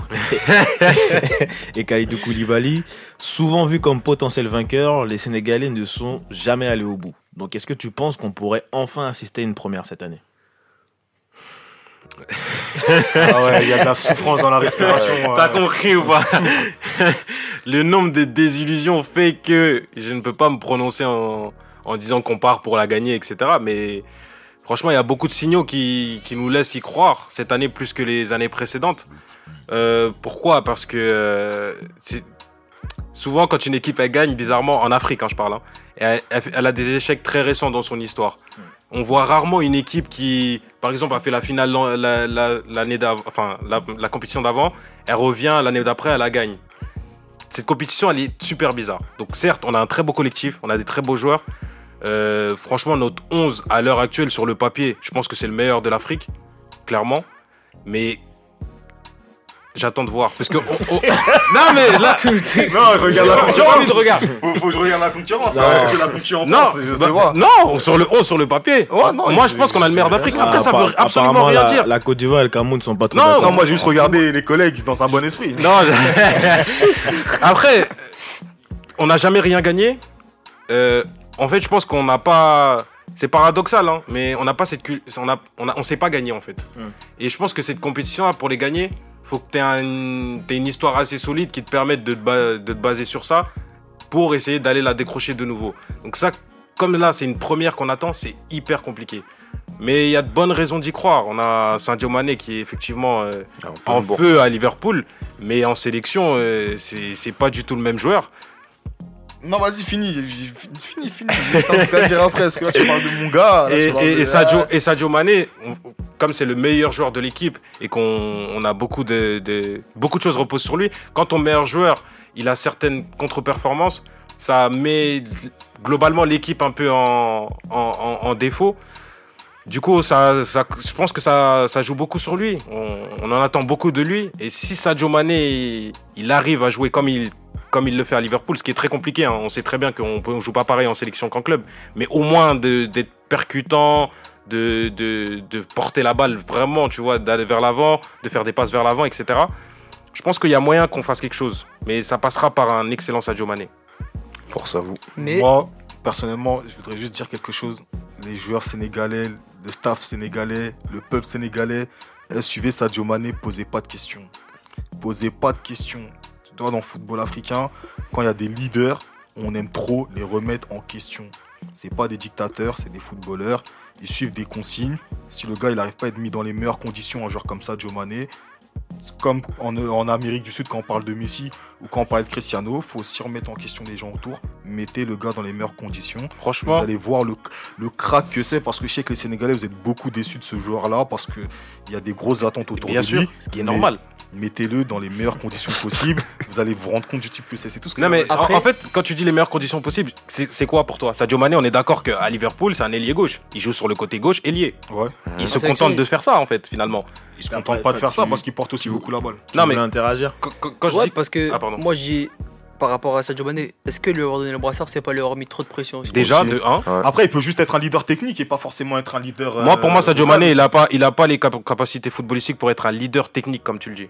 [SPEAKER 2] et Khalidou Koulibaly. Souvent vu comme potentiel vainqueur, les Sénégalais ne sont jamais allés au bout. Donc est-ce que tu penses qu'on pourrait enfin assister à une première cette année?
[SPEAKER 7] Ah ouais, il y a de la souffrance dans la respiration.
[SPEAKER 4] T'as
[SPEAKER 7] euh,
[SPEAKER 4] compris ou pas Le nombre de désillusions fait que je ne peux pas me prononcer en, en disant qu'on part pour la gagner, etc. Mais franchement, il y a beaucoup de signaux qui, qui nous laissent y croire cette année plus que les années précédentes. Euh, pourquoi? Parce que euh, souvent, quand une équipe elle gagne, bizarrement, en Afrique, hein, je parle, hein, elle a des échecs très récents dans son histoire. On voit rarement une équipe qui, par exemple, a fait la finale l'an- la- l'année d'avant, enfin la, la compétition d'avant, elle revient l'année d'après, elle la gagne. Cette compétition, elle est super bizarre. Donc certes, on a un très beau collectif, on a des très beaux joueurs. Euh, franchement, notre 11 à l'heure actuelle sur le papier, je pense que c'est le meilleur de l'Afrique, clairement. Mais j'attends de voir, parce que on- on- non mais là,
[SPEAKER 7] Non, regarde la
[SPEAKER 4] j'ai envie de
[SPEAKER 7] concurrence.
[SPEAKER 4] regarder.
[SPEAKER 7] Faut, faut que je regarde la concurrence.
[SPEAKER 2] Non.
[SPEAKER 7] Parce que la concurrence,
[SPEAKER 4] Non,
[SPEAKER 7] je sais
[SPEAKER 4] bah,
[SPEAKER 7] pas.
[SPEAKER 4] non, sur le 11 sur le papier.
[SPEAKER 7] Ouais, non,
[SPEAKER 4] Moi,
[SPEAKER 7] je-
[SPEAKER 4] pense qu'on a le meilleur d'Afrique.
[SPEAKER 7] je-
[SPEAKER 4] Après, ça veut absolument rien
[SPEAKER 2] la,
[SPEAKER 4] dire.
[SPEAKER 2] La Côte d'Ivoire et le Cameroun ne sont pas trop
[SPEAKER 4] Non,
[SPEAKER 2] d'accord.
[SPEAKER 7] Non, moi j'ai juste regardé les collègues dans un bon esprit.
[SPEAKER 4] Non, je- après, on n'a jamais rien gagné. Euh, en fait, je pense qu'on n'a pas. C'est paradoxal, hein, mais on n'a pas cette cul- on a, on a, on sait pas gagner en fait.
[SPEAKER 2] Mm.
[SPEAKER 4] Et je pense que cette compétition, pour les gagner, faut que tu aies une histoire assez solide qui te permette de te, de te baser sur ça pour essayer d'aller la décrocher de nouveau. Donc ça, comme là, c'est une première qu'on attend, c'est hyper compliqué. Mais il y a de bonnes raisons d'y croire. On a Sadio Mané qui est effectivement euh,
[SPEAKER 3] Alors,
[SPEAKER 4] en feu à Liverpool, mais en sélection, euh, c'est pas du tout le même joueur.
[SPEAKER 7] Non, vas-y, fini. Fini, fini. À dire après. Parce que là, tu parles de mon gars. là,
[SPEAKER 4] Et, et-
[SPEAKER 7] de-
[SPEAKER 4] et Sadio, et Sadio Mané, comme c'est le meilleur joueur de l'équipe et qu'on on a beaucoup de, de- beaucoup de choses reposent sur lui, quand ton meilleur joueur, il a certaines contre-performances, ça met globalement l'équipe un peu en, en, en- en défaut. Du coup, ça, ça, je pense que ça, ça joue beaucoup sur lui. On, on en attend beaucoup de lui. Et si Sadio Mané, il arrive à jouer comme il, comme il le fait à Liverpool, ce qui est très compliqué, hein. on sait très bien qu'on ne joue pas pareil en sélection qu'en club, mais au moins d'être percutant, de, de, de porter la balle vraiment, tu vois, d'aller vers l'avant, de faire des passes vers l'avant, etc. Je pense qu'il y a moyen qu'on fasse quelque chose, mais ça passera par un excellent Sadio Mané.
[SPEAKER 3] Force à vous.
[SPEAKER 5] Mais
[SPEAKER 7] Moi, personnellement, je voudrais juste dire quelque chose. Les joueurs sénégalais, le staff sénégalais, le peuple sénégalais, eh, suivez Sadio Mané, posez pas de questions. Posez pas de questions. Dans le football africain, quand il y a des leaders, on aime trop les remettre en question. C'est pas des dictateurs, c'est des footballeurs. Ils suivent des consignes. Si le gars il n'arrive pas à être mis dans les meilleures conditions, un joueur comme Sadio Mané, comme en, en Amérique du Sud, quand on parle de Messi ou quand on parle de Cristiano, faut aussi remettre en question les gens autour. Mettez le gars dans les meilleures conditions. Vous
[SPEAKER 4] Franchement,
[SPEAKER 7] allez voir le, le crack que c'est parce que je sais que les Sénégalais, vous êtes beaucoup déçus de ce joueur-là parce qu'il y a des grosses attentes autour
[SPEAKER 4] bien
[SPEAKER 7] de
[SPEAKER 4] sûr,
[SPEAKER 7] lui.
[SPEAKER 4] ce qui est normal.
[SPEAKER 7] Mettez-le dans les meilleures conditions possibles. vous allez vous rendre compte du type que c'est. C'est tout ce que
[SPEAKER 4] Non mais en- en, fait, quand tu dis les meilleures conditions possibles, c'est quoi pour toi? Sadio Mané, on est d'accord qu'à Liverpool, c'est un ailier gauche. Il joue sur le côté gauche, ailier.
[SPEAKER 7] Ouais.
[SPEAKER 4] Il
[SPEAKER 5] En
[SPEAKER 4] se contente de faire ça en fait, finalement.
[SPEAKER 7] Ils se
[SPEAKER 2] Après,
[SPEAKER 7] contentent pas de faire ça parce qu'ils portent aussi beaucoup la balle.
[SPEAKER 4] Non, mais-
[SPEAKER 2] interagir.
[SPEAKER 4] Quand, je
[SPEAKER 5] Ouais,
[SPEAKER 4] dis
[SPEAKER 5] parce que
[SPEAKER 4] Ah, pardon.
[SPEAKER 5] moi, j'ai. Par rapport à Sadio Mané, est-ce que lui avoir donné le brassard, c'est pas lui avoir mis trop de pression
[SPEAKER 4] déjà de 1,
[SPEAKER 7] Après, il peut juste être un leader technique et pas forcément être un leader.
[SPEAKER 4] moi pour moi
[SPEAKER 7] euh,
[SPEAKER 4] Sadio. Mané, il a pas il a pas les cap- capacités footballistiques pour être un leader technique comme tu le dis.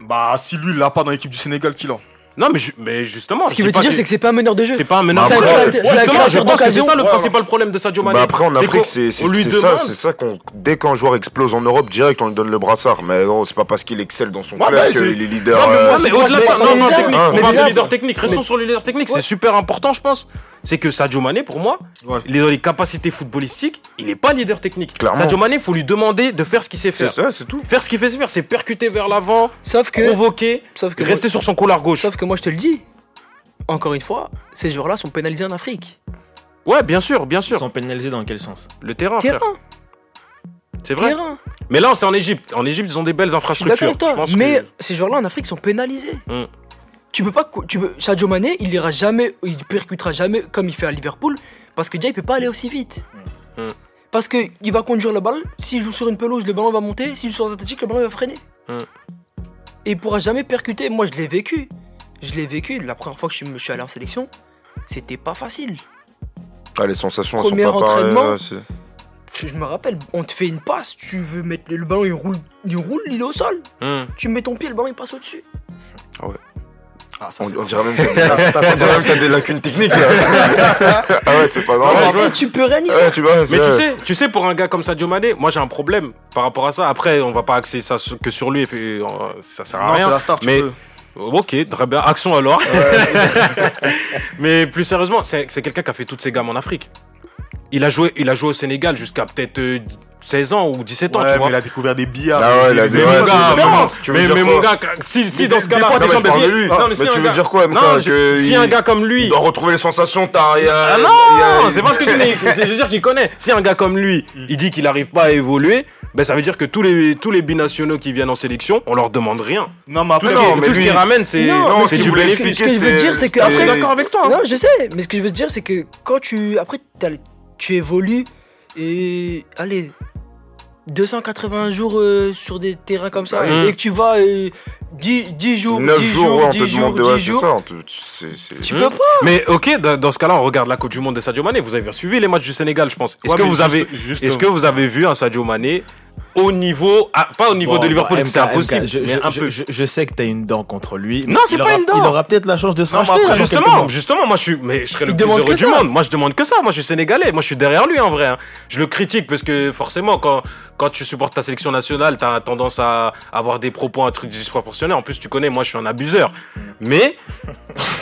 [SPEAKER 7] Bah, si lui, il l'a pas dans l'équipe du Sénégal, qu'il a.
[SPEAKER 4] Non mais, ju- mais justement,
[SPEAKER 5] Ce qui veut dire, c'est que c'est pas un meneur de jeu.
[SPEAKER 4] c'est pas un meneur
[SPEAKER 3] Bah,
[SPEAKER 4] de jeu.
[SPEAKER 3] c'est-
[SPEAKER 5] c'est
[SPEAKER 4] Justement, je pense que c'est ça le principal problème de Sadio Mané.
[SPEAKER 3] Bah après en
[SPEAKER 4] C'est
[SPEAKER 3] Afrique c'est c'est- c'est ça, c'est ça qu'on dès qu'un joueur explose en Europe direct on lui donne le brassard. Mais non c'est pas parce qu'il excelle dans son club
[SPEAKER 7] c'est-
[SPEAKER 3] qu'il est leader.
[SPEAKER 4] Non, mais,
[SPEAKER 3] euh,
[SPEAKER 4] au-delà de ça, non, non, technique, on
[SPEAKER 3] mais
[SPEAKER 4] parle de leader technique, restons sur le leader technique, c'est super important, je pense. C'est que Sadio Mané, pour moi,
[SPEAKER 7] Ouais.
[SPEAKER 4] il est dans les capacités footballistiques, il n'est pas leader technique.
[SPEAKER 3] Clairement.
[SPEAKER 4] Sadio Mané, il faut lui demander de faire ce qu'il sait
[SPEAKER 3] c'est
[SPEAKER 4] faire.
[SPEAKER 3] ça, c'est tout.
[SPEAKER 4] Faire ce qu'il fait faire, c'est percuter vers l'avant,
[SPEAKER 5] Sauf que.
[SPEAKER 4] provoquer,
[SPEAKER 5] Sauf que.
[SPEAKER 4] rester sur son couloir gauche.
[SPEAKER 5] Sauf que moi, je te le dis. Encore une fois, ces joueurs-là sont pénalisés en Afrique.
[SPEAKER 4] Ouais, bien sûr, bien
[SPEAKER 2] Ils
[SPEAKER 4] sûr.
[SPEAKER 2] sont pénalisés dans quel sens?
[SPEAKER 4] Le terrain, frère.
[SPEAKER 5] Terrain,
[SPEAKER 4] c'est vrai.
[SPEAKER 5] terrain.
[SPEAKER 4] Mais là, c'est en Égypte. En Égypte, ils ont des belles infrastructures.
[SPEAKER 5] avec toi.
[SPEAKER 4] Je pense
[SPEAKER 5] Mais
[SPEAKER 4] que-
[SPEAKER 5] ces joueurs-là en Afrique sont pénalisés.
[SPEAKER 4] Mm.
[SPEAKER 5] Tu peux pas. Tu peux, Sadio Mané, il ira jamais. Il percutera jamais comme il fait à Liverpool. Parce que déjà, il peut pas aller aussi vite.
[SPEAKER 4] Mm.
[SPEAKER 5] Parce que il va conduire le ballon. S'il joue sur une pelouse, le ballon va monter. S'il joue sur un athlétique, le ballon va freiner.
[SPEAKER 4] Mm.
[SPEAKER 5] Et il pourra jamais percuter. Moi, je l'ai vécu. Je l'ai vécu. La première fois que je suis, allé en sélection, c'était pas facile.
[SPEAKER 3] Ah, les sensations elles sont
[SPEAKER 5] Premier
[SPEAKER 3] pas pareilles.
[SPEAKER 5] entraînement.
[SPEAKER 3] ouais,
[SPEAKER 5] Je, me rappelle, on te fait une passe, tu veux mettre le ballon, il roule, il roule, il est au sol.
[SPEAKER 4] Hum.
[SPEAKER 5] Tu mets ton pied, le ballon il passe au-dessus.
[SPEAKER 7] Ah, ça,
[SPEAKER 3] On,
[SPEAKER 7] c'est-
[SPEAKER 3] on dirait même qu'il y a des- ça, on dirait même qu'il y a des lacunes techniques là. ah ouais c'est pas normal.
[SPEAKER 5] Et tu peux rien y faire.
[SPEAKER 3] Ouais, tu vois,
[SPEAKER 4] Mais tu sais, tu sais, pour un gars comme Sadio Mané, moi j'ai un problème par rapport à ça. Après, on va pas axer ça que sur lui, et puis, euh, ça sert à
[SPEAKER 7] Non, c'est
[SPEAKER 4] rien.
[SPEAKER 7] la star, tu
[SPEAKER 4] mais
[SPEAKER 7] peux.
[SPEAKER 4] Ok, très bien, action alors. mais plus sérieusement, c'est c'est quelqu'un qui a fait toutes ses gammes en Afrique. Il a joué, il a joué au Sénégal jusqu'à peut-être euh, 16 ans ou 17 ans,
[SPEAKER 7] Ouais,
[SPEAKER 4] tu
[SPEAKER 7] mais
[SPEAKER 4] vois.
[SPEAKER 7] il a découvert des billards.
[SPEAKER 3] Ah ouais, il a
[SPEAKER 7] des-
[SPEAKER 3] des-
[SPEAKER 7] des-
[SPEAKER 4] mais- mais, mon gars, si, si
[SPEAKER 7] Mais
[SPEAKER 4] dans
[SPEAKER 7] des-
[SPEAKER 4] ce
[SPEAKER 7] des
[SPEAKER 4] cas-là,
[SPEAKER 7] fois,
[SPEAKER 3] Non, mais je
[SPEAKER 4] Deschamps,
[SPEAKER 3] parle de
[SPEAKER 4] si-
[SPEAKER 3] lui.
[SPEAKER 4] non, mais
[SPEAKER 3] mais
[SPEAKER 4] si
[SPEAKER 3] tu veux
[SPEAKER 4] gars-
[SPEAKER 3] dire quoi
[SPEAKER 4] Non,
[SPEAKER 3] que
[SPEAKER 4] si
[SPEAKER 3] il-
[SPEAKER 4] un gars comme lui,
[SPEAKER 3] Il doit retrouver les sensations, t'as. a-
[SPEAKER 4] Ah non,
[SPEAKER 3] a-
[SPEAKER 4] c'est pas ce que tu dis. Je veux dire qu'il connaît. Si un gars comme lui, il dit qu'il n'arrive pas à évoluer, ben ça veut dire que tous les, tous les binationaux qui viennent en sélection, on leur demande rien.
[SPEAKER 7] Non, mais
[SPEAKER 4] Tout
[SPEAKER 7] après,
[SPEAKER 4] ce
[SPEAKER 3] non, mais
[SPEAKER 4] tout ce
[SPEAKER 3] lui-
[SPEAKER 4] qu'ils ramènent, c'est
[SPEAKER 3] non, ce
[SPEAKER 4] c'est du bénéfice.
[SPEAKER 3] expliquer,
[SPEAKER 5] Ce que je veux dire, c'est que après-
[SPEAKER 4] d'accord avec toi. hein.
[SPEAKER 5] Non, je sais, mais ce que je veux te dire, c'est que quand tu. Après, t'as- tu évolues et. Allez. 280 jours euh, sur des terrains comme ça, et que tu vas euh, 10, 10 jours,
[SPEAKER 3] 9
[SPEAKER 5] 10
[SPEAKER 3] jours, ouais,
[SPEAKER 5] jours,
[SPEAKER 3] on
[SPEAKER 5] 10
[SPEAKER 3] te
[SPEAKER 5] jours,
[SPEAKER 3] demande de.
[SPEAKER 5] 10
[SPEAKER 3] Ouais, c'est
[SPEAKER 5] jours.
[SPEAKER 3] ça. on te-
[SPEAKER 5] Tu
[SPEAKER 4] Hmm.
[SPEAKER 5] peux pas.
[SPEAKER 4] Mais ok, dans, dans ce cas-là, on regarde la Coupe du Monde de Sadio Mané. Vous avez suivi les matchs du Sénégal, je pense. Est-ce
[SPEAKER 7] Ouais,
[SPEAKER 4] que vous
[SPEAKER 7] juste-
[SPEAKER 4] avez,
[SPEAKER 7] juste-
[SPEAKER 4] est-ce que vous avez vu un Sadio Mané au niveau, ah, pas au niveau
[SPEAKER 2] Bon,
[SPEAKER 4] de Liverpool, c'est
[SPEAKER 2] MK,
[SPEAKER 4] impossible,
[SPEAKER 2] je,
[SPEAKER 4] mais
[SPEAKER 2] je-
[SPEAKER 4] un
[SPEAKER 2] je-
[SPEAKER 4] peu.
[SPEAKER 2] je- je sais que t'as une dent contre lui.
[SPEAKER 4] Non, c'est pas
[SPEAKER 2] aura-
[SPEAKER 4] une dent.
[SPEAKER 2] Il aura peut-être la chance de se
[SPEAKER 7] Non,
[SPEAKER 2] racheter.
[SPEAKER 7] après,
[SPEAKER 2] quelques
[SPEAKER 4] Justement, justement, moi je suis, mais je serais le
[SPEAKER 5] Il
[SPEAKER 4] plus heureux du
[SPEAKER 5] ça.
[SPEAKER 4] monde. Moi je demande que ça. Moi je suis sénégalais. Moi je suis derrière lui en vrai. hein. Je le critique parce que forcément quand quand tu supportes ta sélection nationale, t'as tendance à avoir des propos un truc disproportionnés. En plus tu connais, moi je suis un abuseur. Mais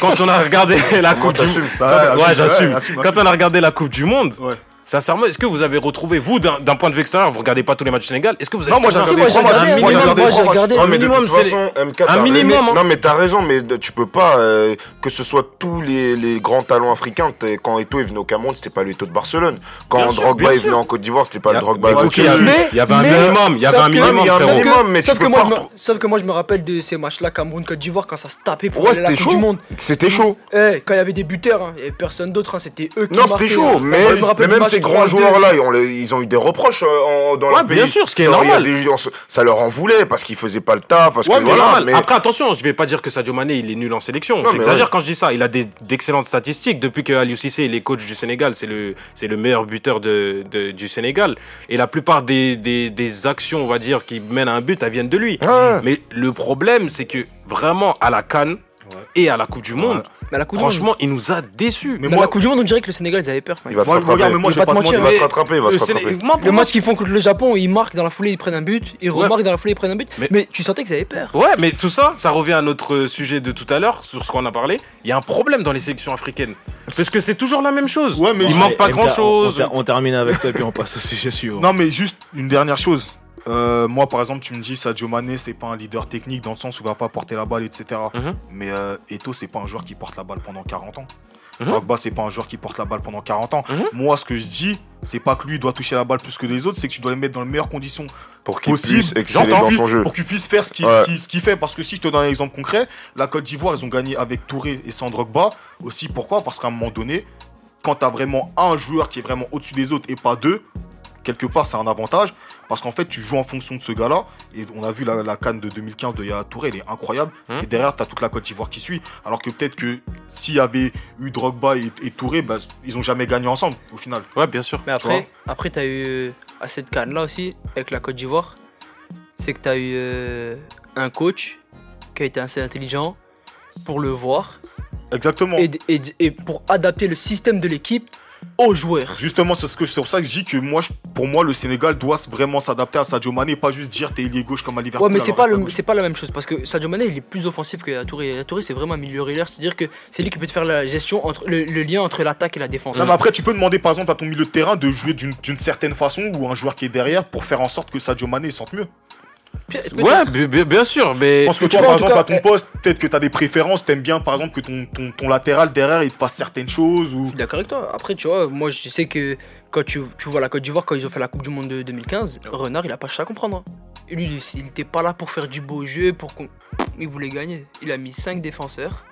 [SPEAKER 4] quand on a regardé la coupe du
[SPEAKER 7] assume,
[SPEAKER 4] ouais, j'assume.
[SPEAKER 7] assume,
[SPEAKER 4] Quand on a regardé la Coupe du Monde,
[SPEAKER 7] Ouais.
[SPEAKER 4] Sincèrement, est-ce que vous avez retrouvé, vous, d'un point de vue extérieur, vous regardez pas tous les matchs du Sénégal, est-ce que vous avez
[SPEAKER 7] Non, moi, j'ai regardé
[SPEAKER 5] moi, j'ai
[SPEAKER 3] de
[SPEAKER 4] minimum, un minimum,
[SPEAKER 3] raison.
[SPEAKER 4] hein.
[SPEAKER 3] Non, mais t'as raison, mais tu peux pas euh, que ce soit tous les, les grands talents africains. Quand Eto'o est venu au Cameroun, c'était pas le Eto'o de Barcelone. Quand
[SPEAKER 4] Bien
[SPEAKER 3] Drogba est venu en Côte d'Ivoire, c'était pas le Drogba de
[SPEAKER 4] ok, il y a-
[SPEAKER 3] Chelsea.
[SPEAKER 4] il y avait un
[SPEAKER 5] mais-
[SPEAKER 4] minimum, il y avait un
[SPEAKER 5] que-
[SPEAKER 4] minimum,
[SPEAKER 3] il y a un
[SPEAKER 4] frérot.
[SPEAKER 3] minimum, mais
[SPEAKER 5] sauf
[SPEAKER 3] tu
[SPEAKER 5] que
[SPEAKER 3] peux
[SPEAKER 5] moi,
[SPEAKER 3] pas
[SPEAKER 5] je me,
[SPEAKER 3] retrouver-
[SPEAKER 5] sauf que moi je me rappelle de ces matchs-là Cameroun-Côte d'Ivoire quand ça se tapait pour la Coupe du
[SPEAKER 3] chaud.
[SPEAKER 5] Monde.
[SPEAKER 3] C'était chaud.
[SPEAKER 5] Eh, quand il y avait des buteurs, hein, il y avait personne d'autre, hein, c'était eux qui
[SPEAKER 3] Non, c'était chaud,
[SPEAKER 5] hein.
[SPEAKER 3] mais, même ces grands
[SPEAKER 5] 3-2.
[SPEAKER 3] joueurs-là, ils, ont les- ils ont eu des reproches euh, en- dans
[SPEAKER 4] Ouais, bien
[SPEAKER 3] pays.
[SPEAKER 4] sûr, ce qui est
[SPEAKER 3] Ça,
[SPEAKER 4] normal.
[SPEAKER 3] des- on se- ça leur en voulait parce qu'ils faisaient pas le taf, parce
[SPEAKER 4] Ouais,
[SPEAKER 3] que
[SPEAKER 4] mais
[SPEAKER 3] voilà.
[SPEAKER 4] normal.
[SPEAKER 3] mais-
[SPEAKER 4] Après, attention, je vais pas dire que Sadio Mané, il est nul en sélection.
[SPEAKER 3] Non, mais
[SPEAKER 4] J'exagère
[SPEAKER 3] ouais.
[SPEAKER 4] quand je dis ça. Il a des- d'excellentes statistiques. Depuis que Aliou Cissé, il est coach du Sénégal, c'est le, c'est le meilleur buteur de, de- du Sénégal. Et la plupart des, des, des actions, on va dire, qui mènent à un but, elles viennent de lui.
[SPEAKER 3] Ouais.
[SPEAKER 4] Mais le problème, c'est que vraiment, à la Cannes et à la Coupe du Monde,
[SPEAKER 5] Mais à la Coupe du Monde,
[SPEAKER 4] franchement, il nous a déçus.
[SPEAKER 7] Mais
[SPEAKER 5] mais à
[SPEAKER 7] moi,
[SPEAKER 5] la Coupe du Monde, on dirait que le Sénégal, ils avaient peur.
[SPEAKER 3] Il va se
[SPEAKER 7] moi,
[SPEAKER 3] rattraper.
[SPEAKER 7] regarde, mais moi,
[SPEAKER 5] Je
[SPEAKER 7] je
[SPEAKER 5] vais
[SPEAKER 7] vais pas
[SPEAKER 5] pas
[SPEAKER 7] te
[SPEAKER 5] te
[SPEAKER 3] Il va
[SPEAKER 4] Mais
[SPEAKER 3] se rattraper, il va
[SPEAKER 4] le
[SPEAKER 3] se
[SPEAKER 4] Séné-
[SPEAKER 3] rattraper.
[SPEAKER 4] moi, pour
[SPEAKER 5] Le
[SPEAKER 4] moi,
[SPEAKER 5] match qu'ils font contre le Japon, ils marquent dans la foulée, ils prennent un but, ils
[SPEAKER 4] Ouais.
[SPEAKER 5] remarquent dans la foulée, ils prennent un but.
[SPEAKER 4] Mais-
[SPEAKER 5] Mais, tu sentais qu'ils avaient peur.
[SPEAKER 4] Ouais, mais tout ça, ça revient à notre sujet de tout à l'heure, sur ce qu'on a parlé. Il y a un problème dans les sélections africaines. Parce que c'est toujours la même chose.
[SPEAKER 7] Ouais, mais
[SPEAKER 4] il manque pas
[SPEAKER 2] MK,
[SPEAKER 4] grand chose.
[SPEAKER 2] On, on ter- on termine avec toi et puis on passe au sujet suivant.
[SPEAKER 7] Non, mais juste une dernière chose. Euh, moi par exemple, tu me dis Sadio Mané, c'est pas un leader technique dans le sens où il va pas porter la balle, etc.
[SPEAKER 4] Mhm.
[SPEAKER 7] Mais euh, Eto, c'est pas un joueur qui porte la balle pendant 40 ans. Drogba, c'est pas un joueur qui porte la balle pendant 40 ans.
[SPEAKER 4] Mhm.
[SPEAKER 7] Moi, ce que je dis, c'est pas que lui doit toucher la balle plus que les autres, c'est que tu dois le mettre dans les meilleures conditions
[SPEAKER 3] Pour qu'il
[SPEAKER 7] possibles.
[SPEAKER 3] puisse exceller
[SPEAKER 7] J'entends,
[SPEAKER 3] dans
[SPEAKER 7] oui,
[SPEAKER 3] son jeu.
[SPEAKER 7] Pour qu'il puisse faire ce qu'il
[SPEAKER 3] Ouais.
[SPEAKER 7] fait. Parce que si je te donne un exemple concret, la Côte d'Ivoire, ils ont gagné avec Touré et sans Drogba. Aussi, pourquoi? Parce qu'à un moment donné, quand tu as vraiment un joueur qui est vraiment au-dessus des autres et pas deux, quelque part, c'est un avantage. Parce qu'en fait, tu joues en fonction de ce gars-là. Et on a vu la, la canne de 2015 de Yaya Touré, elle est incroyable.
[SPEAKER 4] Hum.
[SPEAKER 7] Et derrière, tu as toute la Côte d'Ivoire qui suit. Alors que peut-être que s'il y avait eu Drogba et, et Touré, bah, ils ont jamais gagné ensemble au final.
[SPEAKER 4] Ouais, bien sûr.
[SPEAKER 5] Mais
[SPEAKER 7] Tu
[SPEAKER 5] après, après tu as eu à cette canne-là aussi, avec la Côte d'Ivoire, c'est que tu as eu euh, un coach qui a été assez intelligent pour le voir
[SPEAKER 7] Exactement.
[SPEAKER 5] et, et- et pour adapter le système de l'équipe aux joueurs.
[SPEAKER 7] Justement, c'est ce que c'est pour ça que je dis que moi, je- pour moi, le Sénégal doit vraiment s'adapter à Sadio Mané, pas juste dire t'es ailier gauche comme à Liverpool.
[SPEAKER 5] Ouais, mais c'est pas, le, c'est la même chose parce que Sadio Mané il est plus offensif que Touré. Touré c'est vraiment un milieu c'est-à-dire que c'est lui qui peut te faire la gestion entre le, le lien entre l'attaque et la défense.
[SPEAKER 7] Non, mais après, tu peux demander par exemple à ton milieu de terrain de jouer d'une certaine façon ou un joueur qui est derrière pour faire en sorte que Sadio Mané se sente mieux.
[SPEAKER 4] Ouais, bi- bi- bien sûr, mais.
[SPEAKER 7] Je pense que
[SPEAKER 5] tu
[SPEAKER 7] toi,
[SPEAKER 5] vois,
[SPEAKER 7] par exemple, à ton poste, peut-être que tu as des préférences, t'aimes bien par exemple que ton, ton, ton latéral derrière il te fasse certaines choses ou.
[SPEAKER 5] Je suis d'accord avec toi. Après, tu vois, moi je sais que quand tu, tu vois la Côte d'Ivoire, quand ils ont fait la Coupe du Monde de 2015, Renard il a pas cherché à comprendre. hein. Et lui, il était pas là pour faire du beau jeu, pour qu'on. Il voulait gagner. Il a mis 5 défenseurs.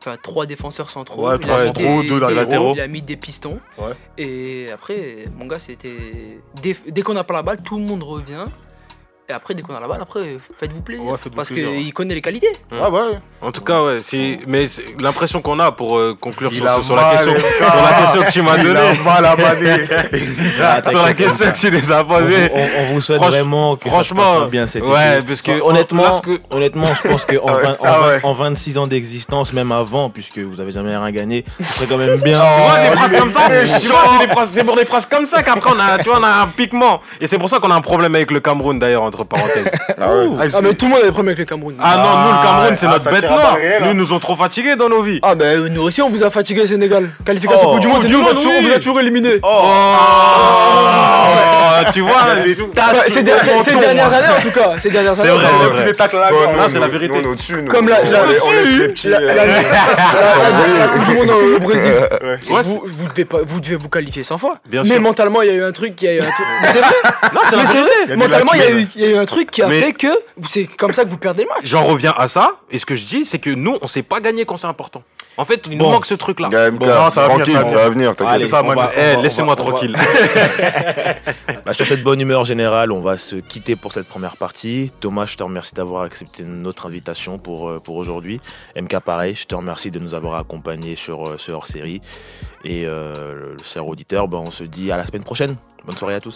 [SPEAKER 5] Enfin, 3 défenseurs centraux.
[SPEAKER 7] Ouais,
[SPEAKER 5] Il
[SPEAKER 7] trois
[SPEAKER 5] a mis
[SPEAKER 7] centraux,
[SPEAKER 5] des-
[SPEAKER 7] deux
[SPEAKER 5] des-
[SPEAKER 4] latéraux.
[SPEAKER 5] Il a mis des pistons.
[SPEAKER 7] Ouais.
[SPEAKER 5] Et après, mon gars, c'était. Dès, dès qu'on n'a pas la balle, tout le monde revient. Et après, dès qu'on a la balle, après, faites-vous plaisir.
[SPEAKER 7] Ouais, faites-vous
[SPEAKER 5] parce
[SPEAKER 7] plaisir, ouais.
[SPEAKER 5] qu'il connaît les qualités.
[SPEAKER 7] Ah ouais.
[SPEAKER 4] En tout cas, ouais, mais c'est l'impression qu'on a pour euh, conclure sur,
[SPEAKER 7] a
[SPEAKER 4] sur- sur la question, sur la question que tu m'as donnée,
[SPEAKER 7] a mal à Mané.
[SPEAKER 2] Ah,
[SPEAKER 4] sur la question
[SPEAKER 2] on-
[SPEAKER 4] que tu les as
[SPEAKER 2] on, vous-
[SPEAKER 4] posées.
[SPEAKER 2] on- on vous souhaite
[SPEAKER 4] Franch-
[SPEAKER 2] vraiment que
[SPEAKER 4] franchement,
[SPEAKER 2] ça se passe bien cet
[SPEAKER 4] ouais,
[SPEAKER 2] été.
[SPEAKER 4] parce que
[SPEAKER 2] Enfin, honnêtement, honnêtement, je pense qu'en
[SPEAKER 7] Ah ouais,
[SPEAKER 2] en,
[SPEAKER 7] ah ouais.
[SPEAKER 2] en 26 ans d'existence, même avant, puisque vous avez jamais rien gagné, ce serait quand même bien.
[SPEAKER 4] Des
[SPEAKER 7] Oh,
[SPEAKER 4] phrases comme ça, c'est pour des phrases comme ça qu'après on a, tu vois, on a un piquement. Et c'est pour ça qu'on a un problème avec le Cameroun d'ailleurs, entre parenthèses.
[SPEAKER 3] Ah ouais.
[SPEAKER 7] Ah,
[SPEAKER 5] Ah, mais tout le monde a des problèmes avec le Cameroun.
[SPEAKER 4] Ah non, nous le Cameroun c'est
[SPEAKER 7] ah,
[SPEAKER 4] notre bête noire. Nous
[SPEAKER 7] hein.
[SPEAKER 4] ils nous ont trop fatigués dans nos vies.
[SPEAKER 5] Ah ben nous aussi on vous a fatigué Sénégal. Qualification
[SPEAKER 2] Oh.
[SPEAKER 5] Coupe du Monde,
[SPEAKER 4] du Monde, oui.
[SPEAKER 5] on vous a toujours éliminé.
[SPEAKER 4] Oh, tu vois,
[SPEAKER 5] Bah, ces, der- ces- ces dernières années en tout cas, ces dernières années.
[SPEAKER 4] C'est vrai, c'est
[SPEAKER 7] la
[SPEAKER 4] Ah, vérité.
[SPEAKER 3] est.
[SPEAKER 5] Comme la- Coupe du Monde au Brésil.
[SPEAKER 4] Ouais,
[SPEAKER 5] vous, vous, devez pas, vous devez vous qualifier 100 fois.
[SPEAKER 4] Bien
[SPEAKER 5] mais
[SPEAKER 4] sûr.
[SPEAKER 5] mentalement, il y a eu un truc, il y a eu un truc. Mais c'est vrai.
[SPEAKER 4] Non, c'est
[SPEAKER 5] vrai. Mentalement, il y, a eu, y a eu un truc qui a
[SPEAKER 4] Mais-
[SPEAKER 5] fait que c'est comme ça que vous perdez le match.
[SPEAKER 4] J'en reviens à ça, et ce que je dis, c'est que nous, on sait pas gagner quand c'est important. En fait, il nous
[SPEAKER 2] Bon.
[SPEAKER 4] manque ce truc-là.
[SPEAKER 3] GMK,
[SPEAKER 7] non, ça va venir,
[SPEAKER 3] tranquille,
[SPEAKER 7] ça va
[SPEAKER 3] ça va venir. t'inquiète.
[SPEAKER 2] Allez,
[SPEAKER 7] c'est ça,
[SPEAKER 2] on
[SPEAKER 7] man.
[SPEAKER 2] va-
[SPEAKER 4] Eh,
[SPEAKER 2] on va-
[SPEAKER 4] laissez-moi
[SPEAKER 2] on va-
[SPEAKER 4] tranquille.
[SPEAKER 2] Bah, sur cette bonne humeur générale, on va se quitter pour cette première partie. Thomas, je te remercie d'avoir accepté notre invitation pour, euh, pour aujourd'hui. MK, pareil, je te remercie de nous avoir accompagnés sur euh, ce hors-série. Et euh, le cher auditeur, bah, on se dit à la semaine prochaine. Bonne soirée à tous.